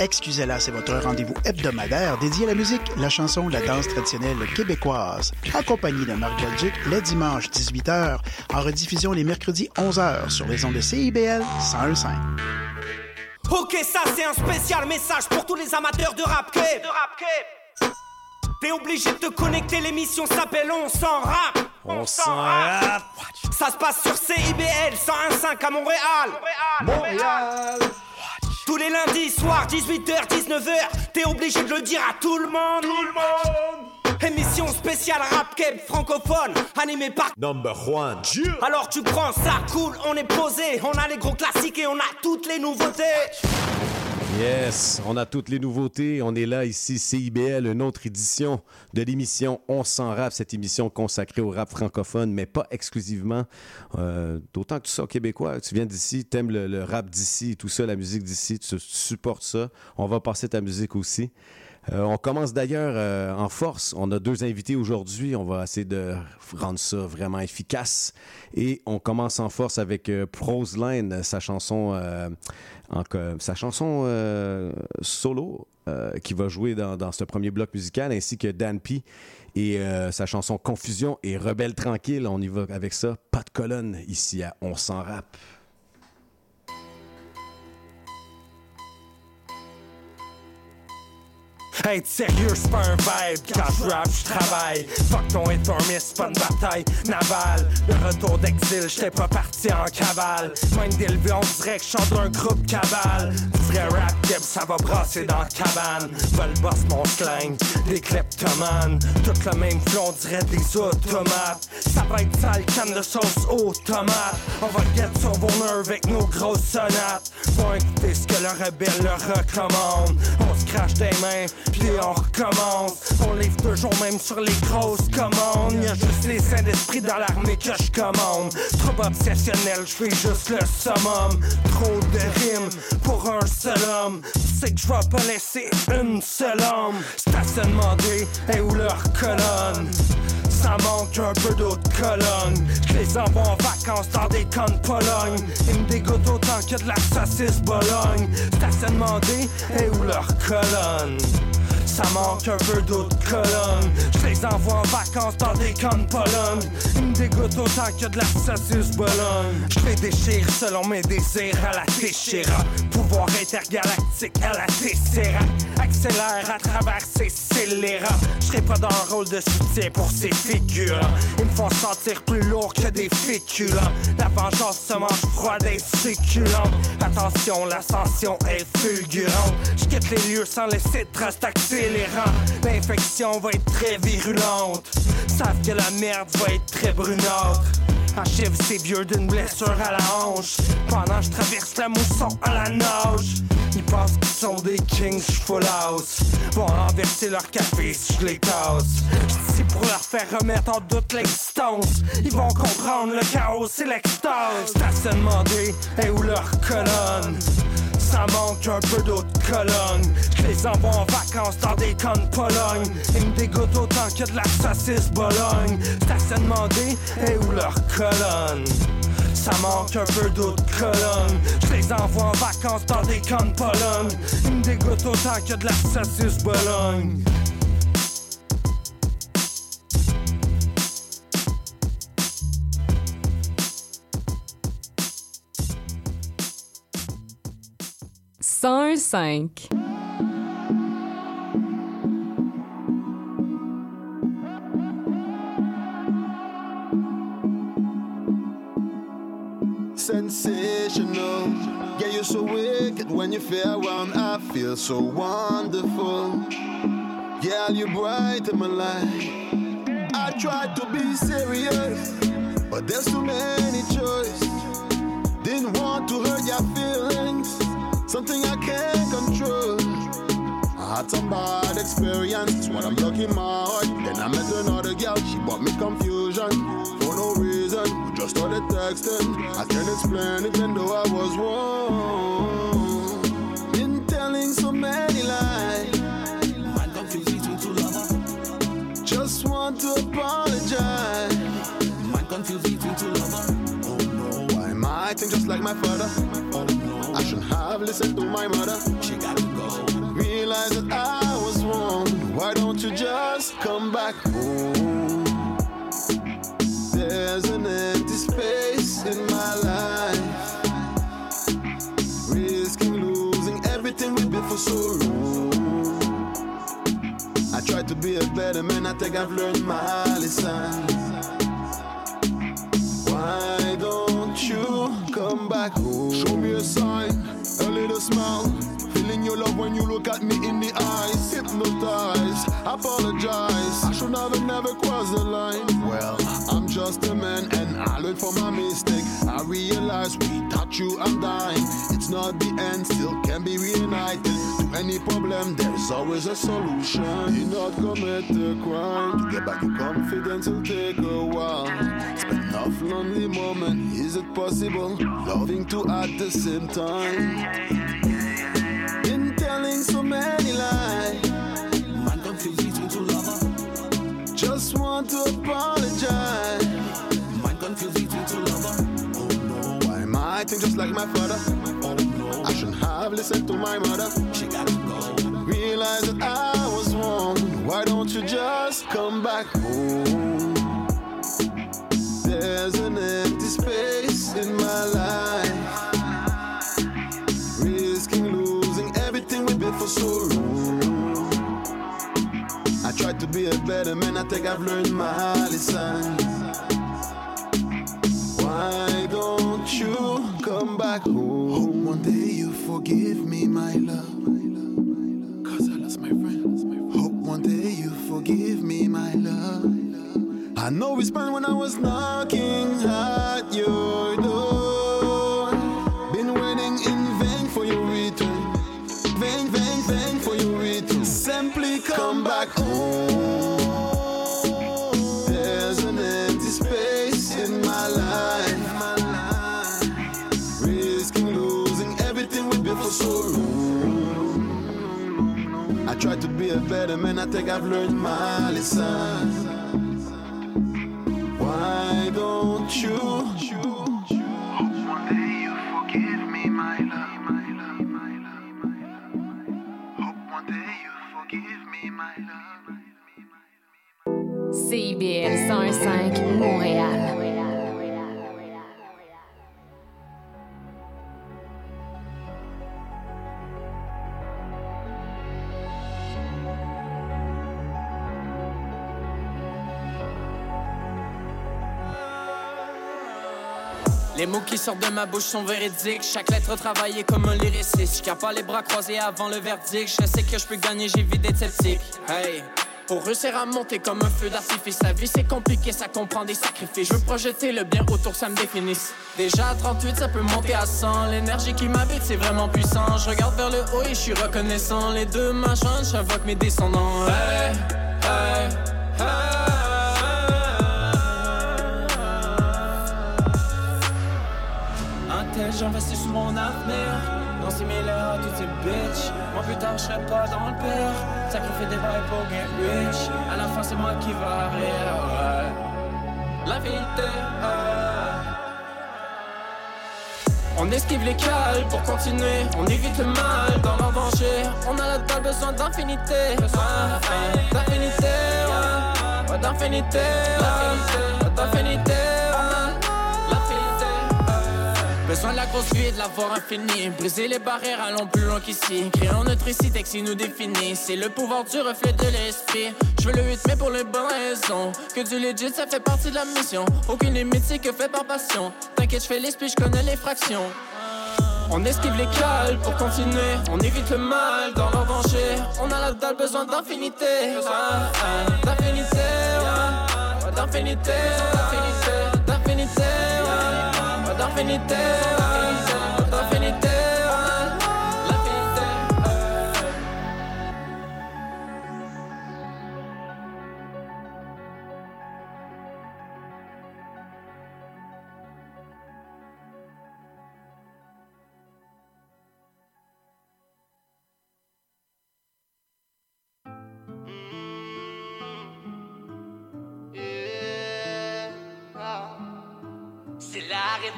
Excusez-la, c'est votre rendez-vous hebdomadaire dédié à la musique, la chanson, la danse traditionnelle québécoise. Accompagné de Marc Belgique, le dimanche 18h, en rediffusion les mercredis 11h sur les ondes de CIBL 101.5. Ok, ça c'est un spécial message pour tous les amateurs de rap De rap T'es obligé de te connecter, l'émission s'appelle On s'en rap. On s'en rap. Ça se passe sur CIBL 101.5 à Montréal. Montréal. Tous les lundis soirs, 18h, 19h, t'es obligé de le dire à tout le monde. Tout le monde. Émission spéciale rap keb francophone, animée par Number one. Alors tu prends ça, cool, on est posé, on a les gros classiques et on a toutes les nouveautés. Yes, on a toutes les nouveautés. On est là ici, CIBL, une autre édition de l'émission On s'en rap, cette émission consacrée au rap francophone, mais pas exclusivement. Euh, D'autant que tu sors québécois, tu viens d'ici, t'aimes le, le rap d'ici, tout ça, la musique d'ici, tu, tu supportes ça. On va passer ta musique aussi. Euh, on commence d'ailleurs euh, en force. On a deux invités aujourd'hui. On va essayer de rendre ça vraiment efficace. Et on commence en force avec euh, sa chanson, euh, solo qui va jouer dans, ce premier bloc musical, ainsi que Dan P et sa chanson Confusion et Rebelle Tranquille. On y va avec ça. Pas de colonne ici à On s'en rappe. Être sérieux, c'est pas un vibe. Quand je rap, je travaille. Fuck ton miss, c'est pas une bataille navale. Le retour d'exil, j'étais pas parti en cavale. Moins d'élevé, on dirait que je chante un groupe cabale. Du vrai rap, keb, ça va brasser dans la cabane. Vol boss, mon slang, des kleptomanes. Tout le même flot, on dirait des automates. Ça va être sale, canne de sauce aux tomates. On va get sur vos avec nos grosses sonates. Faut écouter ce que le rebelle leur recommande. On se crache des mains, puis on recommence. On livre toujours même sur les grosses commandes. Juste les saints d'esprit dans l'armée que je commande. Trop obsessionnel, je fais juste le summum. Trop de rimes pour un seul homme. C'est que je vais pas laisser une seule homme. C'est à se demander, et où leur colonne? Ça manque un peu d'autres colonnes. Je les envoie en vacances dans des camps de Pologne. Ils me dégoûtent autant que de la saucisse Bologne. À se demander, et où leur colonne? Ça manque un peu d'autres colonnes. Je les envoie en vacances dans des camps de Pologne. Ils me dégoûtent autant que de la saucisse Bologne. Je les déchire selon mes désirs à la Téchéra. Pouvoir intergalactique à la Tessera. Accélère à travers ces scélérats. Je serai pas dans un rôle de soutien pour ces figures. Ils me font sentir plus lourd que des féculents. La vengeance se mange froide et succulente. Attention, l'ascension est fulgurante. Je quitte les lieux sans laisser de traces L'infection va être très virulente. Savent que la merde va être très brunâtre. Achève ces vieux d'une blessure à la hanche. Pendant je traverse la mousson à la nage. Ils pensent qu'ils sont des kings, full house. Vont renverser leur café si je les tasse. J'suis pour leur faire remettre en doute l'existence. Ils vont comprendre le chaos et l'extase. Se demander, et où leur colonne? Ça manque un peu d'autres colonnes. Je les envoie en vacances dans des de Pologne. Ils me dégoûtent autant que de la saucisse Bologne. C'est à se demander, et où leur colonne? Ça manque un peu d'autres colonnes. Je les envoie en vacances dans des camps de Pologne. Ils me dégoûtent autant que de la saucisse Bologne. Cent cinq. Sensational. Yeah, you're so wicked when you feel around. I feel so wonderful. Yeah, you're bright in my life. I tried to be serious, but there's too many choices. Didn't want to hurt your feelings, something I can't control. I had some bad experience. when I'm looking my heart. Then I met another girl, she brought me confusion. For no reason, we just started texting. I can't explain it, even though I was wrong. Been telling so many lies. Man confused between two lovers. Just want to apologize. Man confused between two lovers. Oh no, why am I acting just like my father? I should have listened to my mother. she gotta go. Realize that I was wrong. Why don't you just come back home? There's an empty space in my life. Risking losing everything we built for so long. I tried to be a better man, I think I've learned my lesson. Why don't you come back? Show me a sign, a little smile. Feeling your love when you look at me in the eyes. Hypnotized, apologize. I should never, never cross the line. Well, I'm just a man and I learned from my mistake. I realize we without you I'm dying. It's not the end, still can be reunited. To any problem, there's always a solution. Do not commit a crime. To get back your confidence will take a while. Spend enough lonely moment. Is it possible? Loving two at the same time. So many lies. Man confused between two lovers. Just want to apologize. Man confused between two lovers. Oh no, Why am I acting just like my father? oh no, I shouldn't have listened to my mother. she gotta go. Realize that I was wrong. Why don't you just come back home? There's an empty space in my life. Built for so long. I tried to be a better man, I think I've learned my lesson. Why don't you come back home? Hope one day you forgive me, my love. A better man, I think I've learned my lesson. Why don't you? Qui sortent de ma bouche sont véridiques. Chaque lettre travaillée comme un lyriciste. Je pas les bras croisés avant le verdict. Je sais que je peux gagner, j'évite d'être sceptique. Hey! Pour réussir à monter comme un feu d'artifice, la vie c'est compliqué, ça comprend des sacrifices. Je veux projeter le bien autour, ça me définisse. Déjà à 38, ça peut monter à 100. L'énergie qui m'habite, c'est vraiment puissant. Je regarde vers le haut et je suis reconnaissant. Les deux mains j'invoque mes descendants. Hey, hey, j'investis sur mon avenir. Non similaire à toutes ces bitches. Moi plus tard, je serai pas dans le pire. Sacrifier des bails pour get rich. À la fin, c'est moi qui va rire. ouais. La ouais. On esquive les cales pour continuer, on évite le mal dans leur danger. On a là-dedans besoin d'infinité, d'infinité, d'infinité, Besoin de la grosse vie et de l'avoir infinie. Briser les barrières, allons plus loin qu'ici. Créons notre récit, texte qui nous définit. C'est le pouvoir du reflet de l'esprit. Je veux le 8 mais pour les bonnes raisons. Que du legit, ça fait partie de la mission. Aucune limite, c'est que fait par passion. T'inquiète, je fais l'esprit, je connais les fractions. On esquive les cales pour continuer, on évite le mal dans leur. On a là-dedans besoin d'infinité, ouais, ouais, d'infinité, d'infinité, ouais,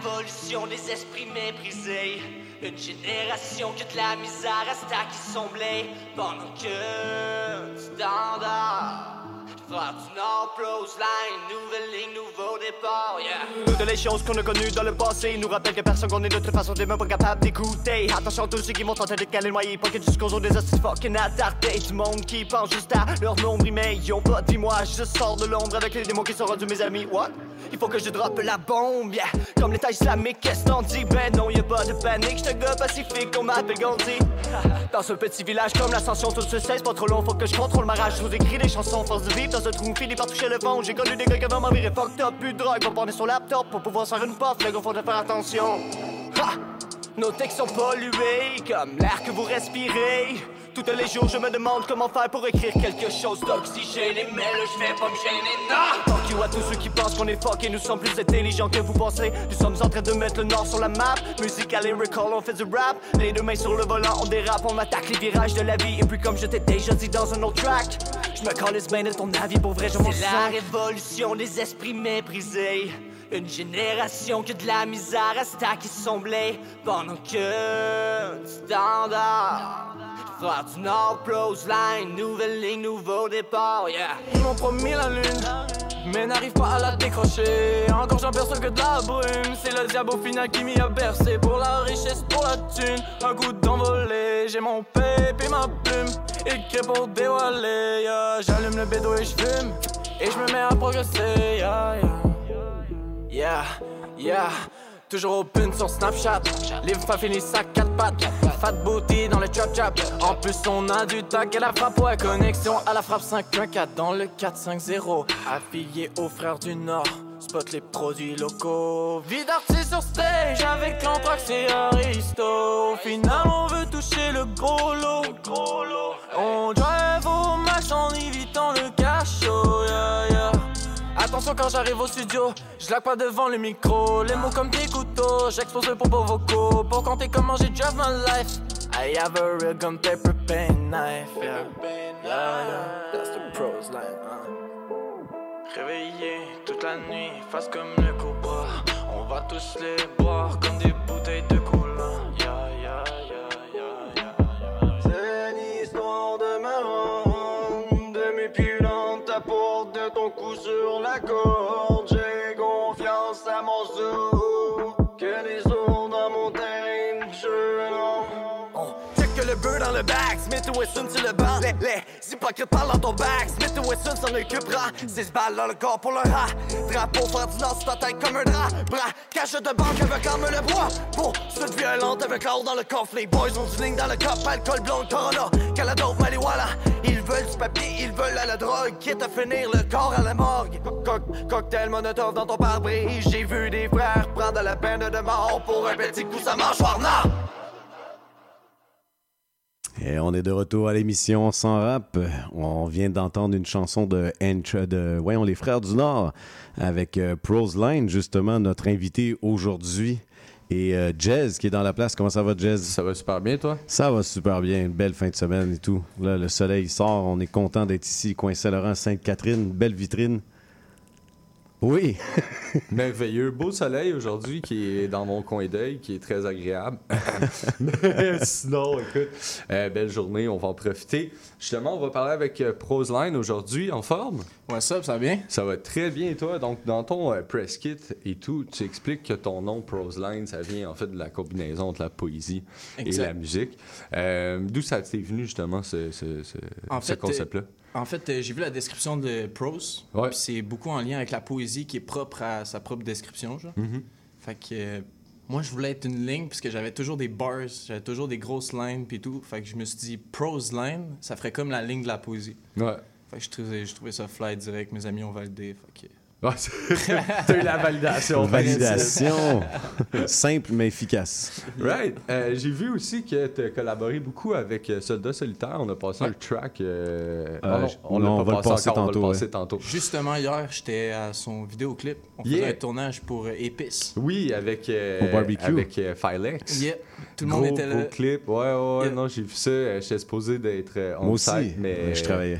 révolution des esprits méprisés. Une génération que de la misère à qui somblait. Pendant que standard. Frère du Line, nouvelle ligne, nouveau départ, yeah. Toutes les choses qu'on a connues dans le passé nous rappellent que personne qu'on est de toute façon des même pas capable d'écouter. Attention tous ceux qui vont tenter de caler le noyer, pas que jusqu'aux autres des hosties fucking attardés. Du monde qui pense juste à leur nombre, mais ils ont pas vie. Moi, je sors de l'ombre avec les démons qui sont rendus mes amis. What? Il faut que je droppe la bombe, yeah. Comme l'état islamique, qu'est-ce qu'on dit? Ben non, y'a pas de panique, j'te gars pacifique, on m'appelle Gandhi. Dans ce petit village, comme l'ascension, tout se cesse, pas trop long, faut que je contrôle ma rage. Je vous écris des chansons, force de vivre dans un trou, fini par toucher le fond. J'ai connu des gars qui avaient ma viré fucked up, plus de drogue, pour prendre son laptop, pour pouvoir faire une puff, les gars, faut faire attention. Ha! Nos textes sont pollués, comme l'air que vous respirez. Tous les jours, je me demande comment faire pour écrire quelque chose d'oxygéné. Mais là, je vais pas me gêner, non! Fuck you à tous ceux qui pensent qu'on est fuck et nous sommes plus intelligents que vous pensez. Nous sommes en train de mettre le nord sur la map. Musical et recall, on fait du rap. Les deux mains sur le volant, on dérape, on attaque les virages de la vie. Et puis, comme je t'ai déjà dit dans un autre track, je me calisse bien de ton avis, pour vrai, je m'en C'est la révolution des esprits méprisés. Une génération que de la misère à qui somblait. Pendant que standard. Frère du Nord, Pros Line, nouvelle ligne, nouveau départ, yeah. Ils m'ont promis la lune, mais n'arrive pas à la décrocher. Encore j'en perçois que de la brume. C'est le diable au final qui m'y a bercé. Pour la richesse, pour la thune, un coup d'envolée. J'ai mon pape et ma plume, écrit pour dévoiler. yeah. J'allume le bédo et je fume, et je me mets à progresser. Yeah, yeah. Yeah, yeah. Toujours open sur Snapchat. Les femmes finissent à quatre pattes. Fat booty dans le chop chop. En plus, on a du tac et la frappe. Ouais, connexion à la frappe 514 dans le 450. Affilié aux frères du Nord. Spot les produits locaux. Vie d'artiste sur stage avec Anthrax et Aristo. Au final, on veut toucher le gros lot. On drive au max en évitant le cachot. Attention quand j'arrive au studio, je pas devant le micro. Les mots comme des couteaux, j'expose le propos vocaux. Pour compter comment j'ai drive my life. I have a real gun, paper, pen, knife. Yeah, yeah, yeah. That's the pros line. huh. Réveillé toute la nuit, face comme le cobra. On va tous les boire comme des bouteilles de cola. Sur Beurre dans le bag, Smith Wesson sur le banc. Les, les hypocrites parlent dans ton bac, Smith Wesson s'en occupera. 6 balles dans le corps pour le rat. Drapeau Nord sur ta tête comme un drap. Bras, cache de banque avec l'arme le bois. Pour suite violente avec l'or dans le coffre. Les boys ont du ligne dans le cop, alcool blond, Corona. Canada, Maliwala. Ils veulent du papier, ils veulent à la drogue. Quitte à finir le corps à la morgue. Co- cocktail monotone dans ton pare-brise. J'ai vu des frères prendre la peine de mort pour un petit coup, ça mâchoire non! Et on est de retour à l'émission Sans Rap. On vient d'entendre une chanson de, de voyons, les Frères du Nord avec euh, Pros Line, justement, notre invité aujourd'hui. Et euh, Jazz qui est dans la place. Comment ça va, Jazz? Ça va super bien, toi? Ça va super bien. Une belle fin de semaine et tout. Là, le soleil sort. On est content d'être ici, coin Saint-Laurent, Sainte-Catherine. Belle vitrine. Oui. Merveilleux. Beau soleil aujourd'hui qui est dans mon coin d'œil, qui est très agréable. Mais sinon, écoute, euh, belle journée, on va en profiter. Justement, on va parler avec euh, Proseline aujourd'hui, en forme. Ouais, ça, ça va bien? Ça va très bien, toi. Donc, dans ton euh, press kit et tout, tu expliques que ton nom Proseline, ça vient en fait de la combinaison entre la poésie et la musique. Euh, D'où ça t'est venu, justement, ce, ce- ce- En ce fait, concept-là? En fait, euh, j'ai vu la description de Prose. puis C'est beaucoup en lien avec la poésie qui est propre à sa propre description. Genre. Mhm. Fait que euh, moi, je voulais être une ligne parce que j'avais toujours des bars, j'avais toujours des grosses lines puis tout. Fait que je me suis dit, prose line, ça ferait comme la ligne de la poésie. Ouais. Fait que je trouvais, je trouvais ça fly direct. Mes amis ont validé. Fait que... Ouais, c'est- T'as eu la validation. Validation. Simple mais efficace. Right. Euh, J'ai vu aussi que tu as collaboré beaucoup avec euh, Soldat Solitaire. On a passé le track. euh, Euh, oh non, on pas on va le passé passer encore, tantôt, On va le passer ouais. tantôt. Justement, hier, j'étais à son vidéoclip. On Yeah. faisait un tournage pour euh, Épice. Oui, avec, euh, Au barbecue. avec euh, Filex. Yeah. Tout le monde Gros, était là. gros clip. Ouais, ouais, ouais. Yeah. Non, j'ai vu ça. J'étais supposé d'être on Moi aussi. site, mais. Je travaillais.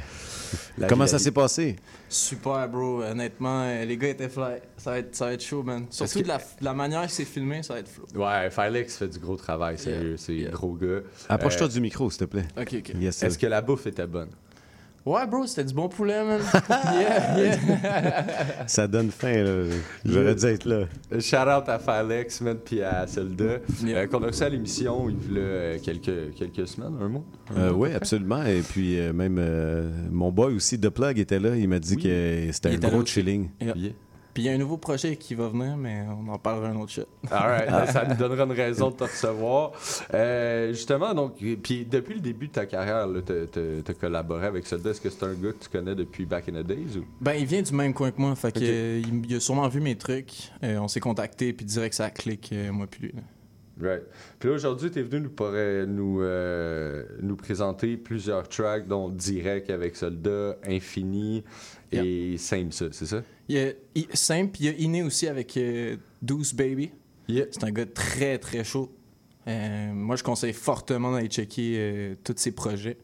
Comment ça s'est passé? Super, bro. Honnêtement, euh, les gars étaient fly. Ça va être, ça va être chaud, man. Surtout de la, de la manière que c'est filmé, ça va être flow. Ouais, Felix fait du gros travail, sérieux. C'est gros gars. Approche-toi Euh, du micro, s'il te plaît. Ok, ok. Yes. Est-ce que la bouffe était bonne? Ouais, bro, c'était du bon poulet, man. yeah, yeah. Ça donne faim, là. J'aurais dû être là. Shout out à Felix, man, puis à Soldat, Yeah. euh, qu'on a reçu à l'émission il y a quelques, quelques semaines, un mois. Euh, oui, absolument. Et puis, euh, même euh, mon boy aussi, The Plug, était là. Il m'a dit Oui. que c'était Il un gros chilling. Yeah. Puis il y a un nouveau projet qui va venir, mais on en parlera un autre shot. Alright, ça nous donnera une raison de te recevoir. Euh, justement, donc, puis depuis le début de ta carrière, tu as collaboré avec Soldat. Est-ce que c'est un gars que tu connais depuis back in the days ou? Ben, il vient du même coin que moi, fait que, Ok. euh, il, il a sûrement vu mes trucs. Euh, on s'est contacté, puis direct ça clique, moi puis lui. là. Right. Puis là, aujourd'hui, tu es venu nous, pour, euh, nous, euh, nous présenter plusieurs tracks, dont Direct avec Soldat, Infini et Simple, ça, c'est ça? Il I- Simple, puis il y a Iné aussi avec euh, Douce Baby. Yeah. C'est un gars très très chaud. Euh, moi, je conseille fortement d'aller checker euh, tous ses projets.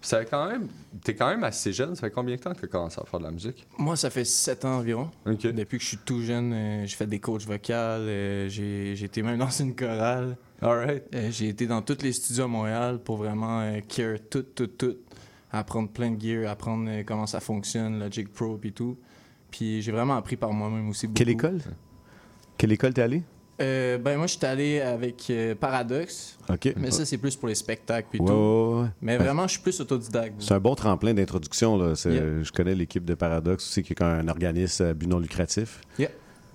Ça fait quand même. T'es quand même assez jeune. Ça fait combien de temps que tu as commencé à faire de la musique? Moi, ça fait 7 ans environ. Depuis que je suis tout jeune, euh, j'ai fait des coachs vocales, j'ai été même dans une chorale. Alright. J'ai été dans tous les studios à Montréal pour vraiment care tout, tout, tout. Apprendre plein de gear, apprendre comment ça fonctionne, Logic Pro et tout. Puis j'ai vraiment appris par moi-même aussi beaucoup. Quelle école? Quelle école t'es allé? Euh, ben moi, je suis allé avec euh, Paradox. OK. Mais ça, c'est plus pour les spectacles puis Ouais, tout. ouais, ouais. Mais Ben, vraiment, je suis plus autodidacte. C'est un bon tremplin d'introduction. là. Yeah. Je connais l'équipe de Paradox aussi, qui est un organisme à but non lucratif. Yeah.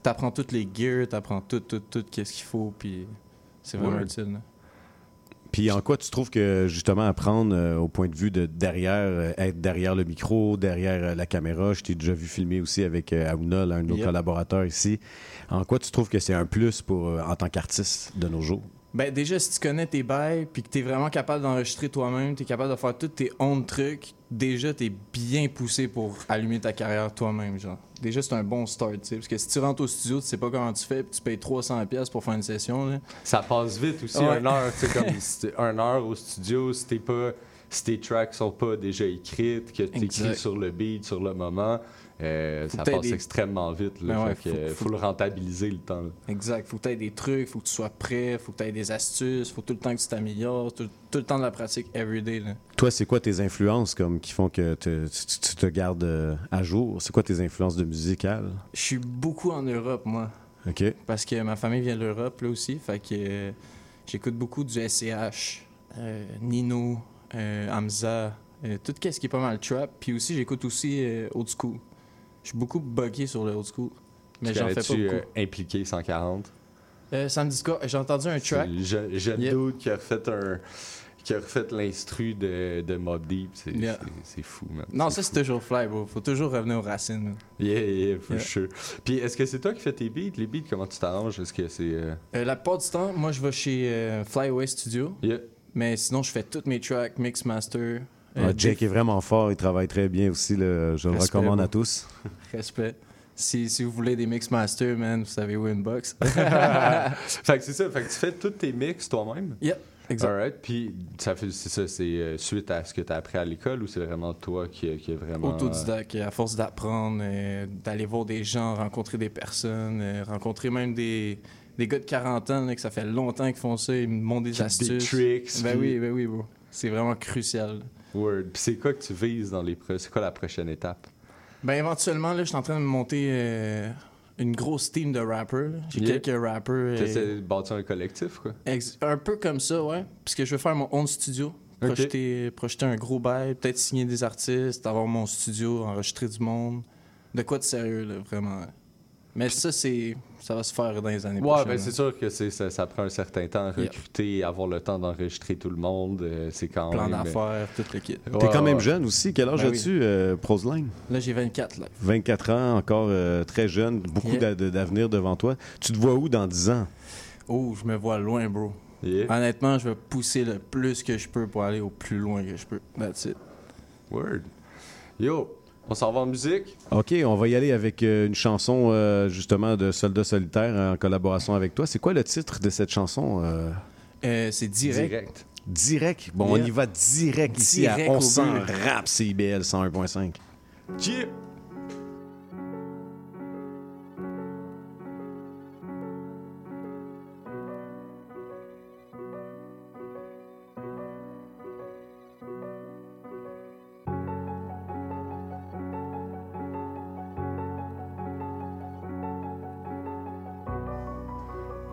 T'apprends toutes les gears, t'apprends tout, tout, tout, qu'est-ce qu'il faut, puis c'est vraiment utile. Puis en quoi tu trouves que justement apprendre euh, au point de vue de derrière, euh, être derrière le micro, derrière euh, la caméra, je t'ai déjà vu filmer aussi avec Aouna, l'un de nos Yep. collaborateurs ici. En quoi tu trouves que c'est un plus pour en tant qu'artiste de nos jours? Ben déjà, si tu connais tes bails, puis que t'es vraiment capable d'enregistrer toi-même, t'es capable de faire tous tes own trucs, déjà, t'es bien poussé pour allumer ta carrière toi-même, genre. Déjà, c'est un bon start, tu sais. Parce que si tu rentres au studio, tu sais pas comment tu fais, puis tu payes 300$ pièces pour faire une session, là. Ça passe vite aussi, Ouais. une heure, tu sais, comme heure au studio, si t'es pas. Si tes tracks sont pas déjà écrites, que tu Exact. sur le beat, sur le moment, euh, Faut ça passe des- extrêmement vite. Là, Ben ouais, fait que, faut- faut- faut, le rentabiliser le temps. là. Exact. Faut que tu aies des trucs, faut que tu sois prêt, faut que tu aies des astuces, faut tout le temps que tu t'améliores, tout, tout le temps de la pratique everyday. Là. Toi, c'est quoi tes influences comme qui font que te- tu, tu te gardes euh, à jour? C'est quoi tes influences de musicales? Je suis beaucoup en Europe, moi. OK. Parce que ma famille vient de l'Europe, là aussi. Fait que euh, j'écoute beaucoup du SCH, euh, Nino, euh, Hamza, euh, tout ce qui est pas mal trap. Puis aussi, j'écoute aussi euh, old school. Je suis beaucoup buggé sur le old school. Mais j'en fais pas beaucoup. euh, impliqué 140. Euh, ça me dit quoi? J'ai entendu un track. le jeune, jeune Yeah. dude qui a refait un. Qui a refait l'instru de, de Mob Deep. C'est Yeah. fou, man. Non, ça c'est toujours fly, bro. Faut toujours revenir aux racines. man. Yeah, yeah, for Yeah. sure. Puis est-ce que c'est toi qui fais tes beats? Les beats, comment tu t'arranges? Est-ce que c'est. euh, Euh, la plupart du temps, moi je vais chez euh, Flyaway Studio. Yeah. Mais sinon, je fais toutes mes tracks, mix master. Euh, Ah, Jake des- est vraiment fort, il travaille très bien aussi. là. Je le Respect, recommande à tous. Respect. Si, si vous voulez des mix master, man, vous savez où inbox. fait que c'est ça. Fait que tu fais tous tes mix toi-même? Yeah, exact. Alright. Puis ça fait, c'est ça, c'est euh, suite à ce que tu as appris à l'école ou c'est vraiment toi qui, qui est vraiment. Autodidacte, à force d'apprendre, euh, d'aller voir des gens, rencontrer des personnes, euh, rencontrer même des, des gars de 40 ans là, que ça fait longtemps qu'ils font ça, ils me montrent des Qui- des astuces. tricks, Ben puis- oui, ben oui, bro. C'est vraiment crucial. Word. Puis c'est quoi que tu vises dans les C'est quoi la prochaine étape? Ben éventuellement, là, je suis en train de monter euh, une grosse team de rappers. J'ai Yeah. quelques rappers. euh, T'essaies de bâtir un collectif, quoi? ex- un peu comme ça, ouais. Parce que je veux faire mon own studio. Projeter, projeter un gros bail, peut-être signer des artistes, avoir mon studio, enregistrer du monde. De quoi de sérieux, là, vraiment. Mais ça, c'est ça va se faire dans les années Ouais, prochaines. ben là. c'est sûr que c'est, ça, ça prend un certain temps à Yeah. recruter, avoir le temps d'enregistrer tout le monde. euh, c'est quand Plan même. d'affaires, tout le kit. T'es quand même jeune aussi. Quel âge Ben oui. as-tu, euh, Proseline? Là, j'ai 24, là. 24 ans, encore euh, très jeune, beaucoup Yeah. d'a- de- d'avenir devant toi. Tu te vois où dans 10 ans? Oh, je me vois loin, bro. Yeah. Honnêtement, je vais pousser le plus que je peux pour aller au plus loin que je peux. That's it. Word. Yo, on s'en va en musique? OK, on va y aller avec euh, une chanson euh, justement de Soldat Solitaire en collaboration avec toi. C'est quoi le titre de cette chanson? euh? Euh, c'est direct. Direct. Bon, Yeah. on y va direct ici à Direct On s'en rap CIBL 101.5. Yeah.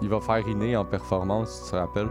Il va faire Iné en performance, tu te rappelles?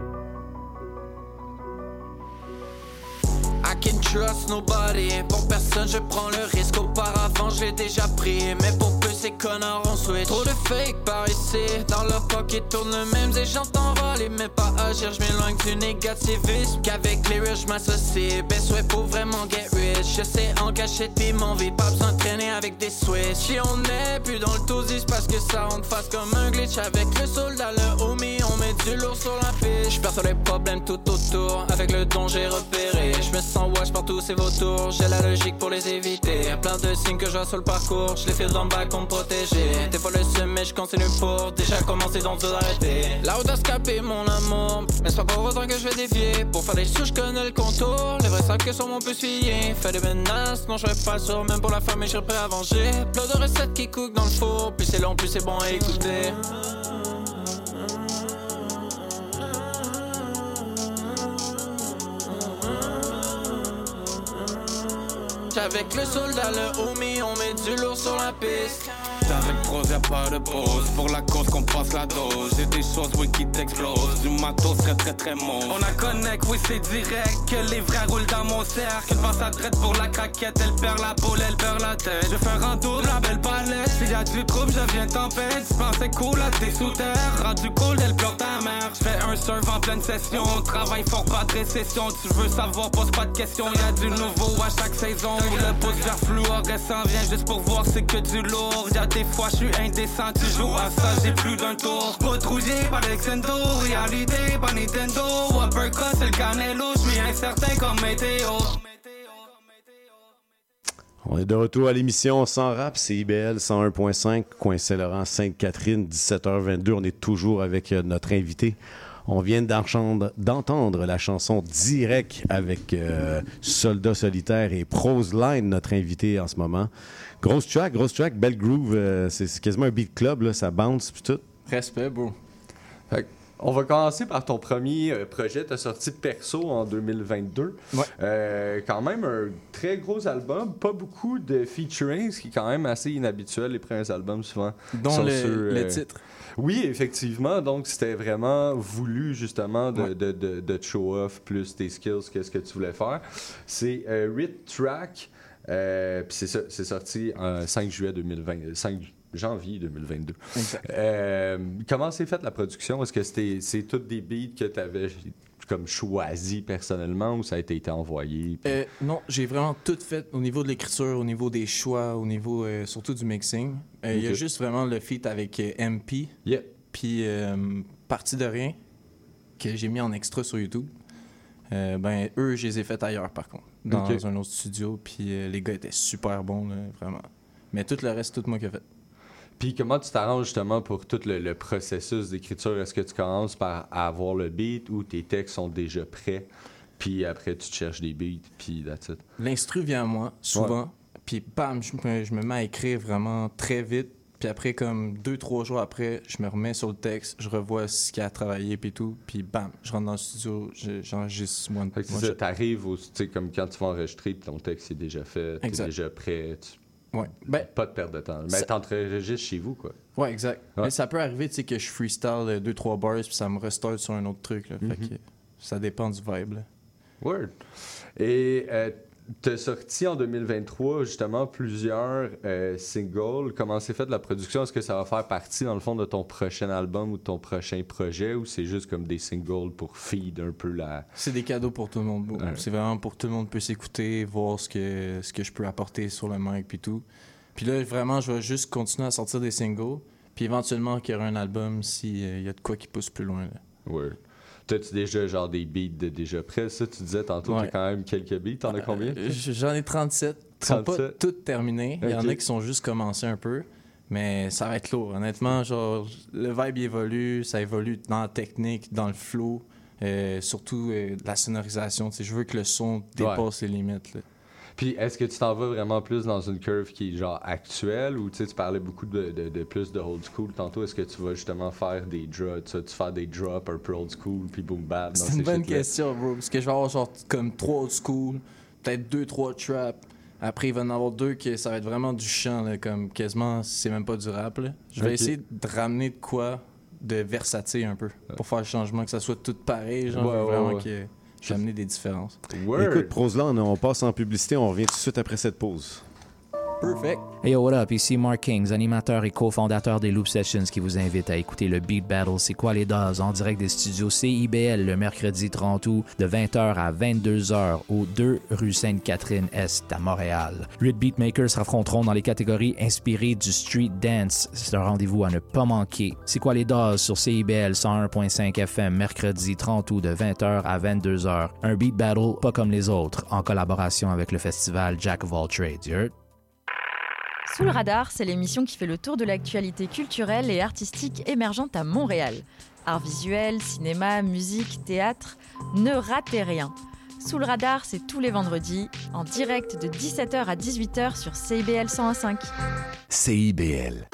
I can trust nobody. Pour personne, je prends le risque. Auparavant, je l'ai déjà pris. Mais pour ces connards ont switch. Trop de fake par ici. Dans leur pocket tourne le même. Et j'entends râler, mais pas agir. Je m'éloigne du négativisme. Qu'avec les riches, je m'associe. Best way pour vraiment get rich. Je sais en cachette pis mon vie. Pas besoin de traîner avec des switches. Si on est plus dans le tosis parce que ça rentre face comme un glitch. Avec le soldat, le homie, on met du lourd sur la perds sur les problèmes tout autour. Avec le don, j'ai repéré. Je me sens wash partout, c'est vautours. J'ai la logique pour les éviter. Plein de signes que je vois sur le parcours. Je les fais bas pour me protéger. Des fois le seum, mais je continue pour déjà commencer dans deux arrêter. La audace capé mon amour. Mais c'est pas pour autant que je vais défier. Pour faire les sous, je connais le contour. Les vrais savent que sur mon peut suyer. Fais des menaces, non, je serais pas sûr. Même pour la femme, je serais prêt à venger. Plein de recettes qui cookent dans le four. Plus c'est long, plus c'est bon à écouter. Avec le soldat, le homie, on met du lourd sur la piste. Avec pros, y'a pas de pause. Pour la cause qu'on passe la dose. J'ai des choses, oui, qui t'explosent. Du matos très très très mauve. On a connect, oui, c'est direct. Que les vrais roulent dans mon cercle. Elle passe à traite pour la craquette. Elle perd la boule, elle perd la tête. Je fais un de la belle palette. S'il y a du trouble, je viens tempête. Tu pensais cool, là, t'es sous terre. Rendu cool, elle pleure ta mère. Je fais un surf en pleine session. Travail fort, pas de récession. Tu veux savoir, pose pas de questions. Y a du nouveau à chaque saison. Pouce vers. On est de retour à l'émission Sans rap, c'est IBL 101.5, coin Saint-Laurent, Sainte-Catherine, 17h22. On est toujours avec euh, notre invité. On vient d'entendre d'entendre la chanson direct avec euh, Soldat Solitaire et Prose Line, notre invité en ce moment. Grosse track, grosse track, belle groove. euh, c'est c'est quasiment un beat club, là, ça bounce puis tout. Respect, bro. Fait on va commencer par ton premier euh, projet. Tu as sorti Perso en 2022. Euh, quand même un très gros album. Pas beaucoup de featuring, ce qui est quand même assez inhabituel. Les premiers albums, souvent. Dont sont le- sur, le titre. Oui, effectivement. Donc, c'était vraiment voulu, justement, de, de, de, de te show off plus tes skills, qu'est-ce que tu voulais faire. C'est euh, Rit Track. euh, Puis c'est sorti en 5 juillet 2020. 5 janvier 2022. Euh, comment s'est faite la production? Est-ce que c'était c'est toutes des beats que tu avais comme choisi personnellement ou ça a été, été envoyé? puis- Euh, non, j'ai vraiment tout fait au niveau de l'écriture, au niveau des choix, au niveau euh, surtout du mixing. Euh, Il y a juste vraiment le feat avec MP. Yeah. Puis Parti de rien, que j'ai mis en extra sur YouTube. Ben, eux, je les ai fait ailleurs par contre, dans un autre studio. Puis les gars étaient super bons, là, vraiment. Mais tout le reste, tout moi qui ai fait. Puis comment tu t'arranges justement pour tout le, le processus d'écriture? Est-ce que tu commences par avoir le beat ou tes textes sont déjà prêts? Puis après, tu te cherches des beats, puis that's it? L'instru vient à moi, souvent. Puis bam, je me, je me mets à écrire vraiment très vite. Puis après, comme deux, trois jours après, je me remets sur le texte, je revois ce qu'il y a à travailler, puis tout. Puis bam, je rentre dans le studio, je- j'enregistre moi. Fait que moi, ça, je- t'arrives tu sais, comme quand tu vas enregistrer, puis ton texte est déjà fait, t'es déjà prêt, tu- Ouais. Ben, pas de perte de temps. Mais ça- t'enregistres chez vous, quoi. Ouais, exact. Ouais. Mais ça peut arriver, tu sais, que je freestyle euh, deux, trois bars, puis ça me restart sur un autre truc. Là. Fait Mhm. que ça dépend du vibe. là. Word. Et euh, t'as sorti en 2023 justement plusieurs euh, singles. Comment c'est fait de la production? Est-ce que ça va faire partie dans le fond de ton prochain album ou de ton prochain projet ou c'est juste comme des singles pour feed un peu la... C'est des cadeaux pour tout le monde. Ouais. C'est vraiment pour que tout le monde puisse écouter, voir ce que, ce que je peux apporter sur le mic puis tout. Puis là, vraiment, je vais juste continuer à sortir des singles. Puis éventuellement, qu'il y aura un album s'il y a de quoi qui pousse plus loin. Là. T'as-tu déjà genre des beats de déjà prêts? Ça, tu disais tantôt, Ouais. t'as quand même quelques beats. T'en as combien? Euh, J'en ai 37. Ils sont pas 37. toutes terminées. Il y en a qui sont juste commencés un peu. Mais ça va être lourd. Honnêtement, genre, le vibe évolue. Ça évolue dans la technique, dans le flow. euh, surtout euh, la sonorisation. Tu sais, je veux que le son dépasse les limites. là. Puis est-ce que tu t'en vas vraiment plus dans une curve qui est genre actuelle ou tu sais, tu parlais beaucoup de, de- de plus de old school tantôt. Est-ce que tu vas justement faire des drops, tu faire des drops un peu old school puis boom bap C'est ces une bonne question, bro. Parce que je vais avoir genre comme trois old school, peut-être deux, trois trap. Après, il va y en avoir deux que ça va être vraiment du chant, là, comme quasiment, c'est même pas du rap. là. Je vais essayer de ramener de quoi de versatile un peu pour faire le changement, que ça soit tout pareil. Genre, Ouais, ouais, vraiment ouais. que je vais amener des différences. Écoute, Proslan, on passe en publicité, on revient tout de suite après cette pause. Perfect. Hey yo, what up? Ici Mark Kings, animateur et cofondateur des Loop Sessions qui vous invite à écouter le Beat Battle C'est quoi les doses en direct des studios CIBL le mercredi 30 août de 20h à 22h au 2 rue Sainte-Catherine-Est à Montréal. Huit beatmakers s'affronteront dans les catégories inspirées du street dance. C'est un rendez-vous à ne pas manquer. C'est quoi les doses sur CIBL 101.5 FM mercredi 30 août de 20h à 22h. Un beat battle pas comme les autres en collaboration avec le festival Jack of All Trades. Sous le radar, c'est l'émission qui fait le tour de l'actualité culturelle et artistique émergente à Montréal. Art visuel, cinéma, musique, théâtre, ne ratez rien. Sous le radar, c'est tous les vendredis, en direct de 17h à 18h sur CIBL 101.5. CIBL.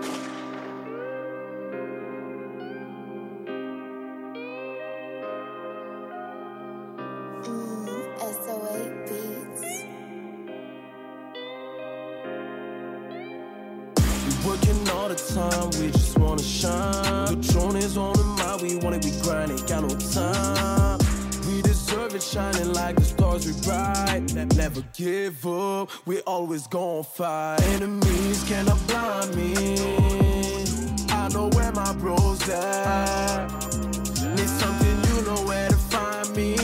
Never give up, we always gon' fight. Enemies cannot blind me. I know where my bros at. Need something, you know where to find me.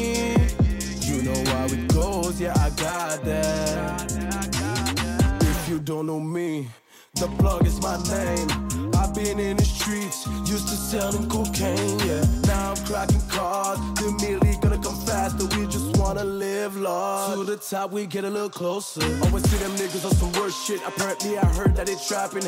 You know how it goes, yeah, I got that. If you don't know me, the plug is my name. I've been in the streets, used to selling cocaine, yeah. Now I'm cracking cars, the milli gonna come faster. We just wanna live large. To the top, we get a little closer. Always see them niggas on some worse shit. Apparently, I heard that they trapping.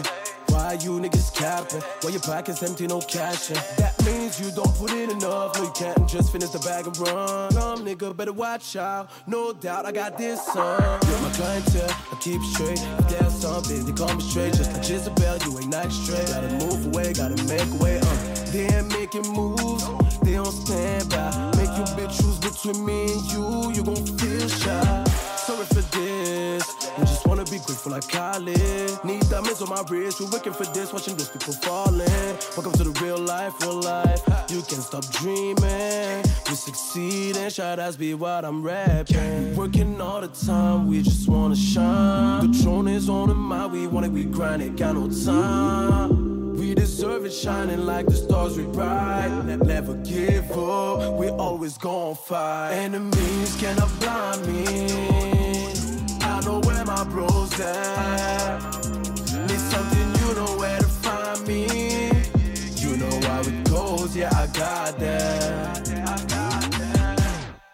Why you niggas capping? Why your pockets empty, no cash in? That means you don't put in enough. No, you can't just finish the bag and run. Come, nigga, better watch out. No doubt, I got this son. You're my clientele, I keep straight. If there's something, they call me straight. Just like Jezebel, you ain't not straight. Gotta move away, gotta make way. Uh. They ain't making moves, they don't stand by. Between me and you, you gon' feel shy. Sorry for this, we just wanna be grateful like Kylie. Need diamonds on my wrist, we're working for this, watching those people falling. Welcome to the real life, real life. You can stop dreaming, we succeed and shout outs be what I'm rapping. Working all the time, we just wanna shine. The throne is on the mind, we want it, we grind it, got no time. We deserve it, shining like the stars we bright. Ne- Never give up, we always gon' fight. Enemies cannot blind me. I know where my bros at. Need something, you know where to find me. You know how it goes, yeah, I got that.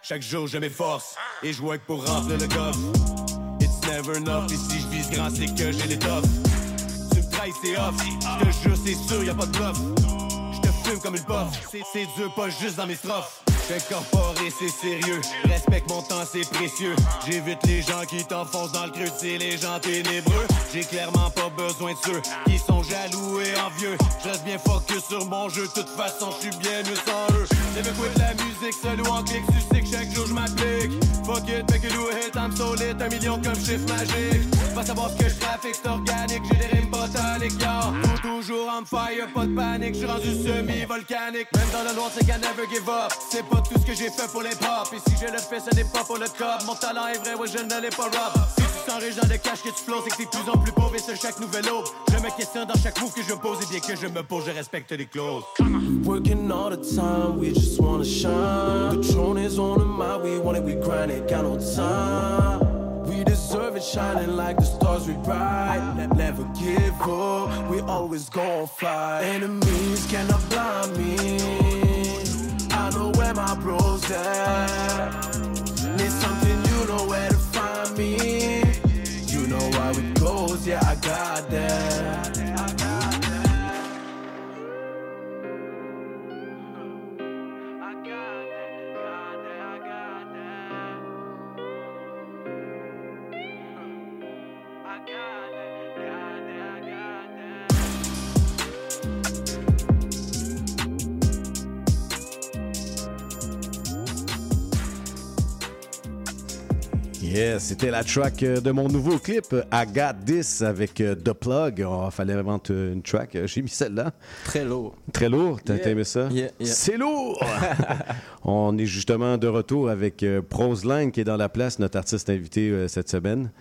Chaque jour je m'efforce et je work pour remplir le coffre. It's never enough, et si je vise grand c'est que j'ai l'étoffe. Tu c'est off, je te jure c'est sûr y a pas de bluff. Je te fume comme une puff, c'est- dur pas juste dans mes strophes. J'suis incorporé, c'est sérieux. Respecte mon temps, c'est précieux. J'évite les gens qui t'enfoncent dans le creux, c'est les gens ténébreux. J'ai clairement pas besoin de ceux qui sont jaloux et envieux. Je reste bien focus sur mon jeu, de toute façon, je suis bien mieux sans eux. Never quit la musique, seul ou en clic, tu sais que chaque jour je m'applique. Fuck it, it do it, I'm so un million comme chiffre magique. Pas savoir ce que je trafique, c'est organique, j'ai des rimes botaniques, yo. Toujours on fire, pas de panique, je suis rendu semi-volcanique. Même dans le noir, c'est qu'à never give up. C'est pas tout ce que j'ai fait pour les pop. Et si je le fais, ce n'est pas pour le cop. Mon talent est vrai, ouais, je ne l'ai pas rob. Si tu sens riche dans le cash que tu flows, c'est que t'es plus en plus pauvre et sur chaque nouvelle aube. Je me questionne dans chaque move que je pose et bien que je me pose, je respecte les clauses. Working all the time, we just wanna shine. The throne is on the mind, we want it, we grind it. We deserve it, shining like the stars we. Ne- Never give up, we always gon' fight. Enemies cannot blind me. I know where my bros at. Yes, c'était la track euh, de mon nouveau clip I Got This avec euh, The Plug. Oh, fallait vraiment une track. Euh, J'ai mis celle-là. Très lourd. Très lourd. T'as Yeah. aimé ça? Yeah, yeah. C'est lourd! On est justement de retour avec euh, Proseline qui est dans la place, notre artiste invité cette semaine.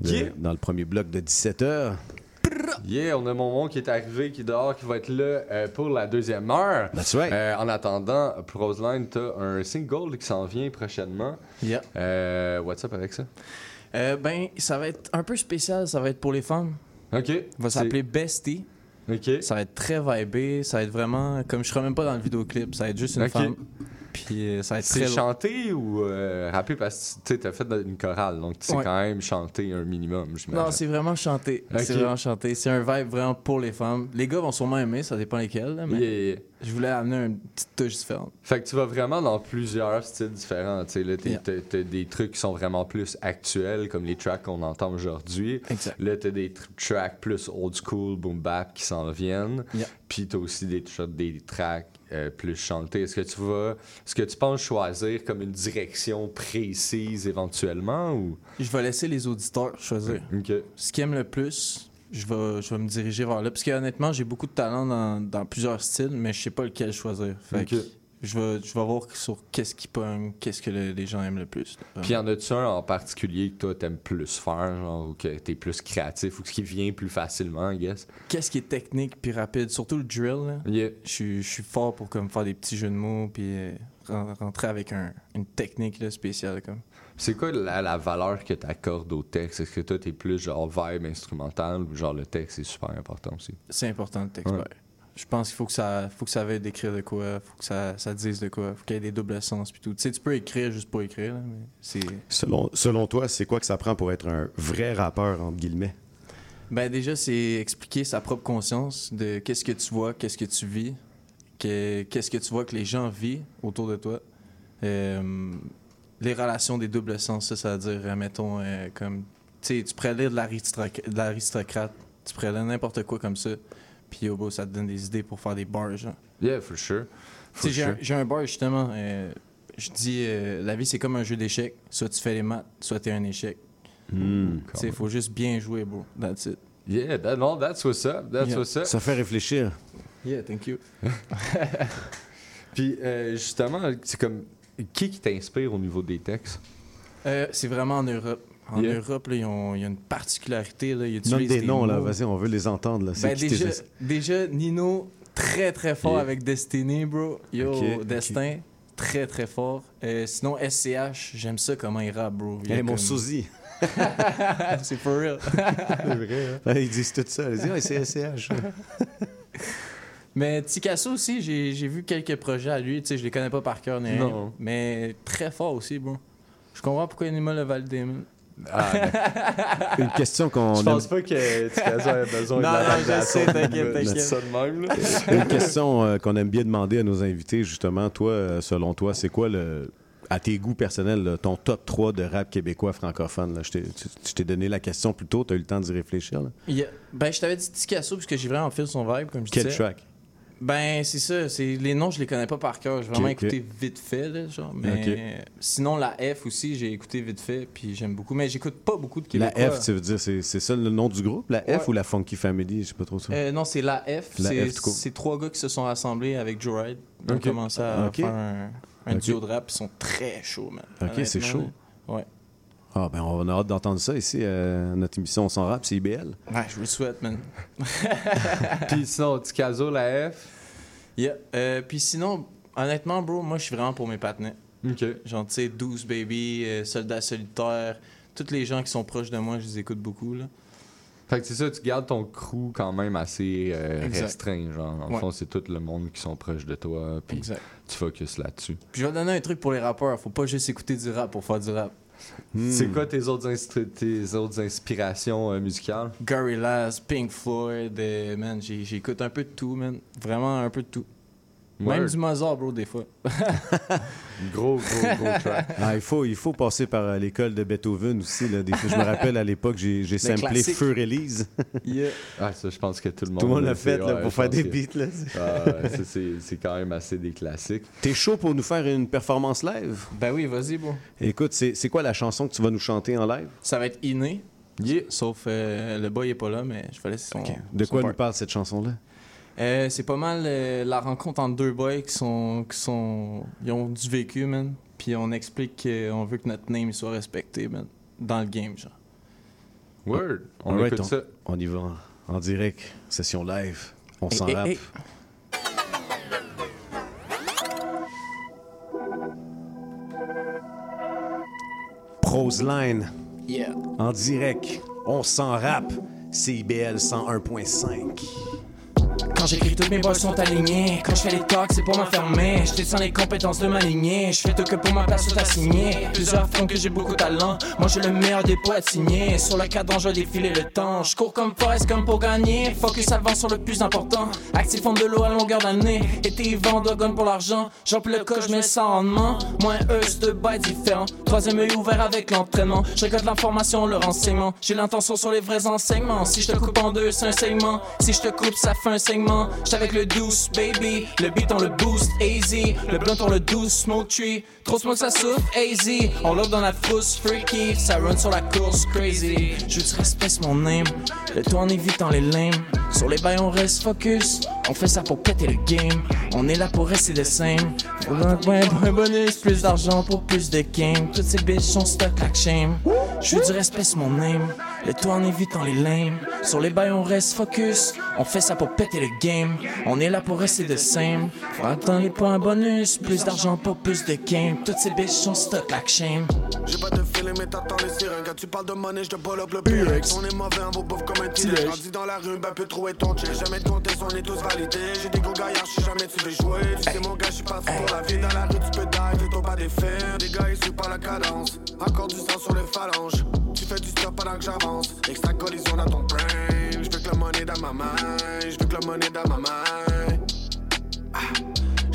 de- Yeah. Dans le premier bloc de 17h. Yeah, on a Momon qui est arrivé, qui est dehors, qui va être là euh, pour la deuxième heure. That's right. Euh, en attendant, Proseline, t'as un single qui s'en vient prochainement. Yeah. Euh, what's up avec ça? Euh, ben, ça va être un peu spécial, ça va être pour les femmes. OK. Il va s'appeler Bestie. OK. Ça va être très vibé, ça va être vraiment. Comme je serai même pas dans le vidéoclip, ça va être juste une femme. Puis euh, ça va être C'est très chanté ou euh, rappé? Parce que tu sais, t'as fait une chorale, donc tu sais Ouais. quand même chanter un minimum, j'imagine. Non, c'est vraiment chanté. C'est vraiment chanté. C'est un vibe vraiment pour les femmes. Les gars vont sûrement aimer, ça dépend lesquels. là, mais Yeah, yeah. Je voulais amener une petite touche différente. Fait que tu vas vraiment dans plusieurs styles différents. Tu sais, là, Yeah. t'as, des trucs qui sont vraiment plus actuels, comme les tracks qu'on entend aujourd'hui. Exact. Là, t'as des tr- tracks plus old school, boom bap qui s'en viennent. Yeah. Puis t'as aussi des, des tracks euh, plus chantés. Est-ce que tu vas, est-ce que tu penses choisir comme une direction précise éventuellement ou? Je vais laisser les auditeurs choisir. Ok. Ce qu'ils aiment le plus, je vais, je vais me diriger vers là. Parce que honnêtement, j'ai beaucoup de talent dans, dans plusieurs styles, mais je sais pas lequel choisir. Fait que je vais, je vais voir sur qu'est-ce qui pogne, qu'est-ce que le- les gens aiment le plus. Puis y en a-tu un en particulier que toi t'aimes plus faire, genre, ou que t'es plus créatif, ou ce qui vient plus facilement, I guess? Qu'est-ce qui est technique puis rapide, surtout le drill. là. Yeah. Je suis- je suis fort pour comme faire des petits jeux de mots puis euh, ren- rentrer avec un- une technique là, spéciale comme. C'est quoi la, la valeur que tu accordes au texte? Est-ce que toi, t'es plus genre vibe instrumental ou genre le texte est super important aussi? C'est important le texte. Ouais. ouais. Je pense qu'il faut que ça faut que ça veuille d'écrire de quoi, faut que ça, ça dise de quoi, faut qu'il y ait des doubles sens puis tout. Tu sais, tu peux écrire juste pour écrire, là, mais c'est Selon, selon toi, c'est quoi que ça prend pour être un vrai rappeur, entre guillemets? Ben déjà, c'est expliquer sa propre conscience de qu'est-ce que tu vois, qu'est-ce que tu vis, que- qu'est-ce que tu vois que les gens vivent autour de toi. Euh, les relations des doubles sens, ça, ça veut dire, euh, mettons, euh, comme, tu sais, tu pourrais lire de l'aristoc- de l'aristocrate, tu pourrais lire n'importe quoi comme ça, puis au bout, ça te donne des idées pour faire des bars, genre. Yeah, for sure. Tu For sais, j'ai sure. un- bar justement. euh, je dis, euh, la vie c'est comme un jeu d'échecs. Soit tu fais les maths, soit t'es un échec. Hmm. Tu sais, il faut juste bien jouer, bro. That's it. Yeah, that, no, that's what's up. That's Yeah. what's up. Ça fait réfléchir. Yeah, thank you. Puis euh, justement, c'est comme. Qui qui t'inspire au niveau des textes? Euh, c'est vraiment en Europe. En Yeah. Europe, là, ils ont- il y a une particularité. Là, ils Nomme utilisent des noms, là. Vas-y, on veut les entendre, là. Ben, déjà, Nino, très très fort Yeah. avec Destiny, bro. Yo. Destin, très très fort. Euh, sinon, SCH, j'aime ça comment il rappe, bro. Il Hey, est mon comme- sosie. c'est for real. C'est vrai, hein? Ils disent tout ça. Ils disent, ah, c'est SCH. Mais Tikasso aussi, j'ai j'ai vu quelques projets à lui. Tu sais, je les connais pas par cœur, ni rien. Non. Mais très fort aussi, bro. Je comprends pourquoi Nima l'a validé. Ah, Une question qu'on Je aime- pense pas que Tikazo ait besoin de Non, la non, je sais, t'inquiète, t'inquiète. dis ça de même, là. Une question euh, qu'on aime bien demander à nos invités, justement. Toi, euh, selon toi, c'est quoi le. À tes goûts personnels, là, ton top 3 de rap québécois francophone. là? Je t'ai- donné la question plus tôt, tu as eu le temps d'y réfléchir. là. Il y a- Ben, je t'avais dit Tikasso parce que j'ai vraiment fait son vibe, comme je Quel disais. track? Ben, c'est ça. C'est... Les noms, je les connais pas par cœur. J'ai vraiment écouté vite fait, là, genre. Mais sinon, la F aussi, j'ai écouté vite fait, puis j'aime beaucoup. Mais j'écoute pas beaucoup de La Québécois. F, tu veux dire, c'est c'est ça le nom du groupe La F ou la Funky Family? Je sais pas trop ça. Euh, non, c'est la F. La c'est, F, trois gars qui se sont rassemblés avec Joe Ride. Ils ont commencé à faire un, un duo de rap. Ils sont très chauds, man. Ok, c'est chaud. Ouais. Ah, ben, on a hâte d'entendre ça ici. euh, notre émission On s'en rap, c'est IBL. Ouais, je vous le souhaite, man. Puis sinon, Tikazo, la F? Yeah. Euh, puis sinon, honnêtement, bro, moi, je suis vraiment pour mes partenaires. Ok. Genre, tu sais, 12 Baby, euh, Soldat Solitaire, tous les gens qui sont proches de moi, je les écoute beaucoup, là. Fait que c'est ça, tu gardes ton crew quand même assez euh, restreint. Genre, dans le Ouais. fond, c'est tout le monde qui sont proches de toi. Puis Exact. tu focuses là-dessus. Puis je vais donner un truc pour les rappeurs. Faut pas juste écouter du rap pour faire du rap. C'est quoi tes autres, inspirations euh, musicales? Gorillaz, Pink Floyd, euh, man, j'écoute un peu de tout, man. Vraiment un peu de tout. Même du Mozart, bro, des fois. Gros, gros, gros track. Ah, il, faut, il faut passer par euh, l'école de Beethoven aussi. Là. Des fois, je me rappelle à l'époque, j'ai, j'ai samplé. Fur Elise. Yeah. Ah, ça, je pense que tout le monde. Tout le monde l'a fait là, ouais, pour faire des que- beats. Là. Ah, c'est, c'est quand même assez des classiques. T'es chaud pour nous faire une performance live? Ben oui, vas-y, bro. Écoute, c'est, c'est quoi la chanson que tu vas nous chanter en live? Ça va être inné. Sauf euh, le boy est pas là, mais je vais laisser son. De son quoi part. nous parle cette chanson-là? Euh, c'est pas mal euh, la rencontre entre deux boys qui sont, qui sont. Ils ont du vécu, man. Puis on explique qu'on veut que notre name soit respecté, man. Dans le game, genre. Word. On Alright, écoute on, ça. on y va en, en direct, session live. On Hey, s'en hey, rappe. hey. Yeah. en direct. On s'en rappe. CIBL 101.5. Quand j'écris toutes mes balles sont alignées. Quand je fais les talks c'est pour m'enfermer. Je descends les compétences de m'aligner Je fais tout que pour ma place tout assigné Plusieurs font que j'ai beaucoup de talent. Moi j'ai le meilleur des poètes signés. Sur le cadran je défiler le temps. Je cours comme Forrest comme pour gagner. Focus avant sur le plus important. Actif fond de l'eau à longueur d'année. Été hiver doit gonne pour l'argent. J'emplis le coche mais sans rendement. Moins eux c'est deux bails différents. Troisième œil ouvert avec l'entraînement. Je récolte l'information, le renseignement. J'ai l'intention sur les vrais enseignements. Si je te coupe en deux c'est un segment Si je te coupe ça fait un segment J'suis avec le douce baby. Le beat on le boost easy Le blunt on le douce smoke tree. Trop smoke ça souffle easy On love dans la frousse freaky. Ça run sur la course crazy. Du respect mon name. Le tout en évitant les lames. Sur les bails on reste focus. On fait ça pour péter le game. On est là pour rester de same. Pour un bonus Plus d'argent pour plus de game. Toutes ces bitches sont stuck like shame. Veux du respect mon name. Le tout en évitant les lames. Sur les bails on reste focus. On fait ça pour péter le game On est là pour rester de same Faut attendre les points bonus Plus d'argent pour plus de game Toutes ces bitches sont stuck like shame J'ai pas de feeling, mais t'attends les sirènes. Quand tu parles de money, je te pull up le Pyrex. On est mauvais, on vous bouffe comme un T-Rex. tigre. Grandi dans la rue, ben peut trouver ton chill. Jamais de contest, on est tous validés. J'ai des gros gaillards, si jamais tu veux jouer. Tu sais, mon gars, je suis parti pour la vie. Dans la rue, tu peux dive, fais-toi pas des fers. Des gars, ils suivent pas la cadence. Encore du sang sur les phalanges. Tu fais du stop pendant que j'avance. Extra collision dans ton brain. Que le money dans ma main. Je veux que le money dans ma main. Ah.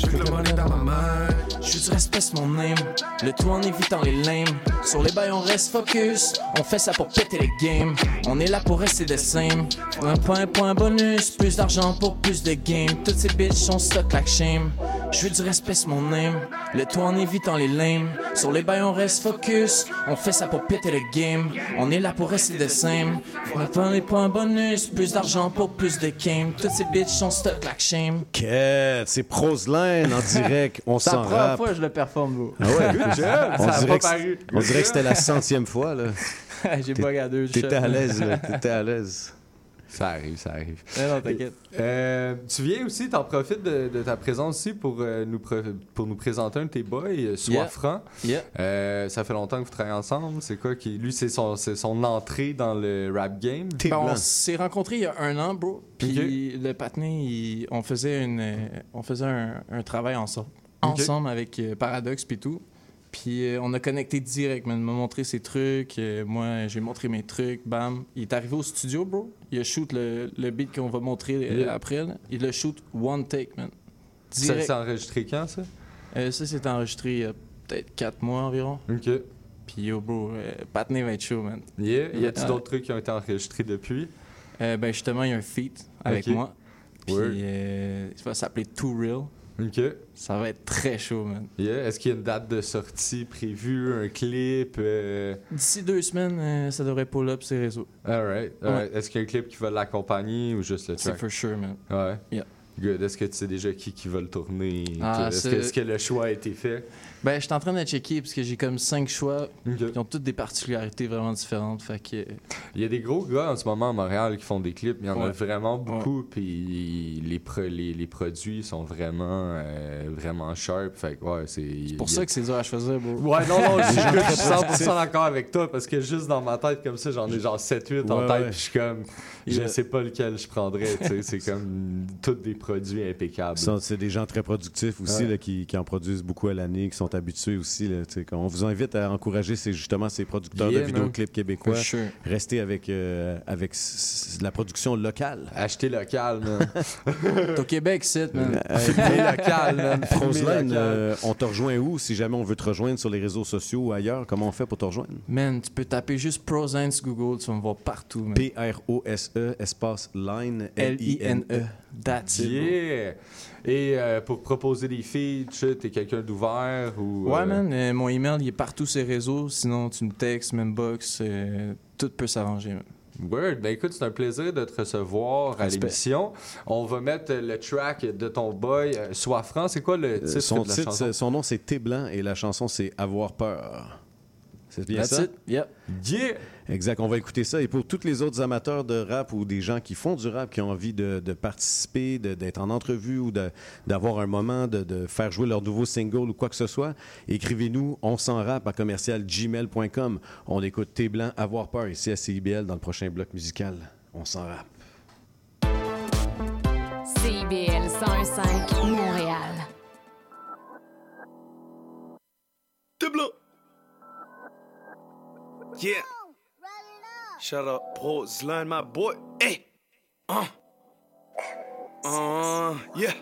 Que le money dans ma main. Je du respect, mon name. Le tout en évitant les lames. Sur les bails, on reste focus. On fait ça pour péter les games. On est là pour rester de same. Un point, point bonus. Plus d'argent pour plus de game. Toutes ces bitches sont stuck like shame. Je veux du respect, c'est mon name. Le tout en évitant les lames. Sur les bails, on reste focus. On fait ça pour péter le game. On est là pour rester de same. Point, les points bonus. Plus d'argent pour plus de game. Toutes ces bitches sont stuck like shame. Quête, c'est Proseline en direct. On C'est la s'en première rappe. fois que je le performe, bro. Ah ouais, on, Ça a dirait pas que, paru. on dirait que c'était la centième fois. là. J'ai à deux T'étais à l'aise, là. T'étais à l'aise. Ça arrive, ça arrive. Non, t'inquiète. Euh, tu viens aussi, t'en profites de, de ta présence ici pour, euh, nous pour nous présenter un de tes boys, euh, Sois Yeah. franc. Yeah. Euh, ça fait longtemps que vous travaillez ensemble. C'est quoi qui. Lui, c'est son, entrée dans le rap game? Ben, on s'est rencontrés il y a un an, bro. Puis le patiné, il- on faisait, une, on faisait un, un travail ensemble. Ensemble avec Paradox puis tout. Puis euh, on a connecté direct, man. Il m'a montré ses trucs. euh, moi, j'ai montré mes trucs. Bam. Il est arrivé au studio, bro. Il a shoot le, le beat qu'on va montrer euh, après. là. Il a shoot one take, man. Ça Direct. s'est enregistré quand, ça? Euh, ça, c'est enregistré il y a peut-être 4 mois environ. OK. Puis yo, bro, euh, va être chaud, man. Yeah. Y a-tu Ouais. d'autres trucs qui ont été enregistrés depuis? Euh, ben justement, il y a un feat avec Ok. moi. Puis Word. euh, ça va s'appeler Too Real. OK. Ça va être très chaud, man. Yeah. Est-ce qu'il y a une date de sortie prévue, un clip? euh? D'ici deux semaines, euh, ça devrait pull up ses réseaux. Alright. alright. Est-ce qu'il y a un clip qui va l'accompagner ou juste le C'est track? for sure, man. Ouais. Yeah. Good. Est-ce que tu sais déjà qui, qui va le tourner? Ah, Est-ce c'est- que, est-ce que le choix a été fait? Ben, je suis en train de checker parce que j'ai comme cinq choix. Ils ont toutes des particularités vraiment différentes. Fait que. Il y a des gros gars en ce moment à Montréal qui font des clips. Il y en a vraiment beaucoup. Puis les, pro- les, les produits sont vraiment, euh, vraiment sharp. Fait que, ouais, c'est. C'est pour ça que c'est dur à choisir, bro. Ouais, non, non, je suis Les gens je suis très 100% productifs. d'accord avec toi parce que juste dans ma tête, comme ça, j'en ai genre 7-8 en tête. ouais. Je suis comme, je sais pas lequel je prendrais. c'est comme tous des produits impeccables. C'est des gens très productifs aussi Ouais. là, qui, qui en produisent beaucoup à l'année, qui sont sont habitués aussi. là, on vous invite à encourager ces, justement ces producteurs Yeah, de vidéoclips québécois. For sure. Restez avec, euh, avec la production locale. Achetez local, man. Au Québec, c'est, man. Euh, local, man. Euh, on te rejoint où si jamais on veut te rejoindre sur les réseaux sociaux ou ailleurs? Comment on fait pour te rejoindre? Man, tu peux taper juste Proscience Google, tu vas me voir partout, man. P-R-O-S-E, E, espace line, L-I-N-E. That's it. Yeah! Et euh, pour proposer des feats, t'es quelqu'un d'ouvert ou. Ouais, euh, man, euh, mon email, il est partout sur les réseaux. Sinon, tu me textes, Membox, euh, tout peut s'arranger, man. Word. Ben écoute, c'est un plaisir de te recevoir à l'émission. On va mettre le track de ton boy, euh, Sois franc. C'est quoi le Euh, titre son, de la titre, chanson? son nom, c'est Thé Blanc et la chanson, c'est Avoir peur. C'est bien That's ça? it. Yep. Yeah! Exact. On va écouter ça. Et pour tous les autres amateurs de rap ou des gens qui font du rap, qui ont envie de, de participer, de- d'être en entrevue ou de- d'avoir un moment, de, de faire jouer leur nouveau single ou quoi que ce soit, écrivez-nous on s'en rap à commercial gmail.com. On écoute Thé Blanc, Avoir peur ici à CIBL dans le prochain bloc musical. On s'en rap. CIBL 101.5 Montréal. Yeah. Shout out Roseline, my boy. Hey. Uh. Uh, yeah.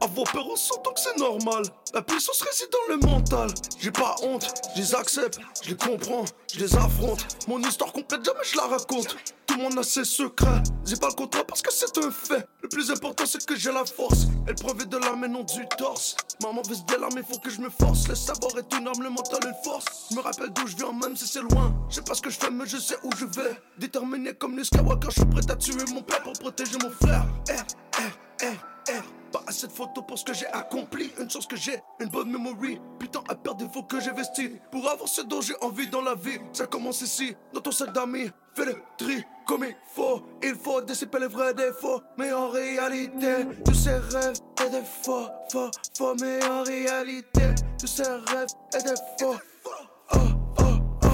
Avoir peur, on s'entend que c'est normal. La puissance réside dans le mental. J'ai pas honte, je les accepte, je les comprends, je les affronte. Mon histoire complète, jamais je la raconte. Tout le monde a ses secrets. J'ai pas le contrat parce que c'est un fait. Le plus important, c'est que j'ai la force. Elle provient de l'âme et non du torse. Maman veut se délarmer, faut que je me force. Le savoir est une arme, le mental une force. Je me rappelle d'où je viens, même si c'est loin. Je sais pas ce que je fais, mais je sais où je vais. Déterminé comme les Skywalker, je suis prêt à tuer mon père pour protéger mon frère. R, R, R, R. Pas assez de photos pour ce que j'ai accompli. Une chance que j'ai, une bonne memory. Putain, à perdre des faux que j'ai vestis. Pour avoir ce dont j'ai envie dans la vie. Ça commence ici, dans ton sac d'amis. Fais le tri comme il faut. Il faut déciper les vrais défauts. Mais en réalité, tous ces rêves et des faux, faux, faux. Mais en réalité, tous ces rêves et des faux. Oh, oh, oh.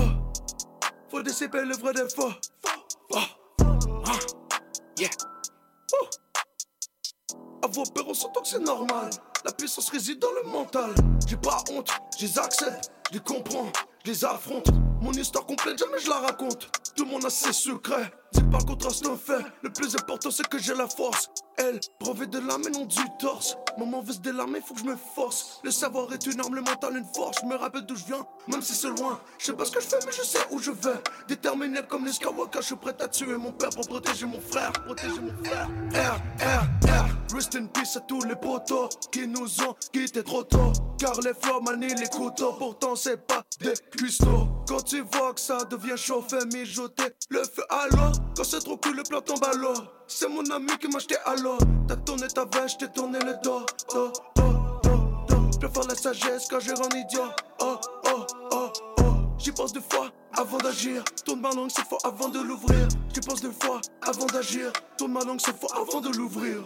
Faut déciper les vrais défauts. Oh, yeah. Oh. Avoir peur, on que c'est normal. La puissance réside dans le mental. J'ai pas honte, je les accepte, je les comprends, je les affronte. Mon histoire complète, jamais je la raconte. Tout le monde a ses secrets. C'est pas le contraire, c'est un fait. Le plus important, c'est que j'ai la force. Elle provient de l'âme et non du torse. Maman veut se délarmer, faut que je me force. Le savoir est une arme, le mental une force. Je me rappelle d'où je viens, même si c'est loin. Je sais pas ce que je fais, mais je sais où je vais. Déterminé comme les Skywalker, je suis prêt à tuer mon père pour protéger mon frère. Protéger mon frère. R, R, R. Rest in peace à tous les potos qui nous ont quittés trop tôt. Car les fleurs manient les couteaux, pourtant c'est pas des cuistots. Quand tu vois que ça devient chaud, fais mijoter le feu à l'eau. Quand c'est trop cool, le plan tombe à l'eau. C'est mon ami qui m'a acheté à l'eau. T'as tourné ta vache, je t'ai tourné le dos. dos, dos. Je préfère la sagesse quand j'ai un idiot. Oh, oh, oh, oh. J'y pense deux fois avant d'agir. Tourne ma langue cette fois avant de l'ouvrir. J'y pense deux fois avant d'agir. Tourne ma langue cette fois avant de l'ouvrir.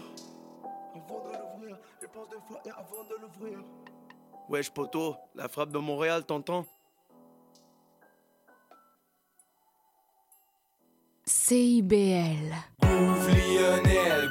Pense deux fois et avant de l'ouvrir. Wesh poto, la frappe de Montréal, t'entends? CIBL. Groove Lionel,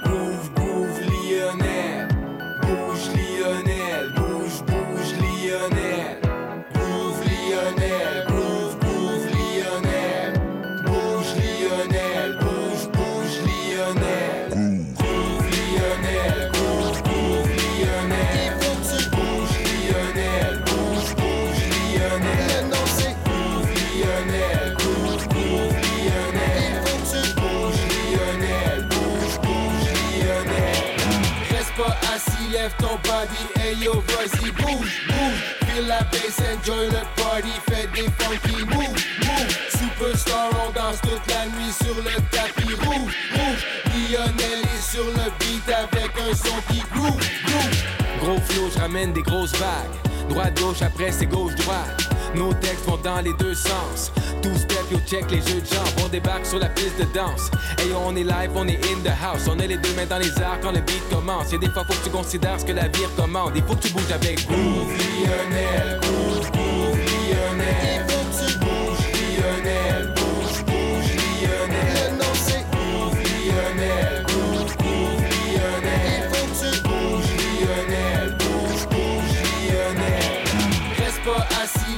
lève ton body, hey yo, vas-y, bouge, bouge. Feel la bass, enjoy le party, fais des funky moves, move. Superstar, on danse toute la nuit sur le tapis rouge, rouge. Lionel est sur le beat avec un son qui groove, groove. Gros flow, je ramène des grosses vagues. Droite, gauche, après c'est gauche, droite. Nos textes vont dans les deux sens. Tout step, yo check les jeux de jambes. On débarque sur la piste de danse. Hey, on est live, on est in the house. On est les deux mains dans les airs quand le beat commence. Y'a des fois, faut que tu considères ce que la vie recommande. Il faut que tu bouges avec groove. Lionel, groove, groove, Lionel. Bouge, Lionel, bouge, bouge,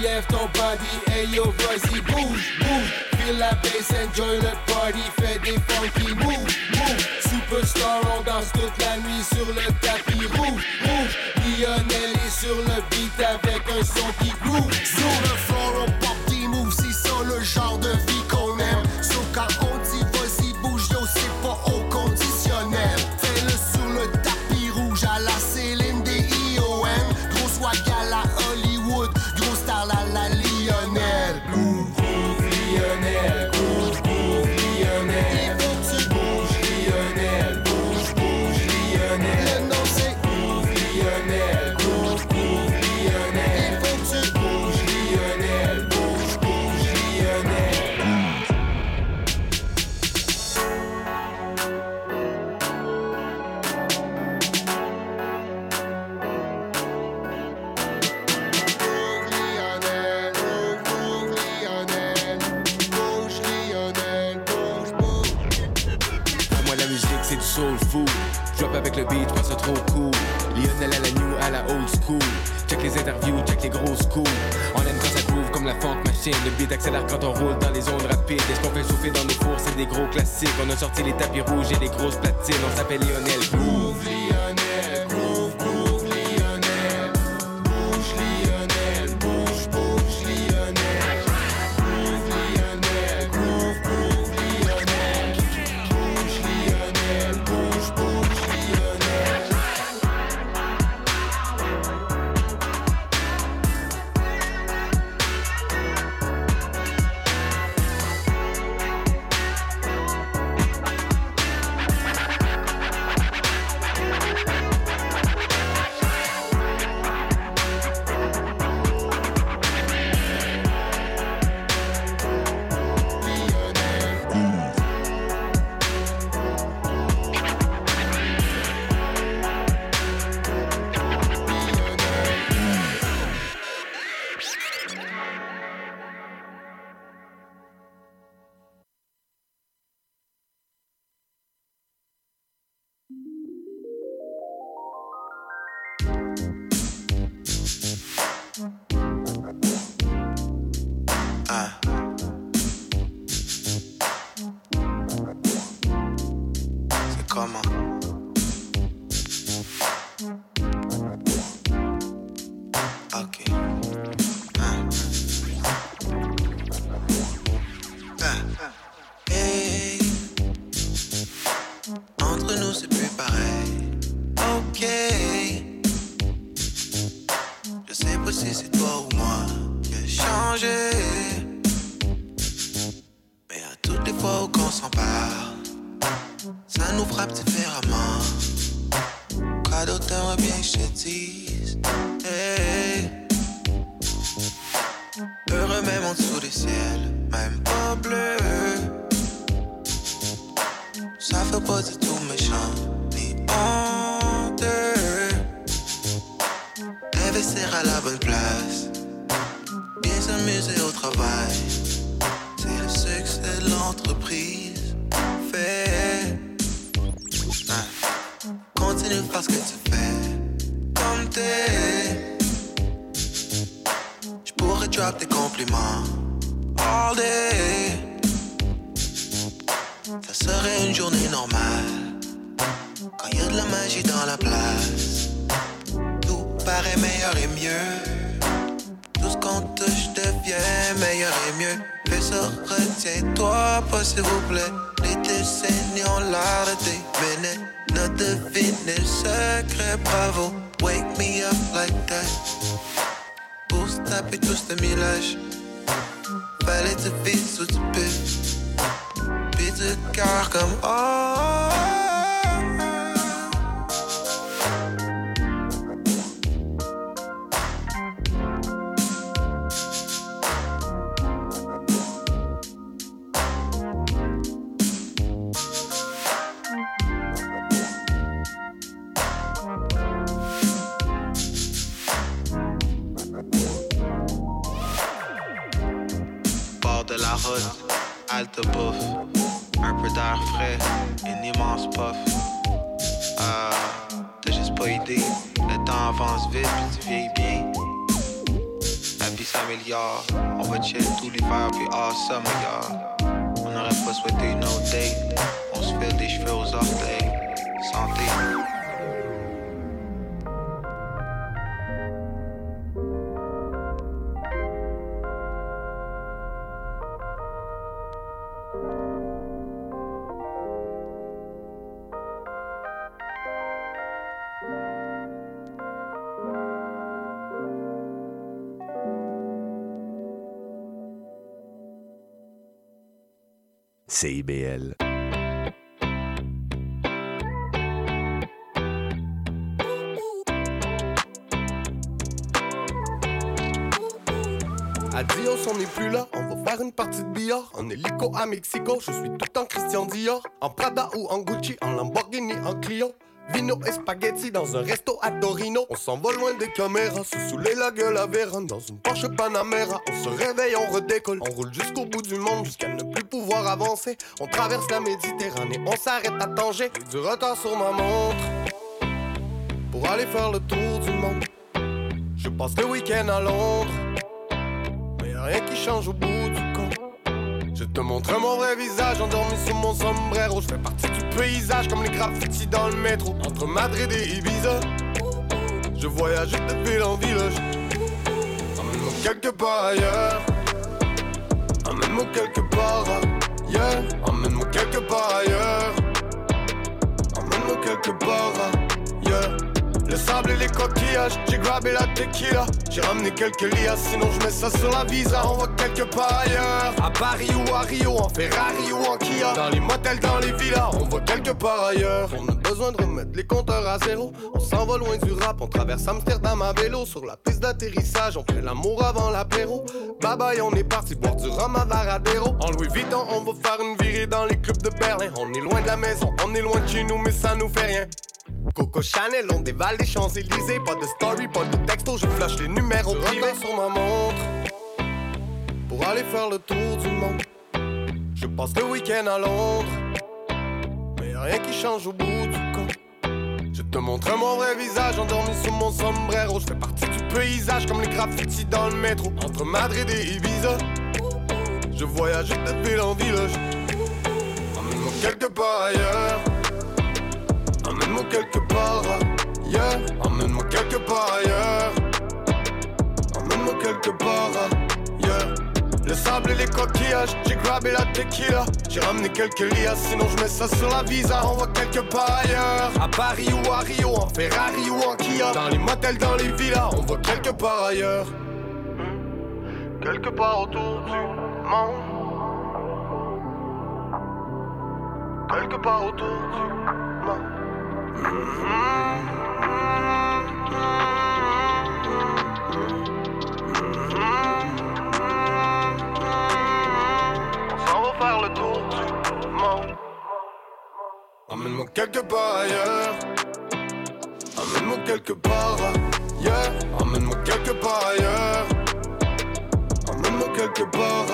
lève ton body. Hey yo, vas-y, bouge, bouge. Feel la bass, enjoy le party. Fais des funky moves, moves. Superstar, on danse toute la nuit sur le tapis rouge, rouge. Lionel est sur le beat avec un son qui groove. Sur le floor, on pop des moves, c'est ça le genre de grosses coups. On aime quand ça groove comme la funk machine. Le beat accélère quand on roule dans les zones rapides. Est-ce qu'on fait chauffer dans nos fours, c'est des gros classiques. On a sorti les tapis rouges et les grosses platines. On s'appelle Lionel Groove. Des compliments all day. Ça serait une journée normale quand y a de la magie dans la place. Tout paraît meilleur et mieux. Tout ce qu'on touche devient meilleur et mieux. Fais ça, retiens-toi pas s'il vous plaît. Les décennies ont l'arrêté. Mais ne deviner le secret, bravo. Wake me up like that. Pour se taper tout ce millage. Fallait te vite sous du pif. Puis de cœur comme oh. CIBL. Adios, on n'est plus là, on va faire une partie de billard. En hélico à Mexico, je suis tout en Christian Dior. En Prada ou en Gucci, en Lamborghini, en Clio Vino et spaghetti dans un resto à Torino. On s'en va loin des caméras, se saouler la gueule à Vérone. Dans une Porsche Panamera, on se réveille, on redécolle. On roule jusqu'au bout du monde, jusqu'à ne plus pouvoir avancer. On traverse la Méditerranée, on s'arrête à Tanger. Du retard sur ma montre Pour aller faire le tour du monde. Je passe le week-end à Londres mais rien qui change au bout. Je te montre mon vrai visage endormi sous mon sombrero. Je fais partie du paysage comme les graffitis dans le métro. Entre Madrid et Ibiza, je voyage de ville en village. Emmène-moi quelque part ailleurs. Emmène-moi quelque part ailleurs. Emmène-moi quelque part ailleurs. Emmène-moi quelque part ailleurs. Le sable et les coquillages, j'ai grabé la tequila. J'ai ramené quelques lias, sinon je mets ça sur la visa. On va quelque part ailleurs, à Paris ou à Rio En Ferrari ou en Kia, dans les motels, dans les villas On va quelque part ailleurs, on a besoin de remettre les compteurs à zéro. On s'en va loin du rap, on traverse Amsterdam à vélo. Sur la piste d'atterrissage, on fait l'amour avant l'apéro. Bye bye, on est parti boire du rhum à Varadero. En Louis Vuitton, on va faire une virée dans les clubs de Berlin. On est loin de la maison, on est loin de chez nous mais ça nous fait rien Coco Chanel, on dévale les Champs-Élysées. Pas de story, pas de texto, je flash les numéros privés sur ma montre. Pour aller faire le tour du monde. Je passe le week-end à Londres. Mais rien qui change au bout du compte. Je te montre mon vrai visage endormi sous mon sombrero. Je fais partie du paysage comme les graffitis dans le métro. Entre Madrid et Ibiza. Je voyage de ville en village. Quelque part ailleurs. Emmène-moi quelque part ailleurs. Emmène-moi quelque part ailleurs. Emmène-moi quelque part ailleurs. Le sable et les coquillages, j'ai grabé la tequila. J'ai ramené quelques lias, sinon je mets ça sur la visa. On va quelque part ailleurs. À Paris ou à Rio, en Ferrari ou en Kia. Dans les motels, dans les villas, on va quelque part ailleurs. Quelque part autour du monde. Quelque part autour du monde. Emmène-moi quelque part ailleurs. Emmène-moi quelque part ailleurs. Emmène-moi quelque part ailleurs. Emmène-moi quelque part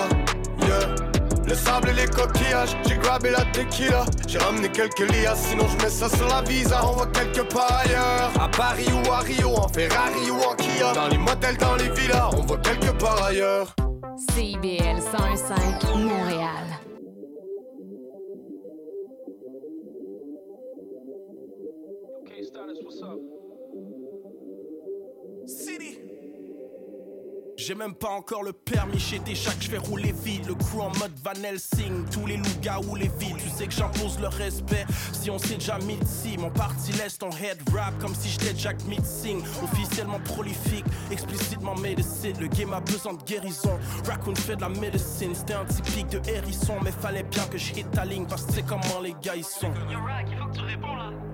ailleurs. Le sable et les coquillages, j'ai grabé la tequila. J'ai ramené quelques lias, sinon je mets ça sur la visa. On va quelque part ailleurs. À Paris ou à Rio, en Ferrari ou en Kia. Dans les motels, dans les villas, on va quelque part ailleurs. CIBL 101.5 Montréal. J'ai même pas encore le permis chez Téchac, je fais rouler vite. Le crew en mode Van Helsing, tous les loups-gars ou les villes. Tu sais que j'impose le respect si on s'est déjà mis ici. Mon parti laisse ton head rap comme si j'étais Jack Mitsing. Officiellement prolifique, explicitement médecine. Le game a besoin de guérison. Raccoon fait de la médecine, c'était un typique de hérisson. Mais fallait bien que je ta ligne parce que c'est comment les gars ils sont.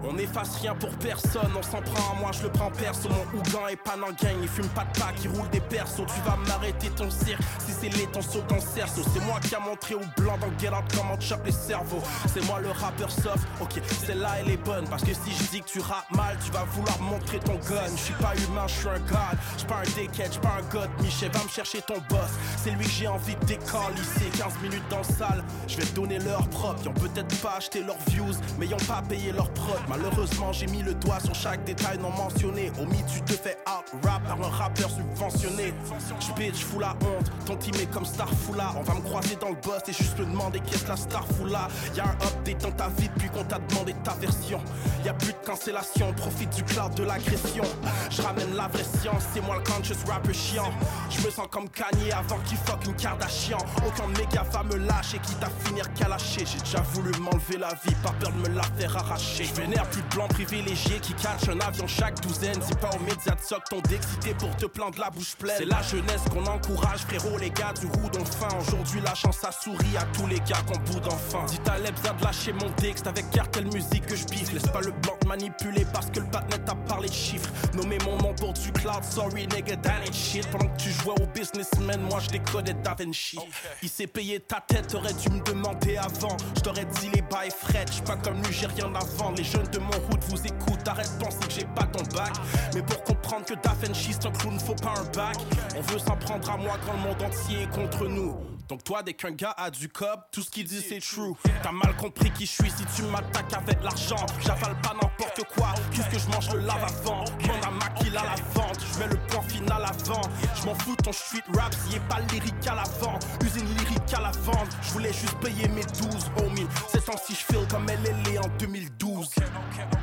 On efface rien pour personne, on s'en prend à moi, je le prends perso. Mon Ougan est pas gang, il fume pas de pas, qui roule des persos. Vas m'arrêter ton cirque, si c'est les ton saut dans cerceau. C'est moi qui a montré au blanc dans Get Out comment tu chopes les cerveaux. C'est moi le rappeur soft, ok, celle-là elle est bonne. Parce que si je dis que tu rappes mal, tu vas vouloir montrer ton gun. Je suis pas humain, je suis un god. Je pas un dickhead, je pas un god. Michel, va me chercher ton boss. c'est lui que j'ai envie de décalisser 15 minutes dans le salle, je vais donner leur propre Ils ont peut-être pas acheté leurs views Mais ils pas payé leur prod Malheureusement j'ai mis le doigt sur chaque détail non mentionné Au tu te fais out rap par un rappeur subventionné J'bitch fous la honte, ton team est comme Starfoula On va me croiser dans le boss et juste me demander qu'est-ce la Starfoula Y'a un update dans ta vie depuis qu'on t'a demandé ta version. Y'a plus de cancellation, profite du cloud de l'agression. Je ramène la vraie science, c'est moi le conscious rapper chiant. Je me sens comme Kanye avant qu'il fuck une Kardashian. Aucun méga va me lâcher, quitte à finir calaché. J'ai déjà voulu m'enlever la vie, pas peur de me la faire arracher. Je vénère plus de blancs privilégiés qui catchent un avion chaque douzaine. C'est pas aux médias de soc ton d'excité pour te plaindre la bouche pleine. C'est jeunesse qu'on encourage, frérot, les gars du roue d'ont faim. Aujourd'hui la chance a souri à tous les gars qu'on boude enfin. Dis à Lebza de lâcher mon texte avec cartel musique que je biffe. Laisse pas le blanc manipuler parce que le patnet a parlé de chiffres. Nommer mon nom pour du cloud, sorry nigga, that ain't shit. Pendant que tu jouais au businessman, moi je décodais Da Vinci. Il s'est payé ta tête, t'aurais dû me demander avant. Je t'aurais dit les bails fret, j'suis pas comme lui, j'ai rien à vendre Les jeunes de mon route vous écoutent, arrête de penser que j'ai pas ton bac. Mais pour comprendre que Da Vinci c'est un clown, faut pas un bac. On veut s'en prendre à moi quand le monde entier est contre nous donc toi, dès qu'un gars a du cop, tout ce qu'il dit c'est true. T'as mal compris qui je suis si tu m'attaques avec l'argent. J'avale pas n'importe quoi, puisque je mange le lave avant? Demande à Maquille à la vente, je mets le point final avant. Je m'en fous ton street rap, s'il est pas lyrique à l'avant. Usine lyrique à la vente, je voulais juste payer mes 12 homie. C'est je feel comme elle est en 2012. Hey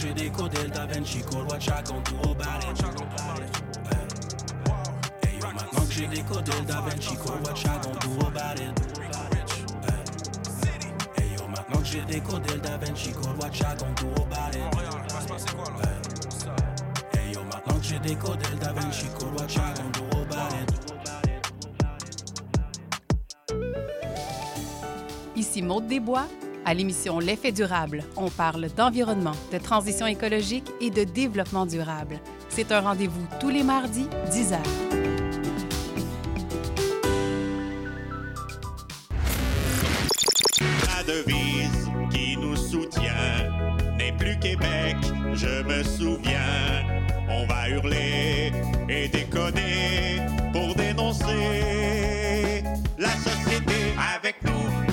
j'ai décodé le Da Vinci it? Hey yo, maintenant que j'ai décodé le Da Vinci Code, what ya gon' do about it? Hey yo, maintenant que j'ai décodé le Da Vinci it? Hey yo, maintenant que j'ai décodé le Da Vinci do about it? Ici Maude Desbois. À l'émission L'effet durable, on parle d'environnement, de transition écologique et de développement durable. C'est un rendez-vous tous les mardis, 10 h. La devise qui nous soutient n'est plus Québec, je me souviens. On va hurler et déconner pour dénoncer la société avec nous.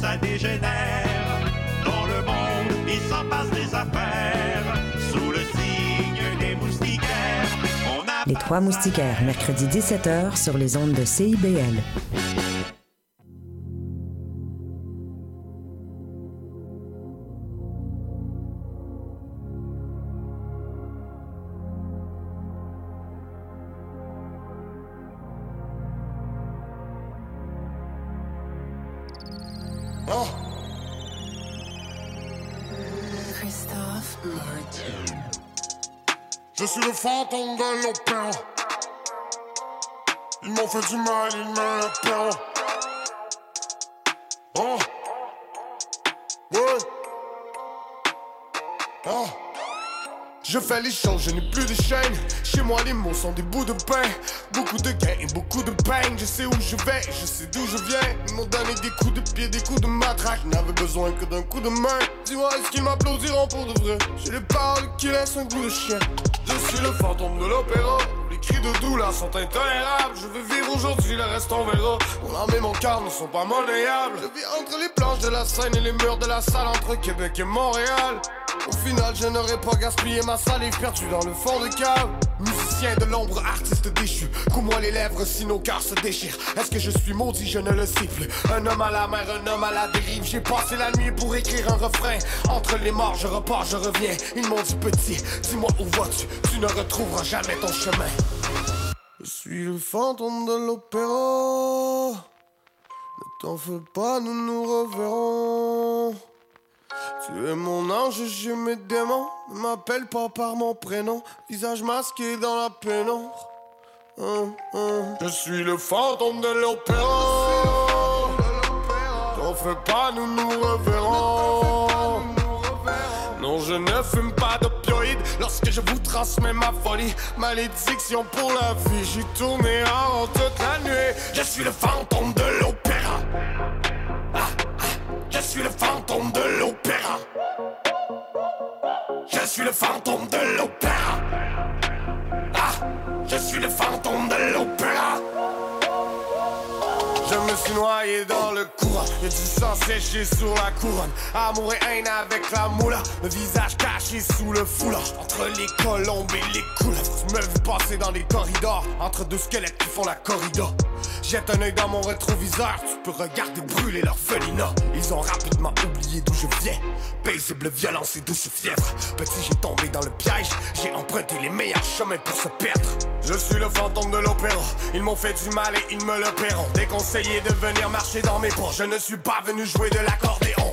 Ça dégénère. Dans le monde, il s'en passe des affaires. Sous le signe des moustiquaires, on a Les Trois Moustiquaires, mercredi 17h sur les ondes de CIBL. Suis le fantôme de l'opéra. Ils m'ont fait du mal, ils me le. Oh, ouais. Oh. Je fais les choses, je n'ai plus de chaîne. Chez moi, les mots sont des bouts de pain. Beaucoup de gains et beaucoup de bang. Je sais où je vais, je sais d'où je viens. Ils m'ont donné des coups de pied, des coups de matraque. N'avais besoin que d'un coup de main. Dis-moi, est-ce qu'ils m'applaudiront pour de vrai? J'ai les paroles qui laissent un goût de chien. Je suis le fantôme de l'opéra. Cris de douleur sont intolérables. Je veux vivre aujourd'hui, le reste on verra. Mon âme et mon cœur ne sont pas monnayables. Je vis entre les planches de la scène et les murs de la salle entre Québec et Montréal. Au final, je n'aurais pas gaspillé ma salive perdue dans le fond de cave. Musicien de l'ombre, artiste déchu. Coupe-moi les lèvres si nos cœurs se déchirent. Est-ce que je suis maudit, je ne le sais plus. Un homme à la mer, un homme à la dérive. J'ai passé la nuit pour écrire un refrain. Entre les morts, je repars, je reviens. Ils m'ont dit petit, dis-moi où vas-tu? Tu ne retrouveras jamais ton chemin. Je suis le fantôme de l'opéra. Ne t'en fais pas, nous nous reverrons. Tu es mon ange, j'ai mes démons. Ne m'appelle pas par mon prénom. Visage masqué dans la pénombre. Hum, hum. Je suis le fantôme de l'opéra. T'en fais pas, nous nous reverrons. Non, je ne fume pas d'opioïdes lorsque je vous transmets ma folie. Malédiction pour la vie, j'ai tourné en toute la nuit. Je suis le fantôme de l'opéra. Ah, ah, je suis le fantôme de l'opéra. Je suis le fantôme de l'opéra. Ah, je suis le fantôme de l'opéra. Je me suis noyé dans le courant. Y'a du sang séché sur la couronne. Amour et haine avec la moula. Le visage caché sous le foulard. Entre les colombes et les couleuvres Tu me vu passer dans les corridors. Entre deux squelettes qui font la corrida. Jette un œil dans mon rétroviseur. Tu peux regarder brûler l'orphelinat Ils ont rapidement oublié d'où je viens. Paisible violence et douce fièvre. Petit j'ai tombé dans le piège. J'ai emprunté les meilleurs chemins pour se perdre. Je suis le fantôme de l'opéra. Ils m'ont fait du mal et ils me le paieront. Déconseillé de venir marcher dans mes pas Je ne suis pas venu jouer de l'accordéon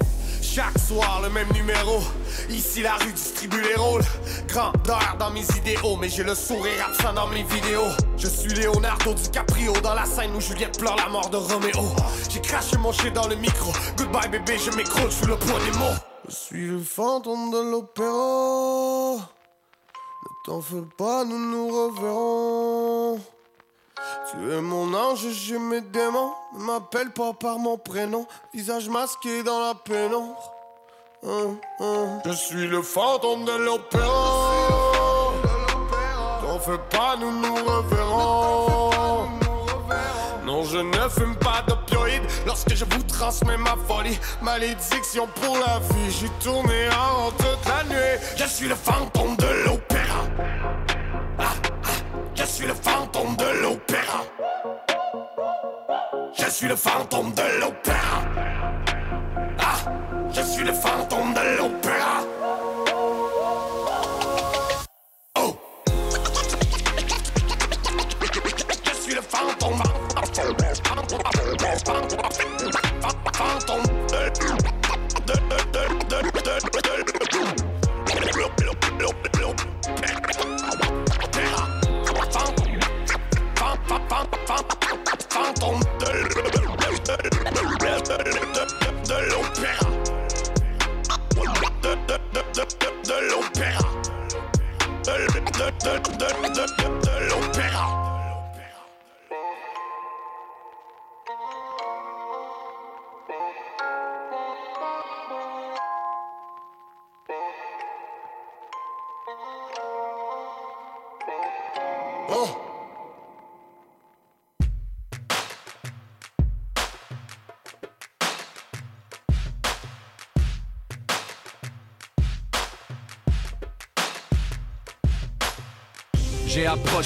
chaque soir le même numéro. Ici la rue distribue les rôles. Grandeur dans mes idéaux Mais j'ai le sourire absent dans mes vidéos. Je suis Leonardo DiCaprio Dans la scène où Juliette pleure la mort de Roméo. J'ai craché mon shit dans le micro. Goodbye bébé je m'écroule sous le poids des mots. Je suis le fantôme de l'opéra. Ne t'en fais pas nous nous reverrons tu es mon ange, j'ai mes démons. Ne m'appelle pas par mon prénom. Visage masqué dans la pénombre. Hum, hum. Je suis le fantôme de l'opéra. T'en fais pas, nous nous reverrons. Non, je ne fume pas d'opioïdes lorsque je vous transmets ma folie. Malédiction pour la vie, j'ai tourné en toute la nuit. Je suis le fantôme de l'opéra. Ah, je suis le fantôme de l'opéra. Je suis le fantôme de l'opéra. Ah, je suis le fantôme de l'opéra. Oh. Je suis le fantôme. Fantôme de Fantôme de l'opéra. De l'opéra. De l'opéra.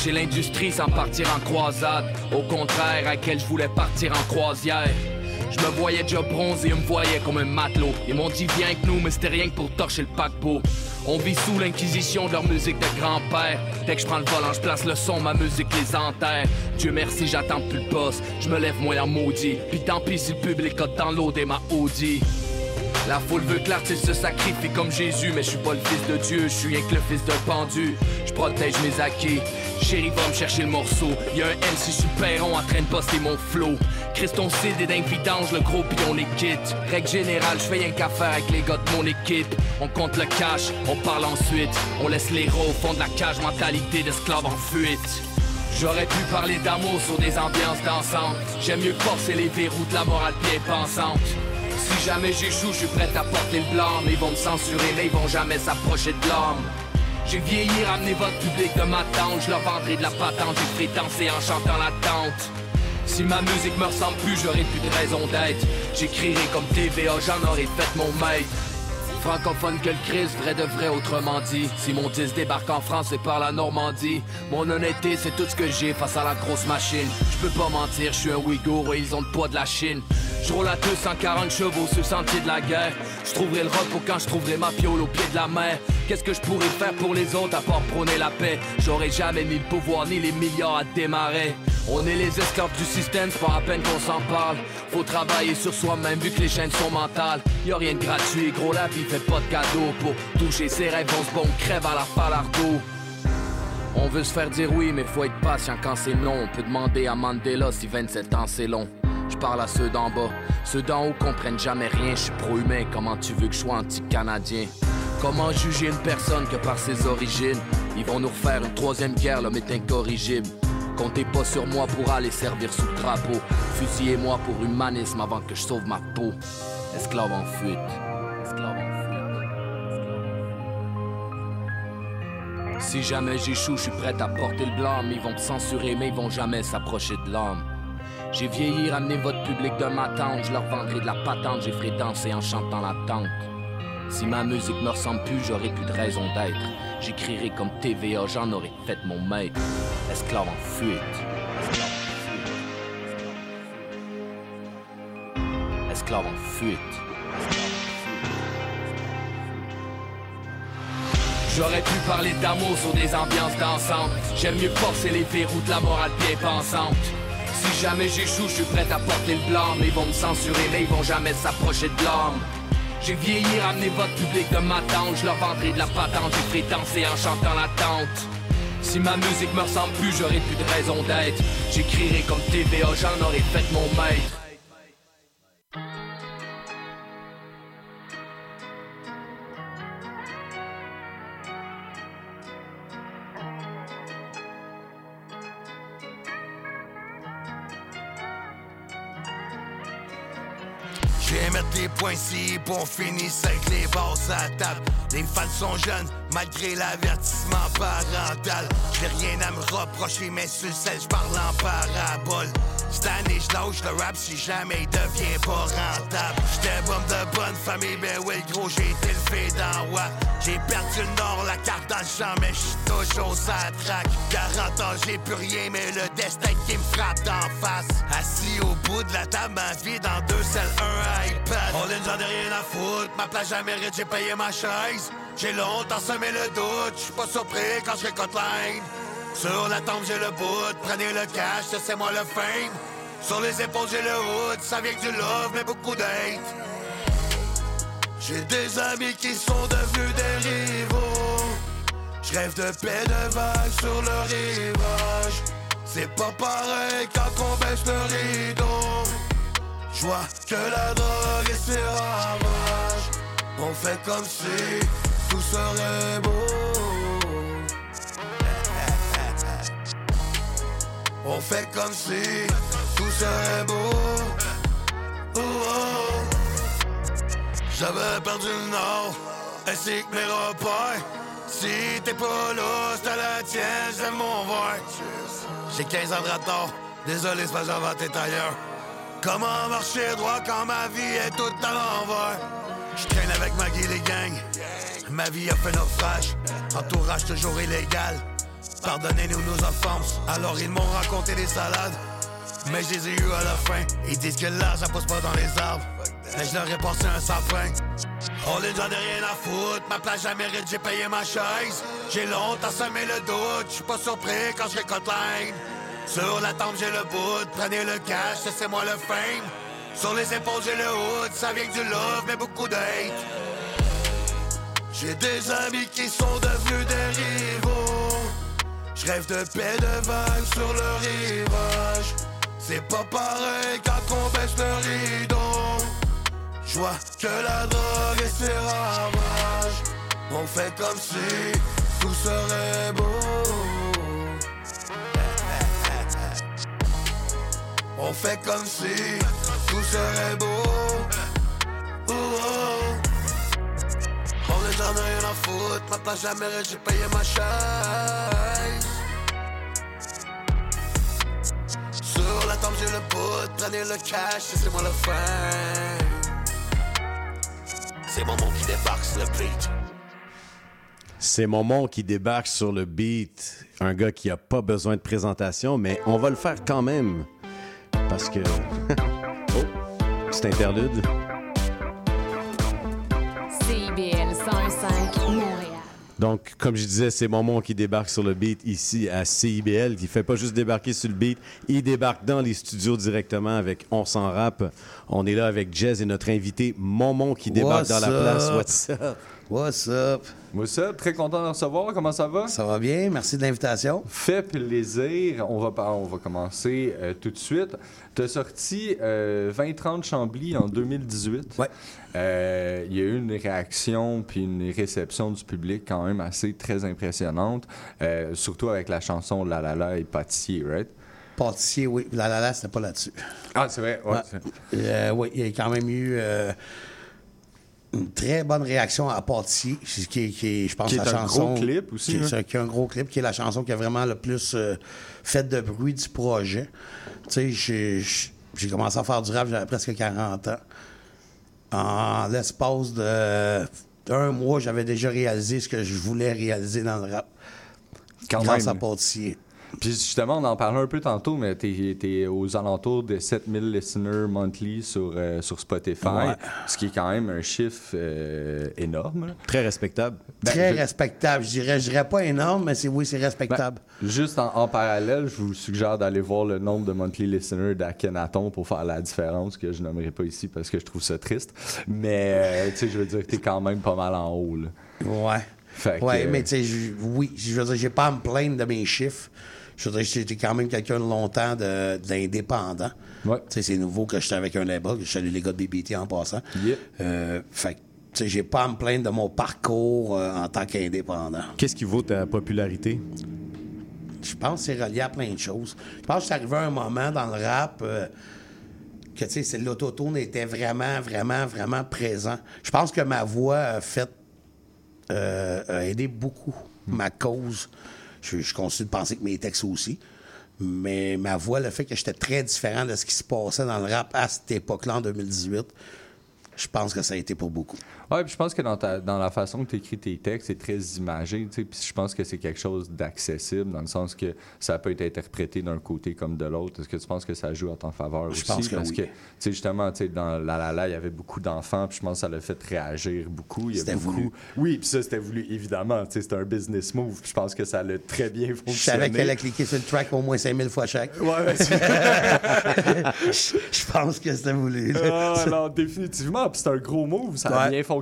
Approché l'industrie sans partir en croisade. Au contraire, à quel je voulais partir en croisière. Je me voyais déjà bronzé, ils me voyaient comme un matelot. Ils m'ont dit viens avec nous, mais c'était rien que pour torcher le paquebot. On vit sous l'inquisition de leur musique de grand-père. Dès que je prends le volant, je place le son, ma musique les enterre. Dieu merci, j'attends plus le boss. Je me lève moi en maudit. Puis tant pis si le public a dans l'eau des ma Audi. La foule veut que l'artiste se sacrifie comme Jésus, mais je suis pas le fils de Dieu, je suis que le fils d'un pendu. Je protège mes acquis. Chérie, va me chercher le morceau. Y a un MC super rond en train de poster mon flow. Christon Cid et dingue le gros puis on les quitte. Règle générale, je fais rien qu'affaire avec les gars de mon équipe. On compte le cash, on parle ensuite. On laisse les héros au fond de la cage, mentalité d'esclave en fuite. J'aurais pu parler d'amour sur des ambiances dansantes. J'aime mieux forcer les verrous de la morale bien pensante. Si jamais j'échoue, je suis prêt à porter le. Mais ils vont me censurer, mais ils vont jamais s'approcher de l'homme. J'ai vieilli, ramené votre public de ma tente. Je leur vendrai de la patente, j'ai ferai danser en chantant la tente. Si ma musique me ressemble plus, j'aurai plus de raison d'être. J'écrirai comme TVA, j'en aurais fait mon maître. Francophone que le Christ, vrai de vrai, autrement dit. Si mon 10 débarque en France, c'est par la Normandie. Mon honnêteté, c'est tout ce que j'ai face à la grosse machine. Je peux pas mentir, je suis un Ouïghour et ils ont le poids de la Chine. Je roule à 240 chevaux sur le sentier de la guerre. Je trouverai le rock pour quand je trouverai ma piole au pied de la mer. Qu'est-ce que je pourrais faire pour les autres à part prôner la paix? J'aurais jamais ni le pouvoir ni les milliards à démarrer. On est les esclaves du système, c'est pas à peine qu'on s'en parle. Faut travailler sur soi-même vu que les chaînes sont mentales. Y a rien de gratuit, gros, la vie fait pas de cadeau. Pour toucher ses rêves, on se bon crève à la palardo. On veut se faire dire oui, mais faut être patient quand c'est non. On peut demander à Mandela si 27 ans c'est long. Je parle à ceux d'en bas, ceux d'en haut comprennent jamais rien. Je suis pro-humain, comment tu veux que je sois anti-canadien? Comment juger une personne que par ses origines? Ils vont nous refaire une troisième guerre, l'homme est incorrigible. Comptez pas sur moi pour aller servir sous le drapeau. Fusillez-moi pour humanisme avant que je sauve ma peau. Esclave en fuite. En fuite. Si jamais j'échoue, je suis prêt à porter le blâme. Ils vont me censurer, mais ils vont jamais s'approcher de l'homme. J'ai vieilli, ramené votre public de ma tante. Je leur vendrai de la patente, j'ai ferai danser en chantant la tente. Si ma musique me ressemble plus, j'aurais plus de raison d'être. J'écrirai comme TVA, j'en aurais fait mon maître. Esclave en fuite. Esclave en fuite. J'aurais pu parler d'amour sur des ambiances dansantes. J'aime mieux forcer les verrous de la morale bien pensante. Si jamais j'échoue, je suis prêt à porter le. Mais ils vont me censurer, mais ils vont jamais s'approcher de l'homme. J'ai vieilli, ramené votre public de ma tente. Je leur vendrai de la patente, j'ai danser en chantant la tente. Si ma musique me ressemble plus, j'aurais plus de raison d'être. J'écrirai comme TVA, j'en aurais fait mon maître. Points ici pour finisse avec les basses à table. Les fans sont jeunes, malgré l'avertissement parental. J'ai rien à me reprocher, mais sur celle, je parle en parabole. Cette année, je lâche le rap si jamais il devient pas rentable. J'étais bombe de bonne famille, ben oui, gros, j'ai été le fait d'en. J'ai perdu le nord, la carte dans le champ, mais j'suis toujours sa traque. 40 ans, j'ai plus rien, mais le destin qui me frappe d'en face. Assis au bout de la table, ma vie dans deux selles, un iPad. On j'en ai rien à foutre, ma place jamais mérite, j'ai payé ma chaise. J'ai longtemps semé le doute, j'suis pas surpris quand je récolte line. Sur la tombe, j'ai le bout, prenez le cash, c'est moi le fame. Sur les épaules, j'ai le hood, ça vient que du love, mais beaucoup d'hate. J'ai des amis qui sont devenus des rivaux. Je rêve de paix de vagues sur le rivage. C'est pas pareil quand on baisse le rideau. Je vois que la drogue et ses ravages. On fait comme si tout serait beau. On fait comme si tout serait beau. Oh, oh. J'avais perdu le nord, ainsi que mes repères. Si t'es pas là, c'est la tienne, j'aime mon verre. J'ai 15 ans de retard, désolé, c'est pas j'en t'es ailleurs. Comment marcher droit quand ma vie est toute à l'envers? Je traîne avec Maggie les gangs. Ma vie a fait naufrage, entourage toujours illégal. Pardonnez-nous nos offenses, alors ils m'ont raconté des salades. Mais je les ai eu à la fin. Ils disent que l'argent pousse pas dans les arbres. Mais je leur ai passé un sapin. Oh, les j'en ai rien à foutre. Ma place, jamais mérite, j'ai payé ma chaise. J'ai longtemps semé le doute. Je suis pas surpris quand je récolte. Sur la tombe, j'ai le bout. Prenez le cash, c'est moi le fame. Sur les épaules, j'ai le hood. Ça vient du love, mais beaucoup d'hate. J'ai des amis qui sont devenus des rivaux. Je rêve de paix de vagues sur le rivage. C'est pas pareil quand on baisse le rideau. Je vois que la drogue et ses ravages. On fait comme si tout serait beau. On fait comme si tout serait beau. Oh, oh. Est j'en ai rien à foutre. Ma place jamais j'ai payé ma chaise. Sur la tombe, j'ai le bout. Prenez le cash, c'est moi le fin. C'est mon monde qui débarque sur le beat. C'est Momon qui débarque sur le beat. Un gars qui a pas besoin de présentation, mais on va le faire quand même. Parce que. oh, c'est interlude. Donc, comme je disais, c'est Momon qui débarque sur le beat ici à CIBL, qui fait pas juste débarquer sur le beat, il débarque dans les studios directement avec On s'en rap. On est là avec Jazz et notre invité Momon qui débarque What's dans la place. What's up? What's up? What's up? Très content de recevoir. Comment ça va? Ça va bien. Merci de l'invitation. Fait plaisir. On va, on va commencer euh, tout de suite. Tu as sorti euh, 20-30 Chambly en 2018. Ouais. Euh, Il y a eu une réaction puis une réception du public quand même assez très impressionnante, euh, surtout avec la chanson La La La et Pâtissier, right? Pâtissier, oui. La la la, c'était pas là-dessus. Ah, c'est vrai, ouais. Euh, oui, il y a quand même eu. Une très bonne réaction à Portier, qui, qui est, je pense, Qui est la un chanson. gros clip aussi, Qui est, hein. qui est un gros clip, qui est la chanson qui a vraiment le plus euh, fait de bruit du projet. Tu sais, j'ai- commencé à faire du rap, j'avais presque 40 ans. En l'espace de d'un mois, j'avais déjà réalisé ce que je voulais réaliser dans le rap. Quand grâce même. à Portier. Puis justement, on en parlait un peu tantôt, mais t'es es aux alentours de 7000 listeners monthly sur, euh, sur Spotify, Ouais. ce qui est quand même un chiffre euh, énorme. Très respectable. Ben, Très je- respectable. Je dirais, je dirais pas énorme, mais c'est oui, c'est respectable. Juste en, en parallèle, je vous suggère d'aller voir le nombre de monthly listeners d'Akhenaton pour faire la différence, que je nommerai pas ici parce que je trouve ça triste. Mais, euh, tu sais, je veux dire que t'es quand même pas mal en haut. Là. Ouais. Fait que, ouais, mais tu sais, je- oui, je veux dire, j'ai pas à me plaindre de mes chiffres. Je veux dire, j'étais quand même quelqu'un de longtemps d'indépendant. Ouais. C'est nouveau que j'étais avec un label, je salue les gars de BBT en passant. Yeah. Euh, fait que, j'ai pas à me plaindre de mon parcours euh, en tant qu'indépendant. Qu'est-ce qui vaut ta popularité? Je pense que c'est relié à plein de choses. Je pense que c'est arrivé à un moment dans le rap euh, que, tu sais, l'autotune était vraiment, vraiment, vraiment présent. Je pense que ma voix a fait, euh, a aidé beaucoup ma cause. Je, continue de penser que mes textes aussi. Mais ma voix, le fait que j'étais très différent de ce qui se passait dans le rap à cette époque-là, en 2018, je pense que ça a été pour beaucoup. Ouais, puis je pense que dans, ta, dans la façon que tu écris tes textes, c'est très imagé, tu sais, puis je pense que c'est quelque chose d'accessible, dans le sens que ça peut être interprété d'un côté comme de l'autre. Est-ce que tu penses que ça joue à ton faveur Je aussi? pense que Parce oui. que, tu sais, justement, tu sais, dans La La La, il y avait beaucoup d'enfants, puis je pense que ça l'a fait réagir beaucoup. Il y a C'était beaucoup... voulu. Oui, puis ça, c'était voulu, évidemment, c'était un business move, je pense que ça l'a très bien fonctionné. Je savais qu'elle a cliqué sur le track au moins 5000 fois chaque. Ouais, c'est- je, pense que c'était voulu. Ah, alors, définitivement. Puis c'est un gros move. Ça a Ouais. bien fonctionné.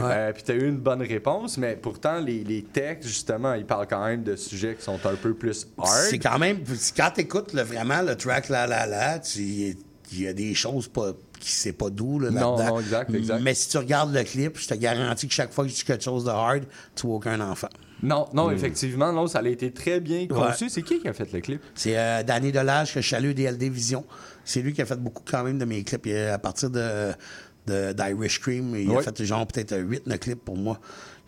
Euh, puis tu as eu une bonne réponse. Mais pourtant, les, les textes, justement, ils parlent quand même de sujets qui sont un peu plus hard. C'est quand même. Quand tu écoutes vraiment le track La La La, il y a des choses pas, qui c'est pas doux là, Non, là-dedans. non, exact, exact. Mais si tu regardes le clip, je te garantis que chaque fois que tu dis quelque chose de hard, tu vois aucun enfant. Non, non, Mm. effectivement, non, ça a été très bien conçu. Ouais. C'est qui qui a fait le clip? C'est euh, Danny Delage que je salue DLD Vision. C'est lui qui a fait beaucoup quand même de mes clips. À partir de- d'Irish Cream, il a fait genre peut-être 8-9 clips pour moi.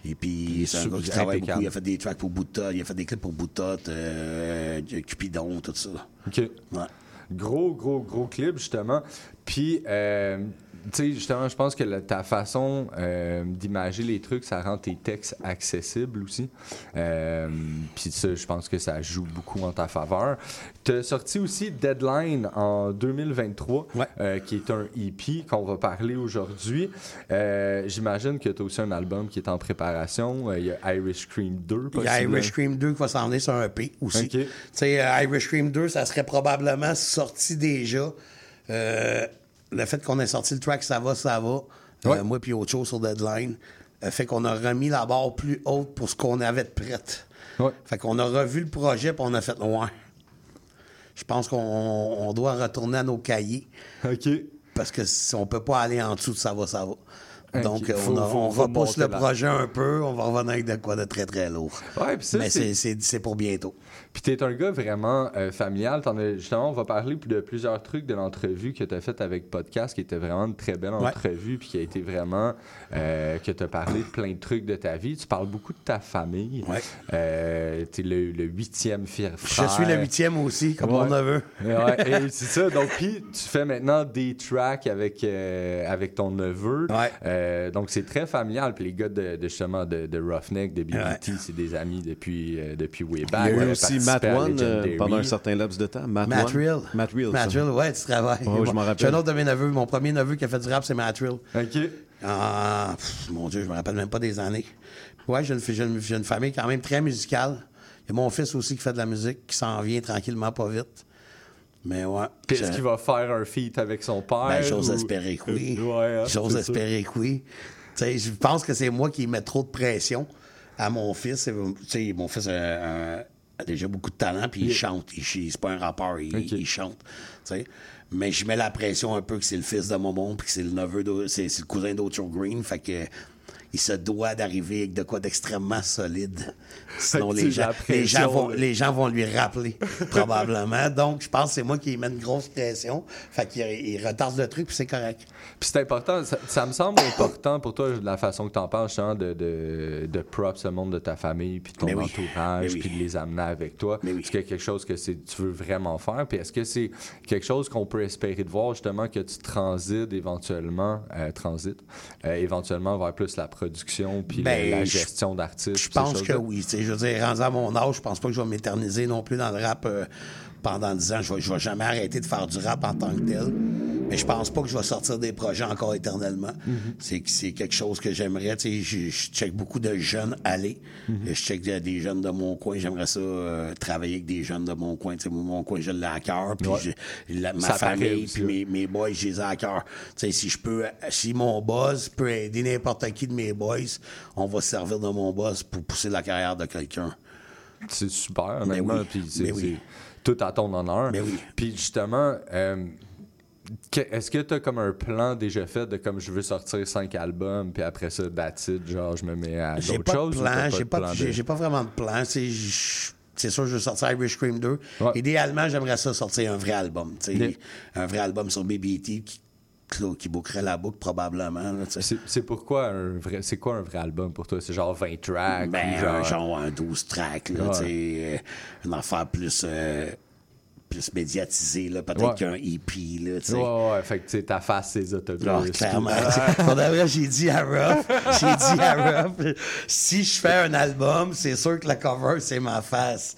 Et puis c'est un gars qui travaille beaucoup. Il a fait des tracks pour Boutot, il a fait des clips pour Boutot, euh, Cupidon, tout ça. OK. Ouais. Gros, gros, gros clip, justement. Puis, euh, sais, justement, je pense que la- ta façon euh, d'imager les trucs, ça rend tes textes accessibles aussi. Euh, Puis ça, je pense que ça joue beaucoup en ta faveur. Tu as sorti aussi Deadline en 2023, euh, qui est un EP qu'on va parler aujourd'hui. Euh, J'imagine que tu as aussi un album qui est en préparation. Il y a Irish Cream 2, Il y a. Irish Cream 2 qui va s'en venir sur un EP aussi. Tu sais, Irish Cream 2, ça serait probablement sorti déjà. Le fait qu'on ait sorti le track Ça va, ça va, euh, moi puis autre chose sur Deadline, euh, fait qu'on a remis la barre plus haute pour ce qu'on avait de prête. Fait qu'on a revu le projet puis on a fait ouais. Je pense qu'on on doit retourner à nos cahiers. OK. Parce que si on peut pas aller en dessous de ça va, ça va. Donc, euh, Faut- on, a- faut- on faut repousse le projet un peu, on va revenir avec de quoi de très très lourd. Ouais, puis ça, Mais c'est pour bientôt. Puis t'es un gars vraiment euh, familial. As- justement, on va parler de plusieurs trucs de l'entrevue que tu as faite avec Podcast, qui était vraiment une très belle Ouais. entrevue, puis qui a été vraiment... euh, que tu as parlé de plein de trucs de ta vie. Tu parles beaucoup de ta famille. Euh, t'es le, le huitième fier frère. Je suis le huitième aussi, comme mon Ouais. neveu. Ouais, et c'est ça. Donc, puis tu fais maintenant des tracks avec, euh, avec ton neveu. Euh, donc, c'est très familial. Puis les gars de, de justement de, de Roughneck, de BBT, c'est des amis depuis, depuis way back. Aussi Matt One euh, pendant un certain laps de temps. Matt, Matt. Real. Matt Real. Matt. Real, ouais, tu travailles. Ouais, je m'en J'ai rappelle. un autre de mes neveux. Mon premier neveu qui a fait du rap, c'est Matt Real. OK. Ah, pff, mon Dieu, je me rappelle même pas des années. Ouais, j'ai une, famille quand même très musicale. Il y a mon fils aussi qui fait de la musique, qui s'en vient tranquillement, pas vite. Mais ouais. Puis est-ce qu'il va faire un feat avec son père? Ben, j'ose ou- espérer que oui. Ouais, hein, j'ose espérer que oui. Tu sais, je pense que c'est moi qui mets trop de pression à mon fils. Tu sais, mon fils a, a- a déjà beaucoup de talent, puis il chante. Il, c'est pas un rappeur, il, chante. tu sais. Mais je mets la pression un peu que c'est le fils de Momon, puis que c'est le neveu, c'est le cousin d'Ocho Green. Fait que il se doit d'arriver avec de quoi d'extrêmement solide. Sinon, que les gens, les, gens vont, les gens vont lui rappeler, probablement. Donc, je pense que c'est moi qui mets une grosse pression. Fait qu'il il retarde le truc, puis c'est correct. Puis c'est important, ça, ça me semble important pour toi, de la façon que tu en parles, justement, de, de, de props le monde de ta famille, puis de ton oui. entourage, oui. puis de les amener avec toi. Est-ce qu'il y a quelque chose que tu veux vraiment faire? Puis est-ce que c'est quelque chose qu'on peut espérer de voir, justement, que tu transites éventuellement, euh, transites, euh, éventuellement vers plus la production, puis Ben, la, je- gestion d'artistes? Je pense que oui. Je veux dire, rendu à mon âge, je pense pas que je vais m'éterniser non plus dans le rap euh, pendant 10 ans. Je vais, je vais jamais arrêter de faire du rap en tant que tel. Mais je pense pas que je vais sortir des projets encore éternellement. C'est que c'est quelque chose que j'aimerais. Tu sais, je, je check beaucoup de jeunes aller. Je check des, des jeunes de mon coin. J'aimerais ça euh, travailler avec des jeunes de mon coin. Tu sais, mon coin, je l'ai à cœur. Puis Ouais. je- la- ma Ça famille, puis mes, mes boys, je les ai à cœur. Tu sais, si je peux, si mon boss peut aider n'importe qui de mes boys, on va se servir de mon boss pour pousser la carrière de quelqu'un. C'est super, Mais honnêtement. oui. Puis c'est, Mais oui. c'est tout à ton honneur. Puis justement, euh, est-ce que tu as comme un plan déjà fait de comme je veux sortir cinq albums, puis après ça, that's it, genre je me mets à d'autres choses? t'as plan, j'ai pas, plan de- j'ai, j'ai pas vraiment de plan. C'est, c'est sûr, je veux sortir Irish Cream 2. Idéalement, j'aimerais ça sortir un vrai album. Un vrai album sur BBT qui, qui, qui bouclerait la boucle probablement. C'est, pourquoi un vrai. C'est quoi un vrai album pour toi? C'est genre 20 tracks? Ben, ou un genre un 12 tracks, là, Ouais. une affaire plus, euh, plus médiatisée, là, peut-être Ouais. qu'un EP, là, tu sais. Ouais, ouais, fait que tu sais, ta face, c'est autobus. Ah, clairement. Pour j'ai dit à Ruff, j'ai dit à Ruff, si je fais un album, c'est sûr que la cover, c'est ma face.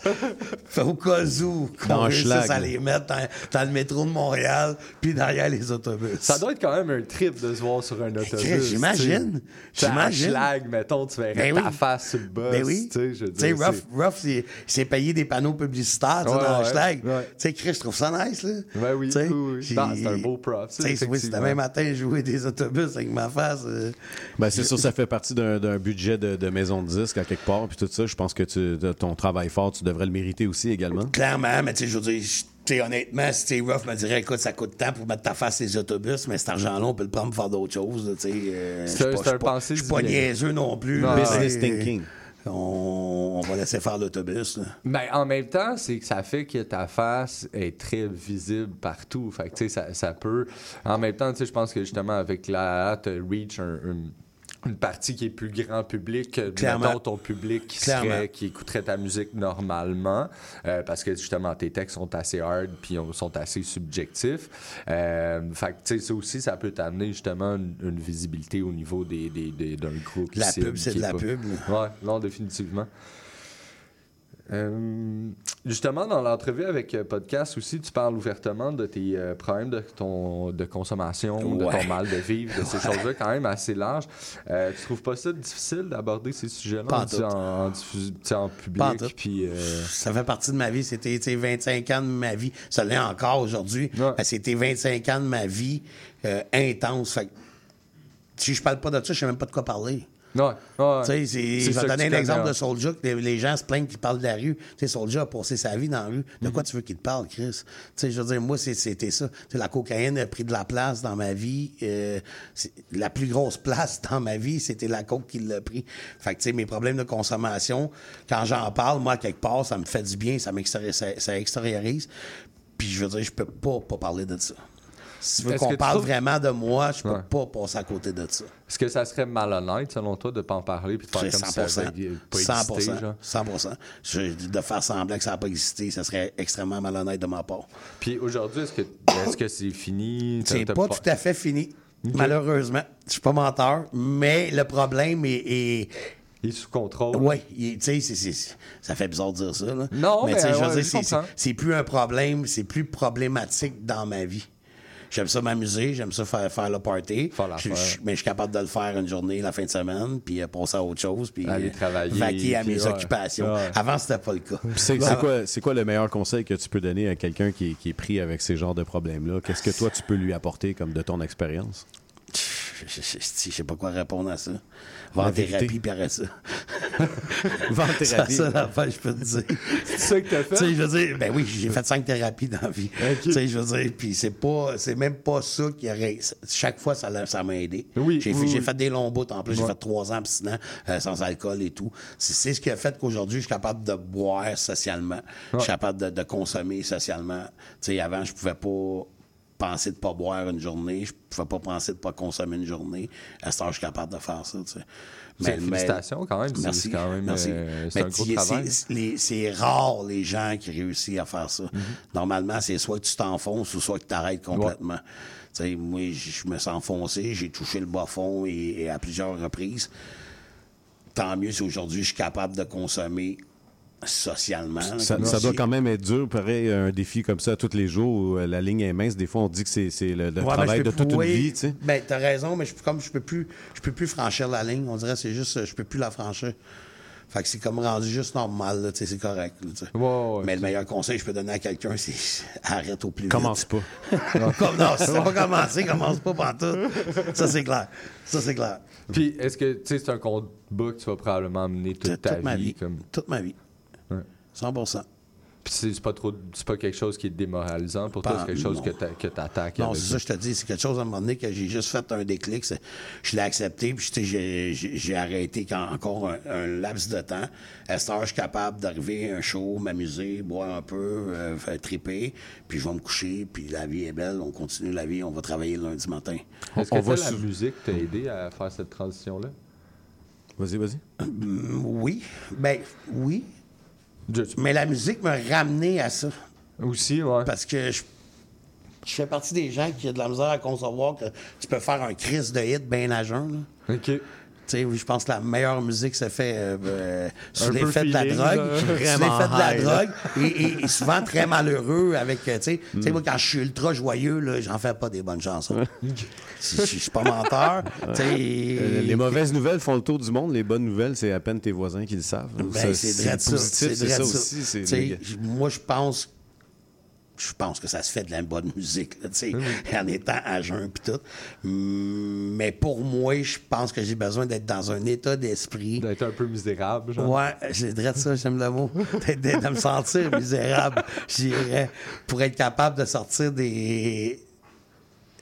Fait au cas où qu'on réussisse à les mettre dans, dans le métro de Montréal, puis derrière les autobus. Ça doit être quand même un trip de se voir sur un autobus. J'imagine. J'imagine. Schlag, mettons, tu verrais Ben ta oui. face sur le boss. Ben oui. Tu sais, je veux Tu sais, dire, Ruff, Ruff, il s'est payé des panneaux publicitaires tu sais, Ouais, dans ouais, Schlag. ouais. Tu sais, Chris, je trouve ça nice, là. Ben oui, c'est un beau prof, Tu sais, oui, demain matin, jouer des autobus avec ma face. euh, Ben, c'est sûr, ça fait partie d'un budget de, de maison de disques à quelque part, puis tout ça. Je pense que tu, de ton travail fort, tu devrais le mériter aussi également. Clairement, mais tu sais, je veux dire, honnêtement, si t'es rough, me dirait, écoute, ça coûte tant pour mettre ta face sur les autobus, mais cet argent-là, on peut le prendre pour faire d'autres choses, là, tu sais. euh, C'est un- pas- c'est je un suis pas- pensée Je suis pas du niaiseux non plus. Non, là, Business thinking. On, va laisser faire l'autobus. Ben, en même temps, c'est que ça fait que ta face est très visible partout. Fait que, ça, ça peut. En même temps, je pense que justement, avec la tu reach un- une partie qui est plus grand public Clairement. mettons, ton public qui, serait, qui écouterait ta musique normalement euh, parce que justement tes textes sont assez hard puis on- sont assez subjectifs. Euh, fait que tu sais ça aussi ça peut t'amener justement une, une visibilité au niveau des, des- des- d'un groupe La pub, c'est de la pas- pub, ouais non définitivement euh, justement, dans l'entrevue avec euh, Podcast aussi, tu parles ouvertement de tes euh, problèmes de, ton, de consommation, de ton mal de vivre, de ces choses-là, quand même assez large. Euh, tu trouves pas ça difficile d'aborder ces sujets-là en en, public? Puis, Ça fait partie de ma vie. C'était tu sais, 25 ans de ma vie. Ça l'est encore aujourd'hui. Ben, C'était 25 ans de ma vie intense. Fait si je parle pas de ça, je sais même pas de quoi parler. Ouais, ouais. Tu sais, je vais donner un exemple de Soulja, que les, les gens se plaignent qu'il parle de la rue. Tu sais, Soulja a passé sa vie dans la rue. De quoi tu veux qu'il te parle, Chris? Tu sais, je veux dire, moi, c'était ça. Tu sais, la cocaïne a pris de la place dans ma vie. Euh, la plus grosse place dans ma vie, c'était la coke qui l'a pris. Fait que, tu sais, mes problèmes de consommation, quand j'en parle, moi, quelque part, ça me fait du bien, ça ça, ça extériorise. Puis, je veux dire, je peux pas, pas parler de ça. Si tu veux qu'on parle trouves- vraiment de moi, je peux Ouais. pas passer à côté de ça. Est-ce que ça serait malhonnête, selon toi, de pas en parler puis de faire comme si ça 100%. avait pas 100%. existé, genre? 100%. Je- de faire semblant que ça n'a pas existé, ça serait extrêmement malhonnête de ma part. Puis aujourd'hui, est-ce que est-ce que c'est fini? C'est pas tout à fait fini, malheureusement. Je suis pas menteur, mais le problème est. est il est sous contrôle. Oui, tu sais, ça fait bizarre de dire ça. Là. Non, mais mais tu sais, je veux ouais, c'est plus un problème, c'est plus problématique dans ma vie. J'aime ça m'amuser, j'aime ça faire, faire le party. Faire Je- l'affaire. je- mais je suis capable de le faire une journée, la fin de semaine, puis euh, passer à autre chose, puis Aller euh, travailler, vaquer à mes ouais. occupations. Ouais. Avant, c'était pas le cas. C'est quoi, c'est quoi le meilleur conseil que tu peux donner à quelqu'un qui, est- qui est pris avec ces genres de problèmes-là? Qu'est-ce que toi, tu peux lui apporter comme de ton expérience? Je, je- sais pas quoi répondre à ça. Va en thérapie, puis arrête ça. Va en thérapie. C'est ça l'affaire, je peux te dire. C'est ça que t'as fait? Tu sais, je veux dire, ben oui, j'ai fait cinq thérapies dans la vie. Tu sais, je veux dire, puis c'est pas, c'est même pas ça qui aurait. Chaque fois, ça ça m'a aidé. Oui, j'ai oui, fait, j'ai oui. fait des longs bouts. En plus, j'ai fait trois ans abstinent, euh, sans alcool et tout. C'est, c'est ce qui a fait qu'aujourd'hui, je suis capable de boire socialement. Je suis capable de, de consommer socialement. Tu sais, avant, je pouvais pas penser de pas boire une journée. Je pouvais pas penser de pas consommer une journée. À ce temps, je suis capable de faire ça, tu sais. C'est- félicitations quand même, Merci. quand même, merci. euh, c'est Mais un gros tu- travail. c'est- rare les gens qui réussissent à faire ça. Mhm. Normalement, c'est soit que tu t'enfonces ou soit que tu t'arrêtes complètement. Tu sais, moi, je je me suis enfoncé, j'ai touché le bas fond et, et à plusieurs reprises. Tant mieux si aujourd'hui je suis capable de consommer socialement. Ça, doit quand même être dur, pareil, un défi comme ça tous les jours où euh, la ligne est mince. Des fois, on dit que c'est le, le Ouais, mais travail de toute une vie, tu sais. Ben, t'as raison, mais je, comme je peux plus, je peux plus franchir la ligne, on dirait que c'est juste, je peux plus la franchir. Fait que c'est comme rendu juste normal, là, tu sais, c'est correct. là, mais le meilleur conseil que je peux donner à quelqu'un, c'est arrête au plus vite. Commence pas. Comme, non, si t'as pas commencé, commence pas pantoute. Ça, c'est clair. Ça, c'est clair. Puis, est-ce que tu sais, c'est un combat que tu vas probablement mener toute ta toute ma vie? vie. Comme... Toute ma vie. 100 Puis c'est pas trop, c'est pas quelque chose qui est démoralisant pour toi, c'est quelque chose non. que que t'attaques. Non, c'est ça, je te dis. C'est quelque chose à un moment donné que j'ai juste fait un déclic. Je l'ai accepté, puis tu sais, j'ai- arrêté quand encore un, un laps de temps. À cette heure, je suis capable d'arriver à un show, m'amuser, boire un peu, euh, faire triper, puis je vais me coucher, puis la vie est belle, on continue la vie, on va travailler le lundi matin. Est-ce que toi, la musique t'a aidé à faire cette transition-là? Vas-y, vas-y. Mm, Oui. Ben, oui. Mais la musique m'a ramené à ça. Aussi, ouais. Parce que je, je fais partie des gens qui ont de la misère à concevoir que tu peux faire un crise de hit bien à jeun. là. OK. Je pense que la meilleure musique se fait euh, euh, sous l'effet de la drogue. Sous l'effet de la drogue. Et, souvent très malheureux avec, euh, tu sais, tu Mm. sais, moi, quand je suis ultra joyeux, là, j'en fais pas des bonnes chansons. Je suis pas menteur. Euh, les mauvaises nouvelles font le tour du monde. Les bonnes nouvelles, c'est à peine tes voisins qui le savent. Ben, c'est vrai ça. c'est ça ça. aussi. Moi, je pense je pense que ça se fait de la bonne musique, là, sais, en étant à jeun puis tout. Mais pour moi, je pense que j'ai besoin d'être dans un état d'esprit. D'être un peu misérable, genre. Ouais, j'ai de ça, j'aime le mot. D'être- de me sentir misérable, je dirais, pour être capable de sortir des,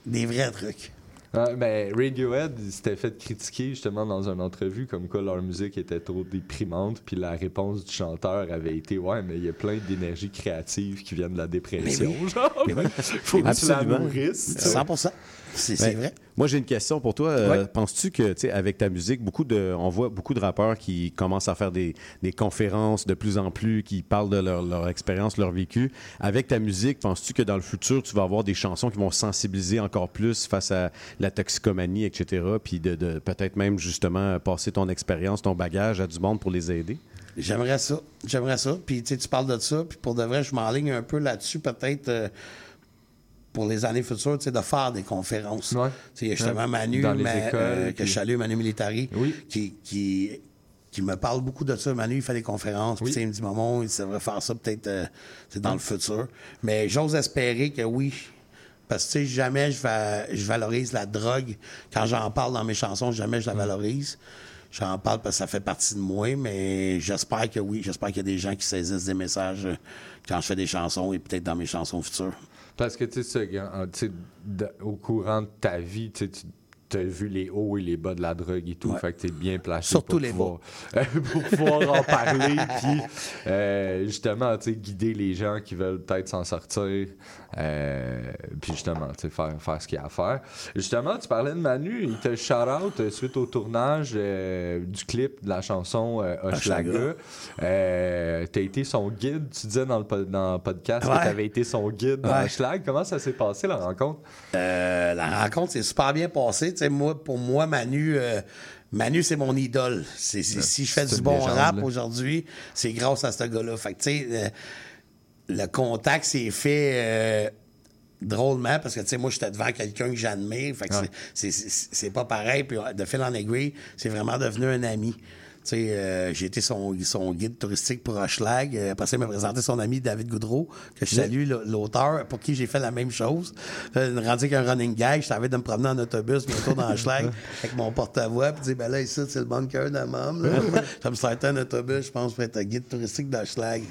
des vrais trucs. Ouais, ben, Radiohead il s'était fait critiquer justement dans une entrevue comme quoi leur musique était trop déprimante, puis la réponse du chanteur avait été Ouais, mais il y a plein d'énergie créative qui viennent de la dépression. Mais oui. Genre, Mais oui. faut que tu la Absolument. nourrisses. tu sais. 100 C'est Ben, vrai. Moi, j'ai une question pour toi. Euh, Ouais. Penses-tu que, tu sais, avec ta musique, beaucoup de, on voit beaucoup de rappeurs qui commencent à faire des, des conférences de plus en plus, qui parlent de leur, leur expérience, leur vécu. Avec ta musique, penses-tu que dans le futur, tu vas avoir des chansons qui vont sensibiliser encore plus face à la toxicomanie, etc., puis de, de peut-être même justement passer ton expérience, ton bagage à du monde pour les aider? J'aimerais ça. J'aimerais ça. Puis tu parles de ça. Puis pour de vrai, je m'enligne un peu là-dessus, peut-être euh, pour les années futures, tu sais, de faire des conférences. Tu sais, il y a justement Ouais. Manu, Dans les Ma- écoles, euh, que puis- je salue, Manu Militari, qui, qui, qui me parle beaucoup de ça. Manu, il fait des conférences. Puis tu sais, il me dit, maman, il devrait faire ça peut-être euh, dans le futur. Mais j'ose espérer que oui. Parce que, tu sais, jamais je, va- je valorise la drogue. Quand j'en parle dans mes chansons, jamais je la valorise. J'en parle parce que ça fait partie de moi, mais j'espère que oui. J'espère qu'il y a des gens qui saisissent des messages euh, quand je fais des chansons et peut-être dans mes chansons futures. Parce que, tu sais, au courant de ta vie, tu as vu les hauts et les bas de la drogue et tout. Fait que tu es bien placé Surtout pour les pouvoir, pour pouvoir en parler. Puis, euh, justement, tu sais, guider les gens qui veulent peut-être s'en sortir. euh, puis, justement, tu sais, faire, faire ce qu'il y a à faire. Justement, tu parlais de Manu. Il te shout-out euh, suite au tournage euh, du clip de la chanson Hochelaga. Tu as été son guide. Tu disais dans le, po- dans le podcast que tu avais été son guide dans Ouais. Comment ça s'est passé, la rencontre? La rencontre s'est super bien passée. Sais, moi, pour moi, Manu, euh, Manu, c'est mon idole. C'est, c'est- si je fais du bon légende, rap là. aujourd'hui, c'est grâce à ce gars-là. Fait que, tu sais, euh, le contact s'est fait euh, drôlement parce que, tu sais, moi, j'étais devant quelqu'un que j'admire. Fait que Ouais. c'est, c'est, c'est- c'est pas pareil. Puis, de fil en aiguille, c'est vraiment devenu un ami. Euh, j'ai été son, son guide touristique pour Hochelag. Euh, Après ça, il m'a présenté son ami David Goudreau, que je salue, l'auteur, pour qui j'ai fait la même chose. Euh, rendu avec un running gag, je savais de me promener en autobus, bientôt dans Hochelag, avec mon porte-voix, puis dire, ben là, ici, c'est le bunker de là. Ça me sortait un autobus, je pense, pour être guide touristique d'Hochelag.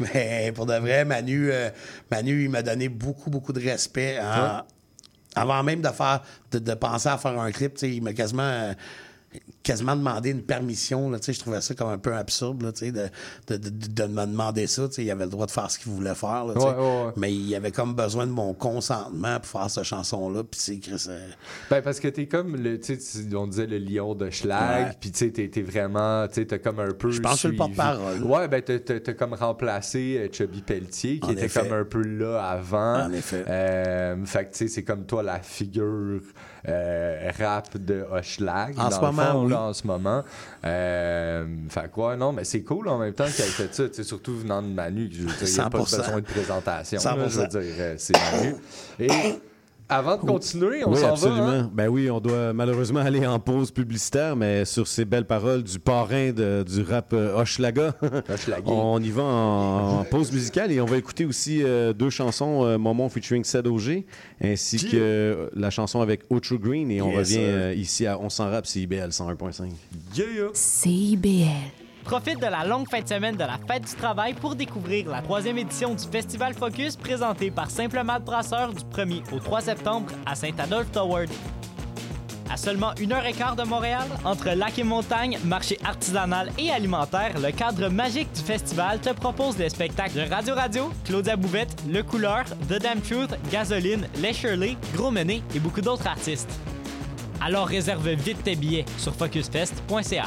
Mais pour de vrai, Manu, euh, Manu, il m'a donné beaucoup, beaucoup de respect. en- Ouais. avant même de faire de, de penser à faire un clip, il m'a quasiment euh, quasiment demandé une permission. Là, je trouvais ça comme un peu absurde là, de, de, de, de me demander ça. Il avait le droit de faire ce qu'il voulait faire. Là, tu sais. Ouais, ouais, ouais. Mais il avait comme besoin de mon consentement pour faire cette chanson-là. Puis Ben, parce que t'es comme, le, on disait le lion de Schlag, puis tu t'es vraiment, t'as comme un peu. Je pense suis le suivi. porte-parole. Ouais, ben, t'as- comme remplacé euh, Chubby Pelletier, qui En était effet. comme un peu là avant. En effet. Euh, fait que, c'est comme toi la figure euh, rap de Hochelag. En dans ce le moment, fond, oui. là, en ce moment. Euh, fait que, ouais, non, mais c'est cool en même temps qu'elle fait ça, tu sais, surtout venant de Manu. Je veux dire, il n'y a pas 100%. besoin de présentation. là, je veux 100%. dire, euh, c'est Manu. Et avant de continuer, on oui, s'en absolument. va. hein? Ben oui, on doit malheureusement aller en pause publicitaire, mais sur ces belles paroles du parrain de- du rap euh, Hochelaga, on y va en, en pause musicale et on va écouter aussi euh, deux chansons, euh, Momon featuring Sed OG, ainsi que euh, la chanson avec Ocho Green et on Yes, revient euh, ici à On s'en rap, CIBL 101.5. CIBL. Profite de la longue fin de semaine de la Fête du Travail pour découvrir la troisième édition du Festival Focus présenté par Simple Malte Brasseur du 1er au 3 septembre à Saint-Adolphe-Toward. À seulement une heure et quart de Montréal, entre lac et montagne, marché artisanal et alimentaire, le cadre magique du festival te propose des spectacles de Radio Radio, Claudia Bouvette, Le Couleur, The Damn Truth, Gasoline, Les Shirley, Gros Menet et beaucoup d'autres artistes. Alors réserve vite tes billets sur focusfest.ca.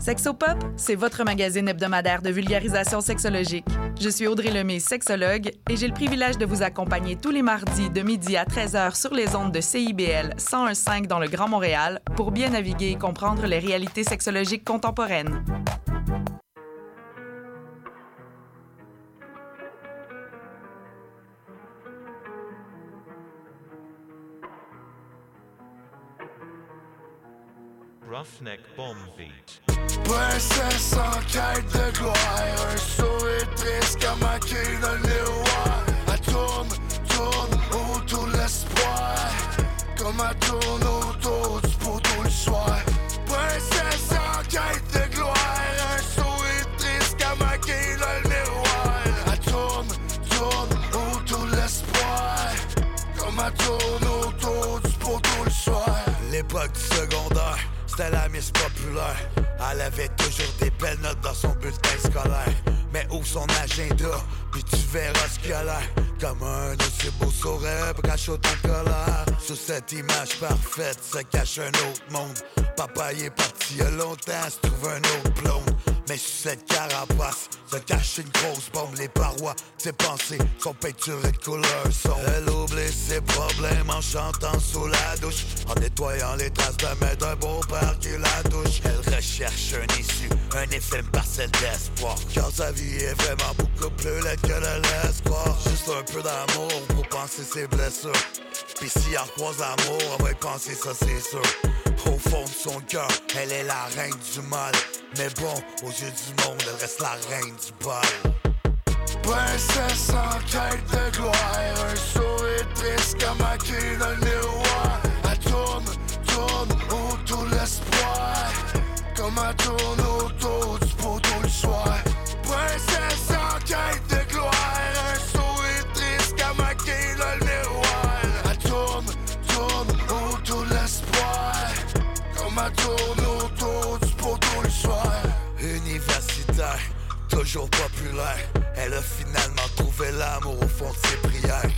Sexopop, c'est votre magazine hebdomadaire de vulgarisation sexologique. Je suis Audrey Lemay, sexologue, et j'ai le privilège de vous accompagner tous les mardis de midi à 13h sur les ondes de CIBL 101.5 dans le Grand Montréal pour bien naviguer et comprendre les réalités sexologiques contemporaines. Roughneck Bomb Beat. Princesse en quête de gloire, un sourire triste comme un cul dans le miroir. Elle tourne, tourne autour de l'espoir, comme elle tourne autour du poteau le soir. Princesse en quête de gloire, un sourire triste comme un cul dans le miroir. Elle tourne, tourne autour de l'espoir, comme elle tourne autour du poteau le soir. L'époque secondaire, c'était la miss populaire. Elle avait toujours des belles notes dans son bulletin scolaire. Mais où son agenda, puis tu verras ce qu'il a l'air. Comme un aussi beau sourire, cache autant de colère. Sous cette image parfaite se cache un autre monde. Papa y est parti il y a longtemps, se trouve un autre blonde. Mais sous cette carapace se cache une grosse bombe. Les parois ses pensées sont peinturées de couleurs. Elle oublie ses problèmes en chantant sous la douche. En nettoyant les traces de mère d'un beau-père qui la touche. Elle recherche un issue, un infime parcelle d'espoir. Car sa vie est vraiment beaucoup plus laide que de l'espoir. Juste un peu d'amour pour penser ses blessures. Pis si elle croise l'amour, elle va y penser ça, c'est sûr. Au fond de son cœur, elle est la reine du mal. Mais bon, aux yeux du monde, elle reste la reine du bal. Princesse en quête de gloire, un sourire triste comme cul dans le miroir. Elle tourne, tourne autour de l'espoir, comme elle tourne autour du poteau le soir. Princesse en quête elle a finalement trouvé l'amour au fond de ses prières.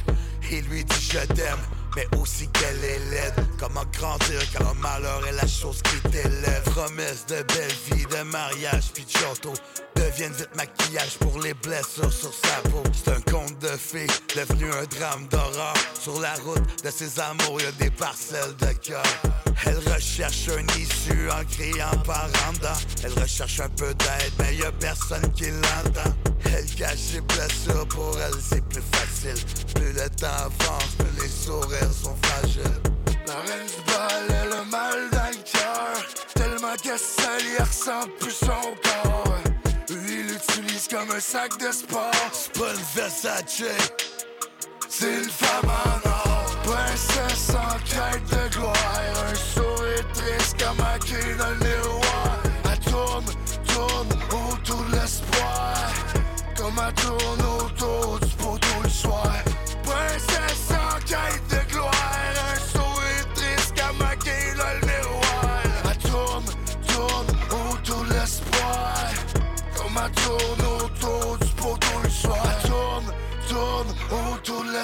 Il lui dit je t'aime, mais aussi qu'elle est laide? Comment grandir quand le malheur est la chose qui t'élève? Promesse de belle vie, de mariage, puis de château. Deviennent vite maquillage pour les blessures sur sa peau. C'est un conte de fées, devenu un drame d'horreur. Sur la route de ses amours, y a des parcelles de cœur. Elle recherche un issue en criant par en dedans. Elle recherche un peu d'aide, mais y a personne qui l'entend. Elle cache ses blessures, pour elle c'est plus facile. Plus le temps avance, plus les sourires La reine du bal, elle a mal dans le cœur. Tellement qu'elle s'allie, ressent plus son corps. Lui, il l'utilise comme un sac de sport. C'est pas une Versace, c'est une femme en or. Princesse en quête de gloire. Un sourire triste comme un cul dans le miroir. Elle tourne, tourne autour de l'espoir. Comme elle tourne autour du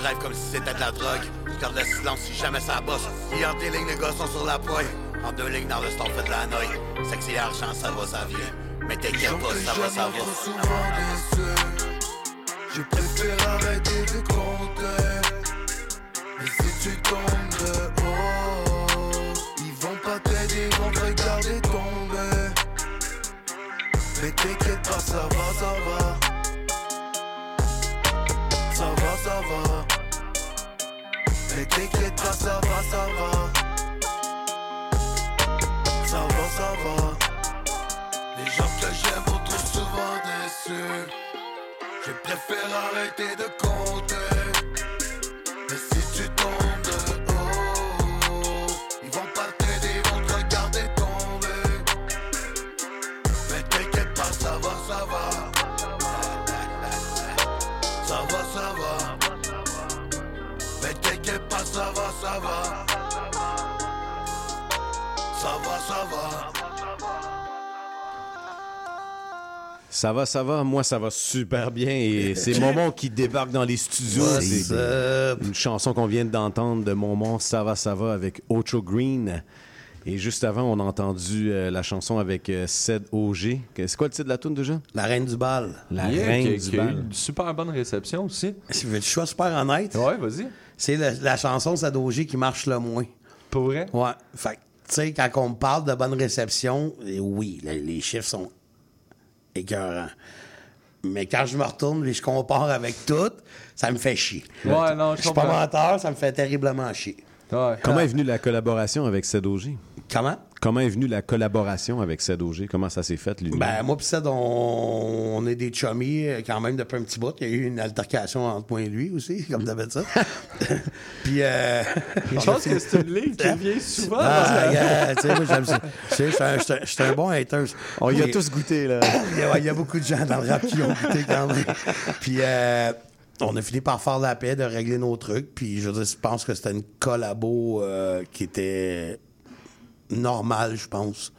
J'vends du rêve comme si c'était de la drogue. J'garde le silence si jamais ça bosse. Hier, tes lignes, les gars sont sur la poigne. En deux lignes dans le store, fait de la noix. Sexy argent, ça va, ça vient. Mais t'inquiète pas, ça va, ça va. Dessus. J'ai préféré arrêter de compter. Mais si tu tombes de haut, ils vont pas t'aider, ils vont te regarder tomber. Mais t'inquiète pas, ça va, ça va. Ça va, ça va. Mais t'inquiète pas, ça va, ça va. Ça va, ça va. Ça va, ça va. Moi, ça va super bien. Et c'est Momon qui débarque dans les studios. C'est une chanson qu'on vient d'entendre de Momon, Ça va, ça va, avec Ocho Green. Et juste avant, on a entendu euh, la chanson avec euh, Ced OG. C'est quoi le titre de la tune déjà? La reine du bal. La Yeah, reine qui, du qui a eu bal. une super bonne réception aussi. Si je sois super honnête. Ouais, vas-y. C'est la, la chanson Sadogé qui marche le moins. Pour vrai? Ouais. Fait que, tu sais, quand on me parle de bonne réception, eh oui, les, les chiffres sont écœurants. Mais quand je me retourne et je compare avec tout, ça me fait chier. Ouais, non, je suis pas menteur, ça me fait terriblement chier. Comment est venue la collaboration avec Ced OG? Comment? Comment est venue la collaboration avec Ced OG? Comment ça s'est fait, lui? Ben, moi pis Seth, on, on est des chummies euh, quand même depuis un petit bout. Il y a eu une altercation entre moi et lui aussi, comme d'habitude. Puis, euh, Je pense que c'est une ligne qui revient souvent. Ah, yeah, tu sais, moi, j'aime ça. Tu sais, j'étais un- bon hater. On y a Puis- tous goûté, là. il, y a, il y a beaucoup de gens dans le rap qui ont goûté quand même. Puis euh, on a fini par faire la paix, de régler nos trucs. Puis je veux dire, je pense que c'était une collabo euh, qui était normale, je pense.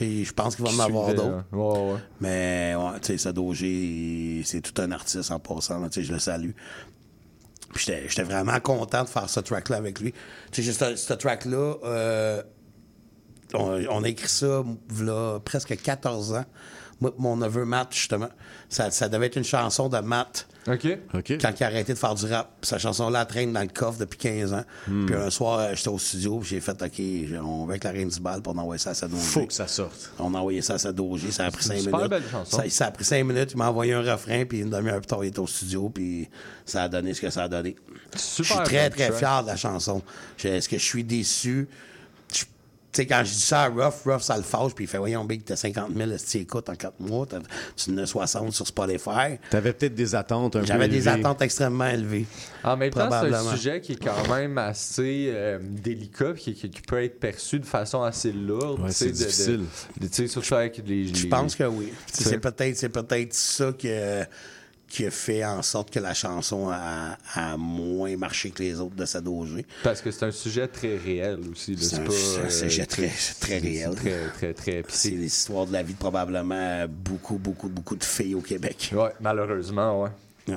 Je pense qu'il va en avoir d'autres. hein. Ouais, ouais. Mais ouais, tu sais, Sadogé, c'est tout un artiste en passant. je le salue. Puis j'étais vraiment content de faire ce track-là avec lui. Tu sais, juste ce, ce track-là, euh, on, on a écrit ça là, presque 14 ans. Moi, mon neveu Matt, justement, ça, ça devait être une chanson de Matt. OK. Quand il a arrêté de faire du rap. Sa chanson-là traîne dans le coffre depuis 15 ans. Hmm. Puis un soir, j'étais au studio, puis j'ai fait OK, on va avec la reine du bal pour envoyer ça à Sadogé. Faut que ça sorte. On a envoyé ça à Sadogé, ça a pris C'est 5 une minutes. super belle chanson. Ça, ça a pris 5 minutes, il m'a envoyé un refrain, puis une demi-heure plus tard, il était au studio, puis ça a donné ce que ça a donné. Super je suis très, très track. fier de la chanson. Je- Est-ce que je suis déçu? Tu sais, quand je dis ça à Ruff, Ruff, ça le fâche, puis il fait Voyons, Big, t'as 50 000 si tu écoutes en 4 mois, t'as- tu en as 60 sur Spotify. T'avais peut-être des attentes un peu J'avais des attentes extrêmement élevées. En même temps, c'est un sujet qui est quand même assez euh, délicat, qui, qui- qui peut être perçu de façon assez lourde. Ouais, c'est de- de- difficile. de- Tu sais, surtout avec les. Je pense que oui. C'est peut-être c'est peut-être ça que- qui a fait en sorte que la chanson a, a moins marché que les autres de Sadogé. Parce que c'est un sujet très réel aussi. C'est un- pas, euh, sujet très- très c'est- réel. c'est Très, très, très. C'est l'histoire de la vie de probablement beaucoup, beaucoup, beaucoup de filles au Québec. Ouais, malheureusement, ouais. Ouais.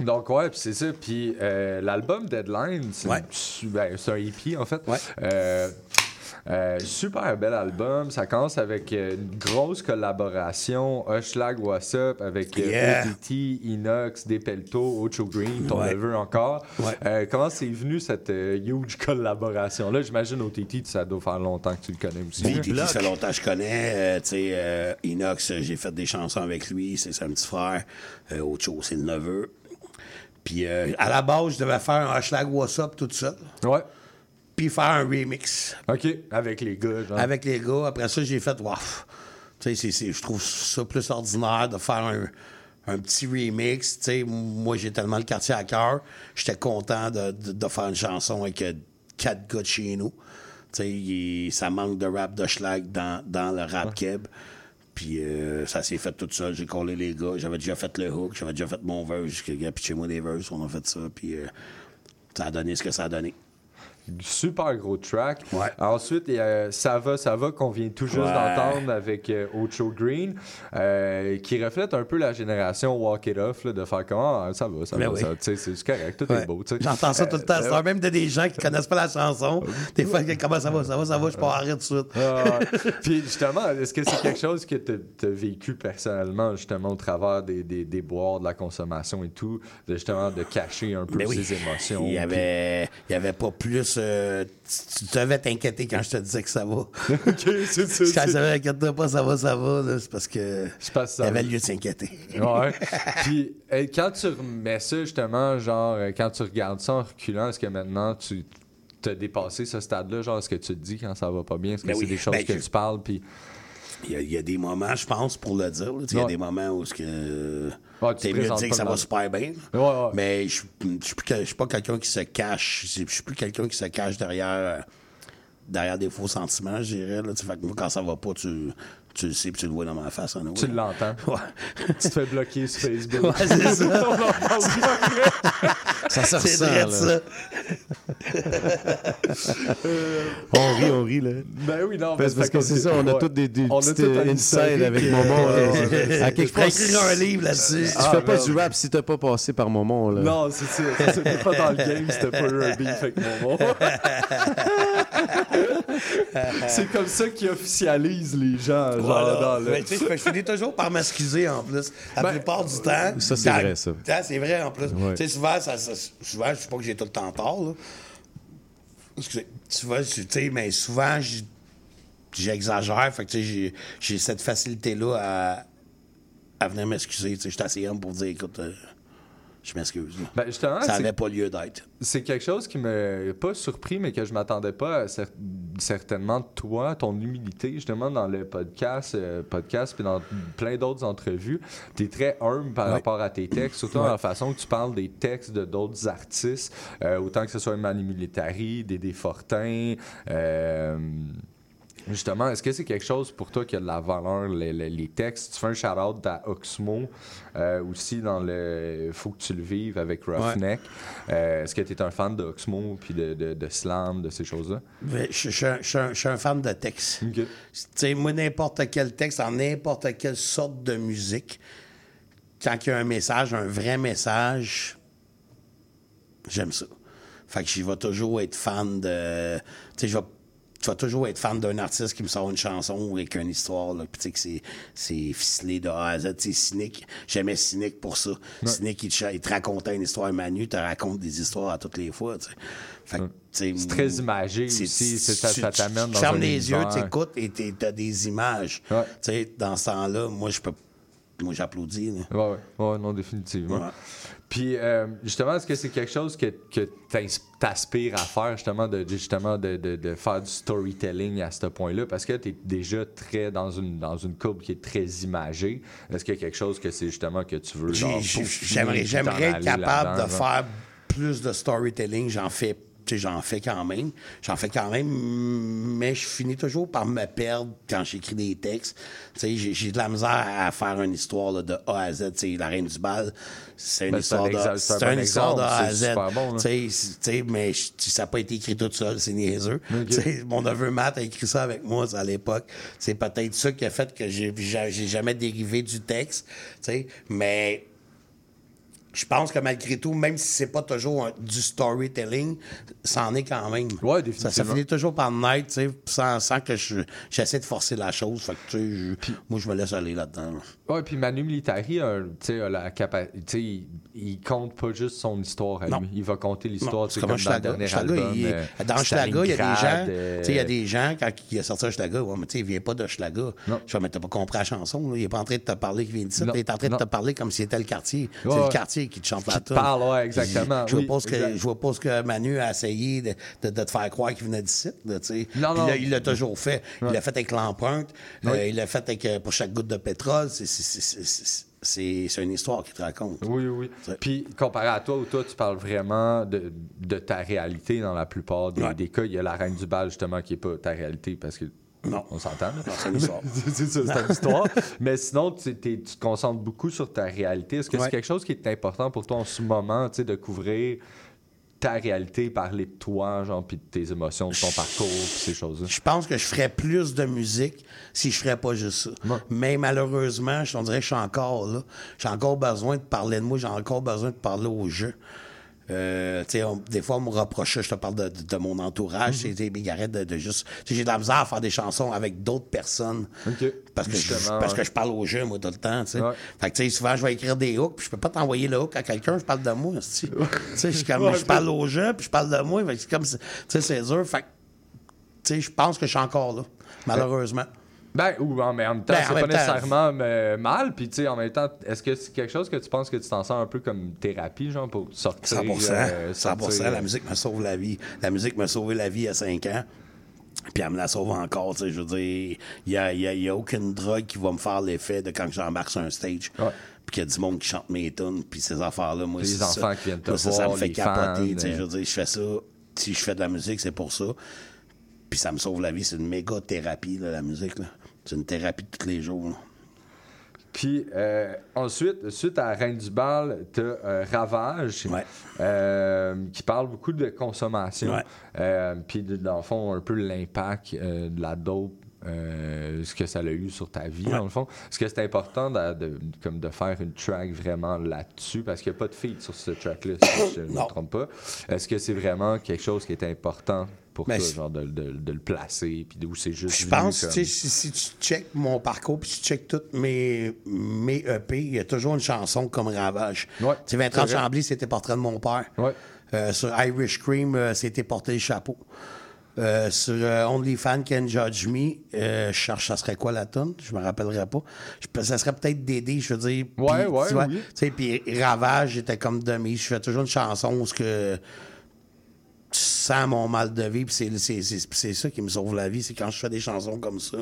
Donc, ouais, puis c'est ça. Puis euh, l'album Deadline, c'est Ouais. ben, un EP, en fait. Euh, euh, super bel album. Ça commence avec euh, une grosse collaboration. Hushlag What's Up avec euh, Yeah. OTT, Inox, Depelto, Ocho Green, ton Ouais. neveu encore. Ouais. Euh, comment c'est venu cette euh, huge collaboration-là? J'imagine OTT, ça doit faire longtemps que tu le connais aussi. Puis, ça fait longtemps que je connais. euh, tu sais, euh, Inox, j'ai fait des chansons avec lui. C'est son petit frère. Euh, Ocho, c'est le neveu. Puis euh, à la base, je devais faire un hashtag What's Up tout seul. Ouais. Puis faire un remix. OK, avec les gars. genre. Avec les gars. Après ça, j'ai fait, wow. Tu sais, je trouve ça plus ordinaire de faire un, un petit remix. Tu sais, moi, j'ai tellement le quartier à cœur. J'étais content de, de- de faire une chanson avec euh, quatre gars de chez nous. Tu sais, il- ça manque de rap de schlag dans, dans le rap keb. Puis euh, ça s'est fait tout seul. J'ai collé les gars. J'avais déjà fait le hook. J'avais déjà fait mon verse. J'ai pitché moi des verses. On a fait ça. Puis euh, ça a donné ce que ça a donné. Super gros track. Ensuite, il y a Ça va, ça va qu'on vient tout juste Ouais. d'entendre avec euh, Ocho Green, euh, qui reflète un peu la génération Walk It Off, là, de faire comment ah, ça va, ça Ben va, oui. ça c'est correct, tout Ouais. est beau. J'entends ça tout le temps. Euh, C'est même de des gens qui connaissent pas la chanson. Des fois, comment ça va, ça va, ça va, je peux arrêter tout de suite. Ah. Puis justement, est-ce que c'est quelque chose que tu as vécu personnellement, justement, au travers des, des, des boires, de la consommation et tout, de justement de cacher un peu Ben oui. ses émotions? Il y avait, il y avait pas plus. Euh, tu, tu devais t'inquiéter quand je te disais que ça va. OK, c'est ça. Quand je savais, inquiète-toi pas, ça va, ça va, c'est parce que. Il y avait lieu de s'inquiéter. Ouais. Puis euh, quand tu remets ça, justement, genre, euh, quand tu regardes ça en reculant, est-ce que maintenant tu t'as dépassé ce stade-là? Genre, est-ce que tu te dis quand ça va pas bien? Est-ce que Ben c'est oui. des choses Ben, que je- tu parles? Puis. Il y, a, il y a des moments, je pense, pour le dire. Il y a des moments où ce que, Ouais, tu te mieux de dire que ça va super bien. là. Ouais, ouais. Mais je je suis pas quelqu'un qui se cache. Je suis plus quelqu'un qui se cache derrière, derrière des faux sentiments, je dirais. Fait que moi, quand ça va pas, tu, tu le sais puis tu le vois dans ma face. en Tu l'entends. Ouais. tu te fais bloquer sur Facebook. Ouais, c'est ça. Ça se ressent, là. ça. On rit, on rit, là. Ben oui, non, Parce, parce que c'est ça, on a tous des, des On a petites insides avec euh, Momon. là. À quelque part, écrire un livre là-dessus. Tu Ah, fais pas du rap si t'as pas passé par Momon. Là. Non, c'est ça. T'es pas dans le game, c'était pas eu un beef avec mon C'est comme ça qu'ils officialisent les gens, genre Voilà. dans le... Mais tu sais, je finis toujours par m'excuser en plus. La Ben, plupart du temps. ça, c'est vrai, ça. quand C'est vrai en plus. Ouais. Tu sais, souvent, ça, ça- souvent, je sais pas que j'ai tout le temps tort, là. Excusez. Souvent, je- tu sais, mais souvent, j'exagère. Fait que, tu sais, j'ai- cette facilité-là à, à venir m'excuser. Tu sais, je suis assez homme pour dire, écoute, euh, je m'excuse. Ben, ça n'avait pas lieu d'être. C'est quelque chose qui m'a pas surpris, mais que je m'attendais pas à cer- certainement de toi, ton humilité, justement, dans le podcast, euh, podcast puis dans plein d'autres entrevues. Tu es très humble par rapport à tes textes, surtout dans la façon que tu parles des textes de d'autres artistes, euh, autant que ce soit Manu Militari, Dédé Fortin. euh, Justement, est-ce que c'est quelque chose pour toi qui a de la valeur, les, les- les textes? Tu fais un shout-out à Oxmo, euh, aussi dans le Faut que tu le vives avec Roughneck. Euh, est-ce que tu es un fan d'Oxmo, puis de, de, de Slam, de ces choses-là? Je, je- je- je- je suis un fan de texte. Ok. Tu sais, moi, n'importe quel texte, en n'importe quelle sorte de musique, quand il y a un message, un vrai message, j'aime ça. Fait que je vais toujours être fan de. Tu sais, je vais. Je vais toujours être fan d'un artiste qui me sort une chanson avec une histoire, là, puis tu sais que c'est, c'est ficelé de A à Z. Tu sais, Cynic, j'aimais Cynic pour ça. Cynic, il te, cha- il te racontait une histoire. Manu te raconte des histoires à toutes les fois, tu. Fait que, tu C'est très imagé c'est- aussi, c'est- ça- tu- ça t'amène tu dans fermes un les yeux, tu écoutes et tu as des images. Tu dans ce temps-là, moi, je peux. Moi, j'applaudis. Ouais, ouais, ouais, non, définitivement. Puis, euh, justement, est-ce que c'est quelque chose que, que t'aspires à faire, justement, de, justement de, de- de faire du storytelling à ce point-là? Parce que tu es déjà très dans une, dans une courbe qui est très imagée. Est-ce qu'il y a quelque chose que c'est justement que tu veux, J'aimerais, être capable de faire plus de storytelling. J'en fais, j'en fais quand même. J'en fais quand même, mais je finis toujours par me perdre quand j'écris des textes. J'ai, j'ai de la misère à faire une histoire là, de A à Z. Tu sais, la reine du bal, c'est une Ben, histoire de, c'est un une histoire de A à c'est Z. super bon, là. Tu sais, c'est- tu sais, mais ça n'a pas été écrit tout seul, c'est niaiseux. Sais, mon neveu Matt a écrit ça avec moi à l'époque. C'est peut-être ça qui a fait que j'ai, jamais dérivé du texte. Mais je pense que malgré tout, même si c'est pas toujours un- du storytelling, ça en est quand même. Ouais, ça, ça définitivement. finit toujours par naître, tu sais, sans, sans que je, j'essaie de forcer la chose. Fait que, tu sais, je- moi, je me laisse aller là-dedans. là. Ouais, puis Manu Militari, a, tu sais, la capacité. Il, il compte pas juste son histoire à Non. lui. Il va compter l'histoire, tu sais, comme comme dans le dernier Schlager, album. il- euh, dans il y a des gens, tu euh, sais, il y a des gens, quand il a sorti un Schlager, ouais, mais tu sais, il vient pas de Schlager. Je vais, mais t'as pas compris la chanson, là. Il est pas en train de te parler qu'il vient d'ici. Non, Il est en train non. de te parler comme si c'était le quartier. Ouais, c'est le quartier qui te chante la Qui tune. parle, ouais, exactement. Je, Oui, vois pas ce que, je vois pas ce que Manu a essayé de, de- de te faire croire qu'il venait d'ici, là, tu sais. Non, Il non. l'a- Il l'a toujours fait. Il l'a fait avec l'empreinte. Oui. euh, il l'a fait avec, euh, pour chaque goutte de pétrole. C'est- c'est- une histoire qu'il te raconte. Oui, oui. Puis, comparé à toi, où toi, tu parles vraiment de, de ta réalité dans la plupart des, Ouais. des cas. Il y a la reine du bal, justement, qui n'est pas ta réalité parce que. Non. On s'entend. c'est une histoire. c'est ça, c'est une histoire. Mais sinon, tu, te concentres beaucoup sur ta réalité. Est-ce que Ouais. c'est quelque chose qui est important pour toi en ce moment, tu sais, de couvrir ta réalité, parler de toi, genre, puis de tes émotions, de ton parcours, puis ces choses-là? Je pense que je ferais plus de musique si je ferais pas juste ça. Mais malheureusement, je on dirait que je suis encore là. J'ai encore besoin de parler de moi, j'ai encore besoin de parler au jeu. Euh, on- des fois, on me reprochait, je te parle de, de- de mon entourage, c'est des arrête de, de juste. J'ai de la misère à faire des chansons avec d'autres personnes. Parce que, je, parce ouais. que je parle au jeu, moi, tout le temps. Ouais. Fait que, souvent, je vais écrire des hooks, puis je peux pas t'envoyer le hook à quelqu'un, je parle de moi. je suis comme, Ouais, je parle au jeu, puis je parle de moi. C'est comme, tu sais, c'est dur. Fait je pense que je suis encore là, malheureusement. Ben, ou en, mais en même temps, Ben, en c'est pas temps- nécessairement euh, mal. Puis, tu sais, en même temps, est-ce que c'est quelque chose que tu penses que tu t'en sors un peu comme thérapie, genre, pour sortir? 100 euh, 100 sortir, La musique me sauve la vie. La musique m'a sauvé la vie à 5 ans. Puis elle me la sauve encore, tu sais, je veux dire, il y a, y a- y a aucune drogue qui va me faire l'effet de quand j'embarque sur un stage. Puis qu'il y a du monde qui chante mes tunes, puis ces affaires-là, moi, Les enfants ça. qui viennent te Moi, ça, ça me voir, fait capoter, fans, euh. je veux dire, je fais ça, si je fais de la musique, c'est pour ça. Puis ça me sauve la vie, c'est une méga thérapie, là, la musique, là. C'est une thérapie de tous les jours, là. Puis euh, ensuite, suite à Reine du Bal, tu as Ravage, euh, qui parle beaucoup de consommation. Ouais. Euh, puis dans le fond, un peu l'impact euh, de la dope. euh, ce que ça a eu sur ta vie, dans le fond. Est-ce que c'est important de, de- comme de faire une track vraiment là-dessus? Parce qu'il n'y a pas de feed sur ce track-là, si je ne me trompe pas. Est-ce que c'est vraiment quelque chose qui est important? Pour c'est- genre de, de- de le placer, puis d'où c'est juste Je pense, comme- si, si tu checkes mon parcours, puis tu checkes toutes mes, mes EP, il y a toujours une chanson comme Ravage. tu sais, Vincent. Chambly, c'était Portrait de mon père. Euh, sur Irish Cream, euh, c'était Porter le chapeau. Euh, sur euh, OnlyFans Can Judge Me, je cherche ça serait quoi la tonne, je me rappellerai pas. Je- ça serait peut-être Dédé, je veux dire. Ouais, ouais, tu vois, oui. Puis Ravage, j'étais comme demi. Je fais toujours une chanson où ce que sens mon mal de vie, puis c'est- c'est c'est- c'est ça qui me sauve la vie, c'est quand je fais des chansons comme ça.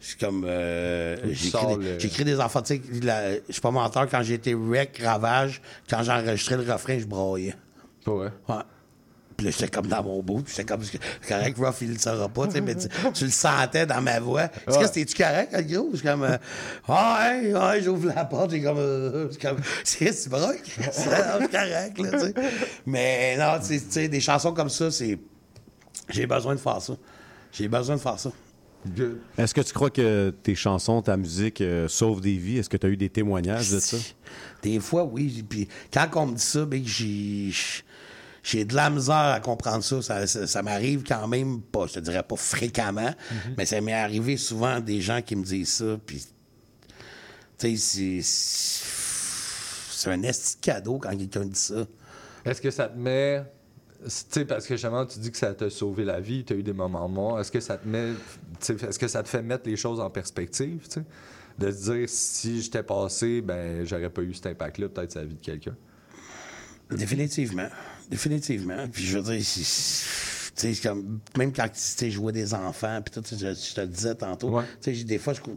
Je suis comme. euh, Tu J'écris des, le- j'écris des enfants. Tu sais, je suis pas menteur, quand été wreck, ravage, quand j'ai enregistré le refrain, je broyais. Ouais. Ouais. Puis là, j'étais comme dans mon bout. puis J'étais comme. Correct, Ruff, il le saura pas, tu sais, mais tu, tu le sentais dans ma voix. Est-ce Ouais. que c'était-tu correct, le gros? Je suis comme. euh, ouais, ouais, j'ouvre la porte, j'ai comme. euh, c'est comme. C'est vrai, c'est correct, là, tu sais. Mais non, tu sais, tu sais, des chansons comme ça, c'est. J'ai besoin de faire ça. J'ai besoin de faire ça. Est-ce que tu crois que tes chansons, ta musique euh, sauvent des vies? Est-ce que tu as eu des témoignages de ça? Des fois, oui. Puis quand on me dit ça, ben, j'ai. J'ai de la misère à comprendre ça. Ça, ça- ça m'arrive quand même pas, je te dirais pas fréquemment, mais ça m'est arrivé souvent des gens qui me disent ça. Puis, tu sais, c'est. C'est un esti de cadeau quand quelqu'un dit ça. Est-ce que ça te met. Tu sais, parce que justement, tu dis que ça t'a sauvé la vie, tu as eu des moments morts. Est-ce que ça te met. Est-ce que ça te fait mettre les choses en perspective, tu sais? De se dire, si j'étais passé, ben, j'aurais pas eu cet impact-là, peut-être sur la vie de quelqu'un. Définitivement. Définitivement. Puis je veux dire, c'est- comme, même quand tu sais, je vois des enfants, puis tout, je, je te le disais tantôt, tu sais, des fois, je, cro-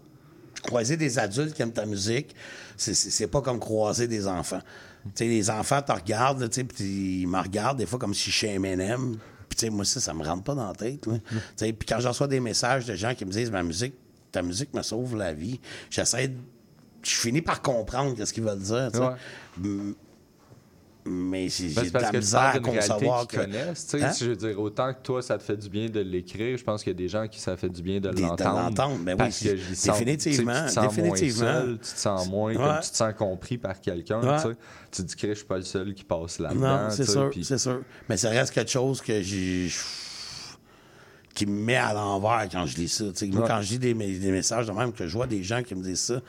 croiser des adultes qui aiment ta musique, c'est- pas comme croiser des enfants. Tu sais, les enfants te regardent, tu sais, puis ils me regardent des fois comme si je suis M&M. Puis tu sais, moi, ça, ça me rentre pas dans la tête. là. Tu sais, Puis quand je reçois des messages de gens qui me disent, ma musique, ta musique me sauve la vie, j'essaie de... Je finis par comprendre ce qu'ils veulent dire, tu sais. Ouais. Mais j'ai Ben, de la misère à concevoir que... connaissent. tu sais. Hein? Je veux dire, autant que toi, ça te fait du bien de l'écrire, je pense qu'il y a des gens qui ça fait du bien de l'entendre. l'entendre, ben oui, que je sens- définitivement, tu te sens définitivement. moins seul, tu te sens moins, comme tu te sens compris par quelqu'un. Ouais. tu sais. Tu te dis que je suis pas le seul qui passe là-dedans. Non, c'est sûr, c'est sûr. Mais ça reste quelque chose que j'ai qui me met à l'envers quand je lis ça. Moi, Ouais. quand je lis des, des messages de même, que je vois des gens qui me disent ça,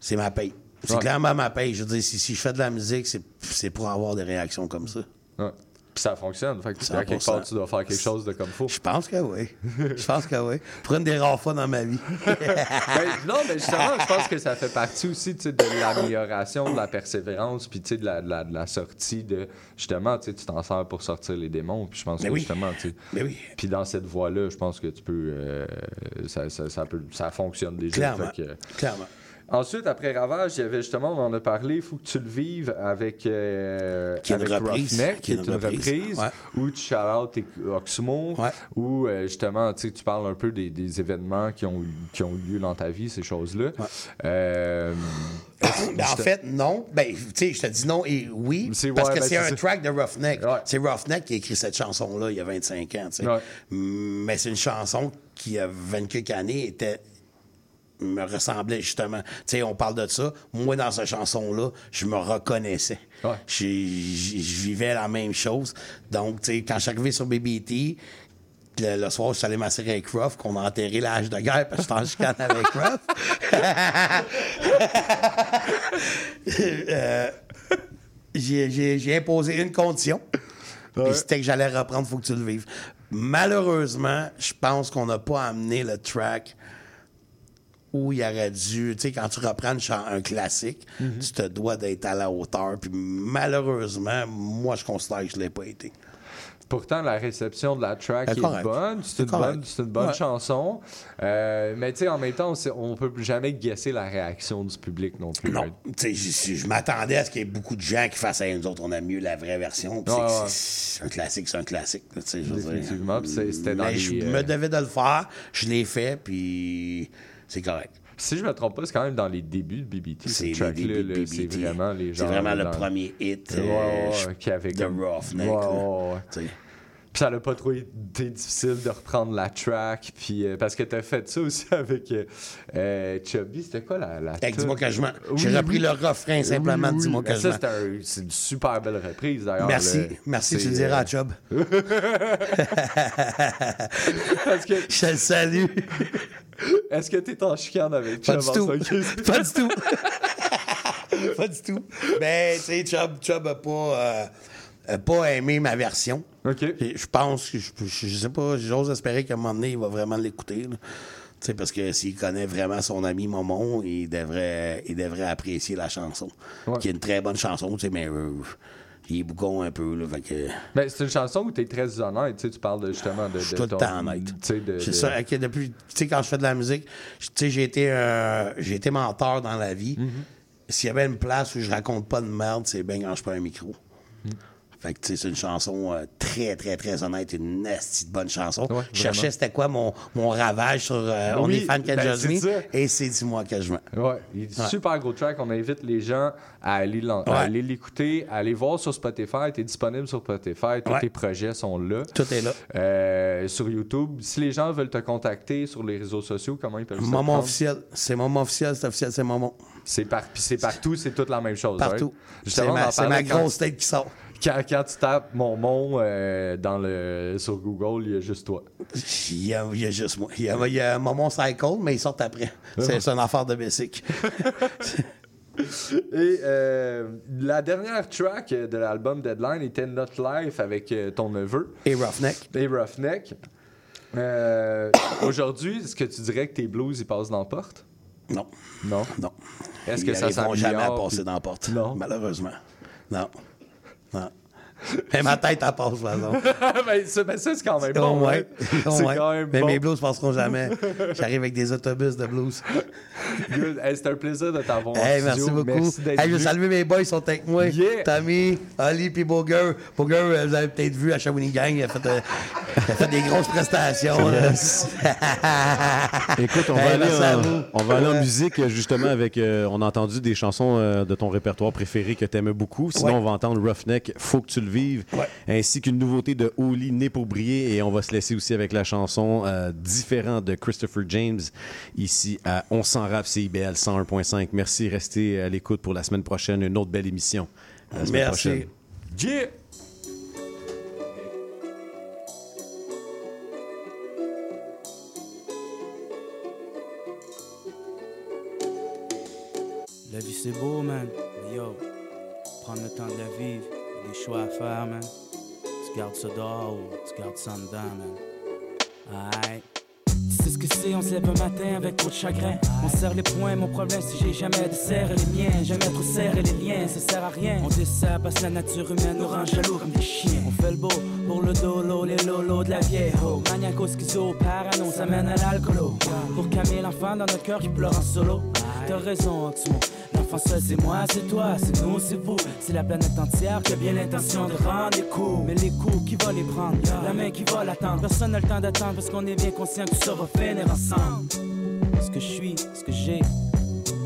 c'est ma paye. C'est Ouais. clairement ma paye. Je veux dire, si, si je fais de la musique, c'est c'est pour avoir des réactions comme ça. Ouais. Puis ça fonctionne. Fait que à quelque 100%. part, tu dois faire quelque chose de comme faut. Je pense que oui. Je pense que oui. Pour une des rares fois dans ma vie. Ben, non, mais justement, je pense que ça fait partie aussi tu de l'amélioration, de la persévérance, puis tu de la, de, la, de la sortie de. Justement, tu tu t'en sers pour sortir les démons, puis je pense Ben que oui. justement, tu. Ben oui. Puis dans cette voie-là, je pense que tu peux. euh, ça, ça, ça peut ça fonctionne déjà. Clairement. Fait que- Clairement. Ensuite, après Ravage, il y avait justement, on en a parlé, il faut que tu le vives avec, euh, Qui avec reprise. Roughneck, Qui est une reprise. Ouais. où tu shout out tes Oxmo, où euh, justement, tu parles un peu des, des événements qui ont, qui ont eu lieu dans ta vie, ces choses-là. Euh, Ben, en fait, non. Ben, tu sais, je te dis non et oui. Parce que ben, c'est un track de Roughneck. C'est Roughneck qui a écrit cette chanson-là il y a 25 ans. Mais c'est une chanson qui, il y a 20 quelques années, était me ressemblait justement. Tu sais, on parle de ça. Moi, dans cette chanson-là, je me reconnaissais. Je vivais la même chose. Donc, tu sais, quand je suis arrivé sur BBT, le, le soir, je suis allé m'asseoir avec Ruff, qu'on a enterré l'âge de guerre parce que j'étais en chicane avec Ruff. Euh, j'ai- imposé une condition. Puis c'était que j'allais reprendre, faut que tu le vives. Malheureusement, je pense qu'on n'a pas amené le track où il aurait dû, tu sais, quand tu reprends un classique, Mhm. tu te dois d'être à la hauteur. Puis malheureusement, moi, je considère que je l'ai pas été. Pourtant, la réception de la track est correct. bonne. C'est une, une bonne Ouais. chanson. Euh, mais tu sais, en même temps, on peut jamais guesser la réaction du public non plus. Non, right? tu sais, je, je m'attendais à ce qu'il y ait beaucoup de gens qui fassent à nous autres, on a mieux la vraie version. Puis Ouais, c'est- ouais. un classique, c'est un classique. c'est- c'était dans Mais les, je euh, me devais de le faire, je l'ai fait, puis c'est correct. Si je me trompe pas, c'est quand même dans les débuts de BBT. C'est ce vraiment les gens. C'est vraiment le dans- premier hit euh, ouais, je- ouais, qui avait de comme- Roughneck. Ouais. Tu. Puis ça n'a pas trop été difficile de reprendre la track. Puis, euh, parce que t'as fait ça aussi avec euh, euh, Chubby. C'était quoi la, la dis-moi que je. Oui, J'ai repris oui. le refrain simplement, Oui, dis-moi que je ça, c'est un- c'est une super belle reprise d'ailleurs. Merci, merci, tu le diras à Chubb. Parce que... Je le salue. Est-ce que t'es en chicane avec Pas Chubb du tout. Pas du tout. pas du tout. Mais, tu sais, Chubb, Chubb a pas, euh, a pas aimé ma version. OK. Je pense que, je, je, sais pas, j'ose espérer qu'à un moment donné, il va vraiment l'écouter. Tu sais, parce que s'il connaît vraiment son ami Momon, il devrait, il devrait apprécier la chanson. Ouais. Qui est une très bonne chanson, tu sais, mais euh, il est bougon un peu, là. Fait que. Ben, c'est une chanson où t'es très honnête. Tu tu parles de, justement de. Je suis de tout le temps honnête. tu C'est ça, depuis, tu sais, quand je fais de la musique, tu j'ai été, euh, été menteur dans la vie. Mm-hmm. S'il y avait une place où je raconte pas de merde, c'est bien quand je prends un micro. Fait que, tu sais, c'est une chanson euh, très, très, très honnête, une nasty de bonne chanson. Ouais, je cherchais c'était quoi mon, mon ravage sur euh, Oui, On est fan que ben, Judge Me, et c'est Dis-moi que je mens. Ouais, il est Ouais. super gros track. On invite les gens à aller à l'écouter, à aller voir sur Spotify. T'es disponible sur Spotify. Tous Ouais. tes projets sont là. Tout est là. Euh, sur YouTube. Si les gens veulent te contacter sur les réseaux sociaux, comment ils peuvent se Moment officiel. C'est moment officiel, c'est officiel, c'est moment. C'est par... puis c'est partout, c'est toute la même chose. Partout. right? C'est Justement, ma, grosse tête qui sort. Quand, quand tu tapes mon euh, dans le, sur Google, il y a juste toi. Il y, a, il y a juste moi. Il y a, il y a Momon Cycle, mais ils sortent après. C'est c'est une affaire de basic. Et euh, la dernière track de l'album Deadline était Not Life avec euh, ton neveu. Et Roughneck. Et Roughneck. Euh, Aujourd'hui, est-ce que tu dirais que tes blues ils passent dans la porte? Non. Non? Non. Est-ce Ils que ça s'améliore? jamais à passer dans la porte. Non? Malheureusement. Non. Non. Mais ma tête, elle passe, par exemple. ben, ça, ben, ça, c'est quand même bon. moins. hein? C'est quand même Mais bon. mes blues passeront jamais. J'arrive avec des autobus de blues. Good. Hey, C'était un plaisir de t'avoir en Hey, studio. merci beaucoup. Merci d'être Hey, je veux saluer mes boys, ils sont avec moi. Yeah. Tommy, Ali, puis Booger. Booger, euh, vous avez peut-être vu à Shawinigan, il a fait, euh, il a fait des grosses prestations. là. Écoute, on va, Hey, aller en, vous. on va aller en Ouais. musique justement avec. euh, on a entendu des chansons euh, de ton répertoire préféré que tu aimais beaucoup. Sinon, Ouais. on va entendre Roughneck, Faut que tu le vives, ainsi qu'une nouveauté de Oli, Né pour briller. Et on va se laisser aussi avec la chanson euh, Différent de Christopher James, ici à On s'en rap CIBL 101.5. Merci, restez à l'écoute pour la semaine prochaine, une autre belle émission. À la semaine Merci. prochaine. Yeah. La vie c'est beau, man. Mais yo, prendre le temps de la vivre, des choix à faire, man. Tu gardes ça dehors ou tu gardes ça dedans, man. Aïe. On se lève un matin avec trop de chagrin. On serre les poings, mon problème c'est j'ai jamais de serre les miens. Jamais trop serré les liens, ça sert à rien. On dessert parce que la nature humaine rend jaloux comme des chiens. On fait le beau pour le dolo, les lolos de la vieille ho. Maniaco, schizo, parano, ça mène à l'alcoolo. Pour calmer l'enfant dans notre cœur qui pleure en solo. T'as raison, Oxmo. L'enfant seul, c'est moi, c'est toi, c'est nous, c'est vous. C'est la planète entière qui a bien l'intention de rendre les coups. Mais les coups, qui va les prendre La main qui va l'attendre. Personne n'a le temps d'attendre parce qu'on est bien conscient que ça va finir ensemble. Ce que je suis, ce que j'ai,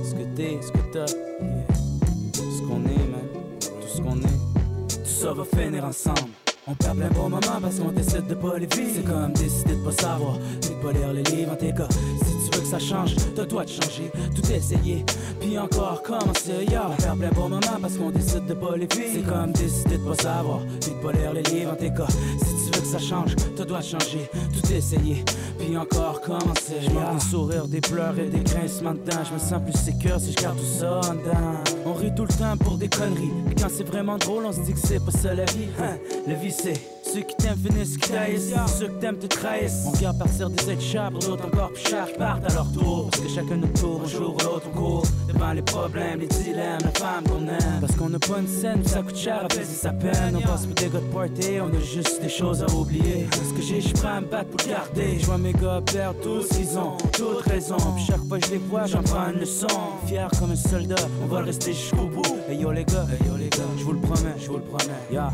ce que t'es, ce que t'as. Ce qu'on est, man. Tout ce qu'on est. Tout ça va finir ensemble. On perd plein bon moment parce qu'on décide de pas les vivre. C'est comme décider de pas savoir, de pas lire les livres en tes cas. Si tu veux que ça change, t'as toi de changer, tout essayer, puis encore commencer. Yeah. On perd plein bon moment parce qu'on décide de pas les vivre. C'est comme décider de pas savoir, de pas lire les livres en tes cas. Ça change, toi de changer, tout essayer, puis encore commencer. Je des sourires, des pleurs et des grincements dedans. Je me sens plus sécure si je garde tout ça en. On rit tout le temps pour des conneries. Quand c'est vraiment drôle, on se dit que c'est pas ça la vie. Hein? La vie c'est ceux qui t'aiment finissent qui taillissent. Ceux que t'aimes te trahissent. On garde partir des pour d'autres encore plus chers qui partent à leur tour. Parce que chacun notre tour, un jour ou l'autre on court. Devant les problèmes, les dilemmes, la femme qu'on aime. Parce qu'on n'a pas une scène, ça coûte cher à payer sa peine. On passe pour des gars de party, on a juste des choses à oublier. Parce que j'ai, je prends à me battre pour garder. Je vois mes gars perdre tous ce qu'ils ont, toute raison. Puis chaque fois que je les vois, j'en prends une leçon. Fier comme un soldat, on va rester jusqu'au bout. Hey yo les gars, hey yo les gars, je vous le promets, je vous le promets, yeah.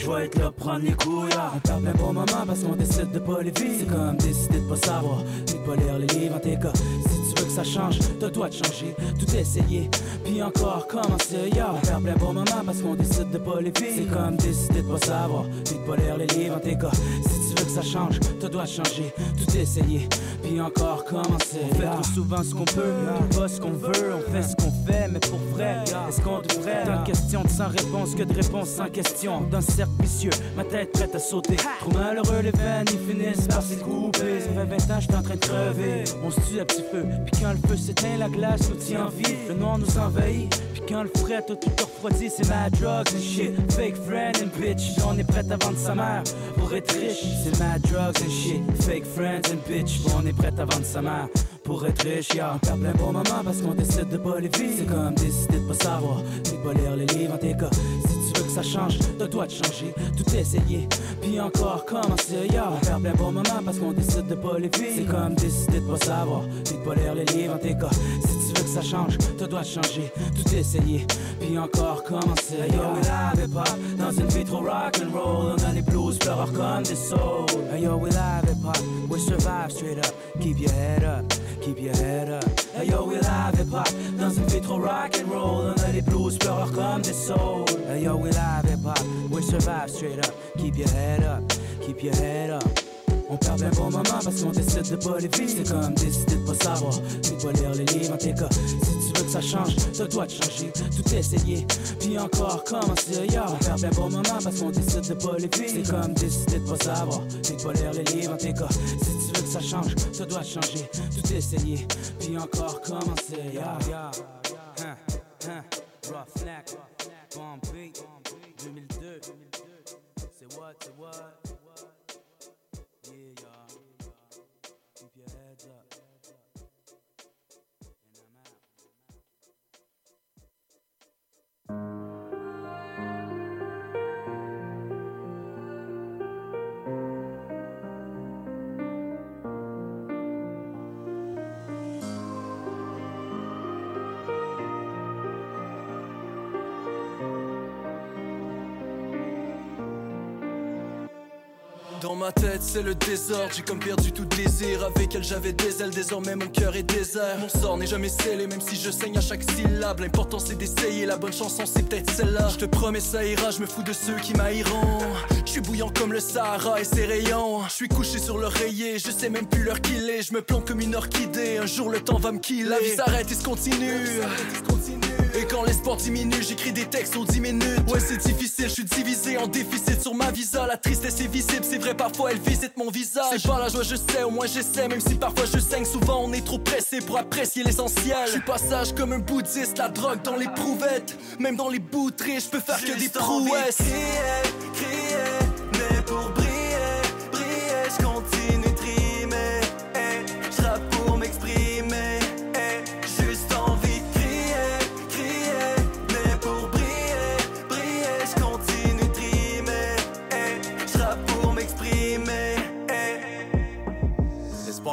Je vais être là pour prendre les couilles, yeah. On plein bon moment parce qu'on décide de pas les vivre. C'est comme décider de pas savoir, ni de pas lire les livres en tes cas. Si tu veux que ça change, t'as toi de changer, tout essayer, puis encore commencer, yeah. On perd plein bon moment parce qu'on décide de pas les vivre. C'est comme décider de pas savoir, ni de pas lire les livres en tes cas. Veux que ça change, toi de changer, tout essayer, puis encore commencer. On fait trop souvent ce qu'on peut, pas ce qu'on veut, on fait ce qu'on fait, mais pour vrai, est-ce qu'on devrait? Tant de questions de sans réponse que de réponses sans question. Dans ce cercle vicieux, ma tête prête à sauter. Trop malheureux, les veines, ils finissent par s'y couper. Ça fait 20 ans, j'étais en train de crever. On se tue à petit feu, puis quand le feu s'éteint, la glace nous tient en vie. Le noir nous envahit, quand le fret tout refroidi, c'est ma drugs and shit. Fake friend and bitch, on est prêt à vendre sa mère pour être riche. C'est ma drugs and shit. Fake friends and bitch, on est prêt à vendre sa mère pour être riche, yeah. On plein bon moment parce qu'on décide de pas les vivre. C'est comme décider de pas savoir, de pas lire les livres en tes cas. Si tu veux que ça change, t'as toi de changer, tout essayer, puis encore commencer, yeah. On plein bon moment parce qu'on décide de pas les vivre. C'est comme décider de pas savoir, de pas lire les livres en tes cas. Si ça change, toi de changer, tout essayer, puis encore commencer, yo. We live hip hop dans une vie trop rock and roll. On a les blues, pleureurs comme des souls. Hey yo, we live hip hop, we survive straight up. Keep your head up. Keep your head up. Hey yo, we live hip hop dans une vie trop rock and roll. On a les blues, pleureurs comme des souls. Hey yo, we live hip hop, we survive straight up. Keep your head up, keep your head up. On perd bien bon moment parce qu'on décide de pas les vivre. C'est comme décider de pas savoir, ni pas lire les livres en tes cas. Si tu veux que ça change, toi de changer, tout essayer, puis encore commencer. Yeah. On perd bien bon moment parce qu'on décide de pas les vivre. C'est comme décider de pas savoir, ni pas lire les livres en tes cas. Si tu veux que ça change, toi de changer, tout essayer, puis encore commencer. Yeah, yeah. Hein, hein. Roughneck, Bomb Beat, 2002. C'est what, c'est what? Dans ma tête c'est le désordre, j'ai comme perdu tout désir. Avec elle j'avais des ailes, désormais mon cœur est désert. Mon sort n'est jamais scellé, même si je saigne à chaque syllabe. L'important c'est d'essayer, la bonne chanson c'est peut-être celle-là. Je te promets ça ira, je me fous de ceux qui m'haïront. Je suis bouillant comme le Sahara et ses rayons. Je suis couché sur l'oreiller, je sais même plus l'heure qu'il est. Je me plante comme une orchidée, un jour le temps va me killer. La vie s'arrête et se continue quand l'espoir diminue, j'écris des textes aux 10 minutes. Ouais, c'est difficile, je suis divisé en déficit sur ma visa. La tristesse est visible, c'est vrai, parfois elle visite mon visage. C'est pas la joie, je sais, au moins j'essaie, même si parfois je saigne. Souvent on est trop pressé pour apprécier l'essentiel. Je suis passage comme un bouddhiste, la drogue dans les prouvettes. Même dans les bouteries, je peux faire que des prouesses.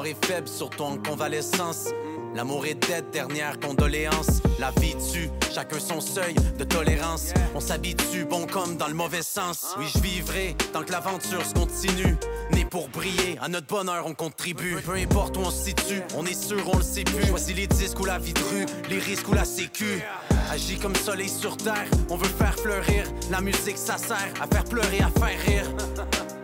Est faible, surtout en convalescence. L'amour est dead, dernière condoléance. La vie tue, chacun son seuil de tolérance. On s'habitue, bon comme dans le mauvais sens. Oui, je vivrai tant que l'aventure se continue. Né pour briller, à notre bonheur on contribue. Peu importe où on se situe, on est sûr, on le sait plus. Choisis les disques ou la vie de rue, les risques ou la sécu. Agis comme soleil sur terre, on veut faire fleurir. La musique, ça sert à faire pleurer, à faire rire.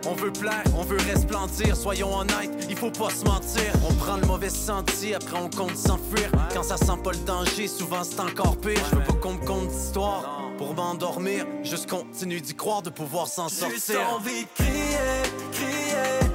On veut plaire, on veut resplendir, soyons honnêtes, il faut pas se mentir. On prend le mauvais sentier, après on compte s'enfuir. Quand ça sent pas le danger, souvent c'est encore pire. Je veux pas qu'on me conte d'histoire pour m'endormir. Juste continue d'y croire, de pouvoir s'en sortir. Juste envie de crier, crier,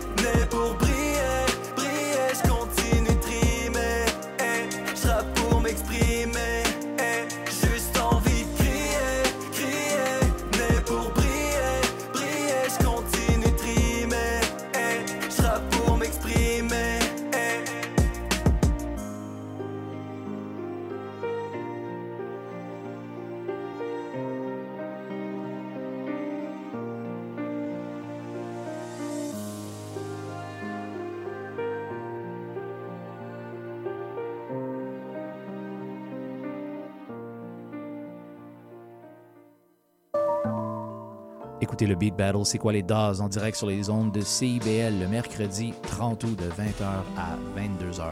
Écoutez le Beat Battle, c'est quoi les DAS en direct sur les ondes de CIBL le mercredi 30 août de 20h à 22h.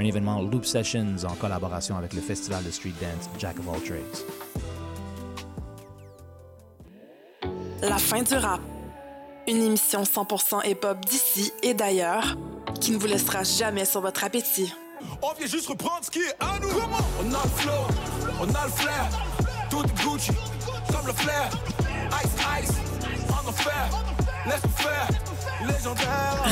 Un événement Loop Sessions en collaboration avec le festival de street dance Jack of All Trades. La fin du rap. Une émission 100% hip-hop d'ici et d'ailleurs qui ne vous laissera jamais sur votre appétit. On vient juste reprendre ce qui est à nous. On a le flow, on a le flair. Tout Gucci, comme le flair. Ice, ice,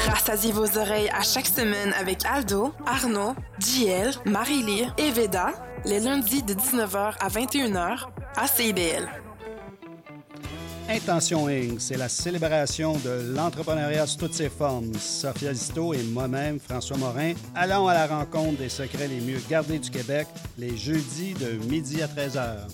Rassasiez vos oreilles à chaque semaine avec Aldo, Arnaud, JL, Marie-Lee et Veda, les lundis de 19h à 21h à CIBL. Intention Inc., c'est la célébration de l'entrepreneuriat sous toutes ses formes. Sophia Zito et moi-même, François Morin, allons à la rencontre des secrets les mieux gardés du Québec les jeudis de midi à 13h.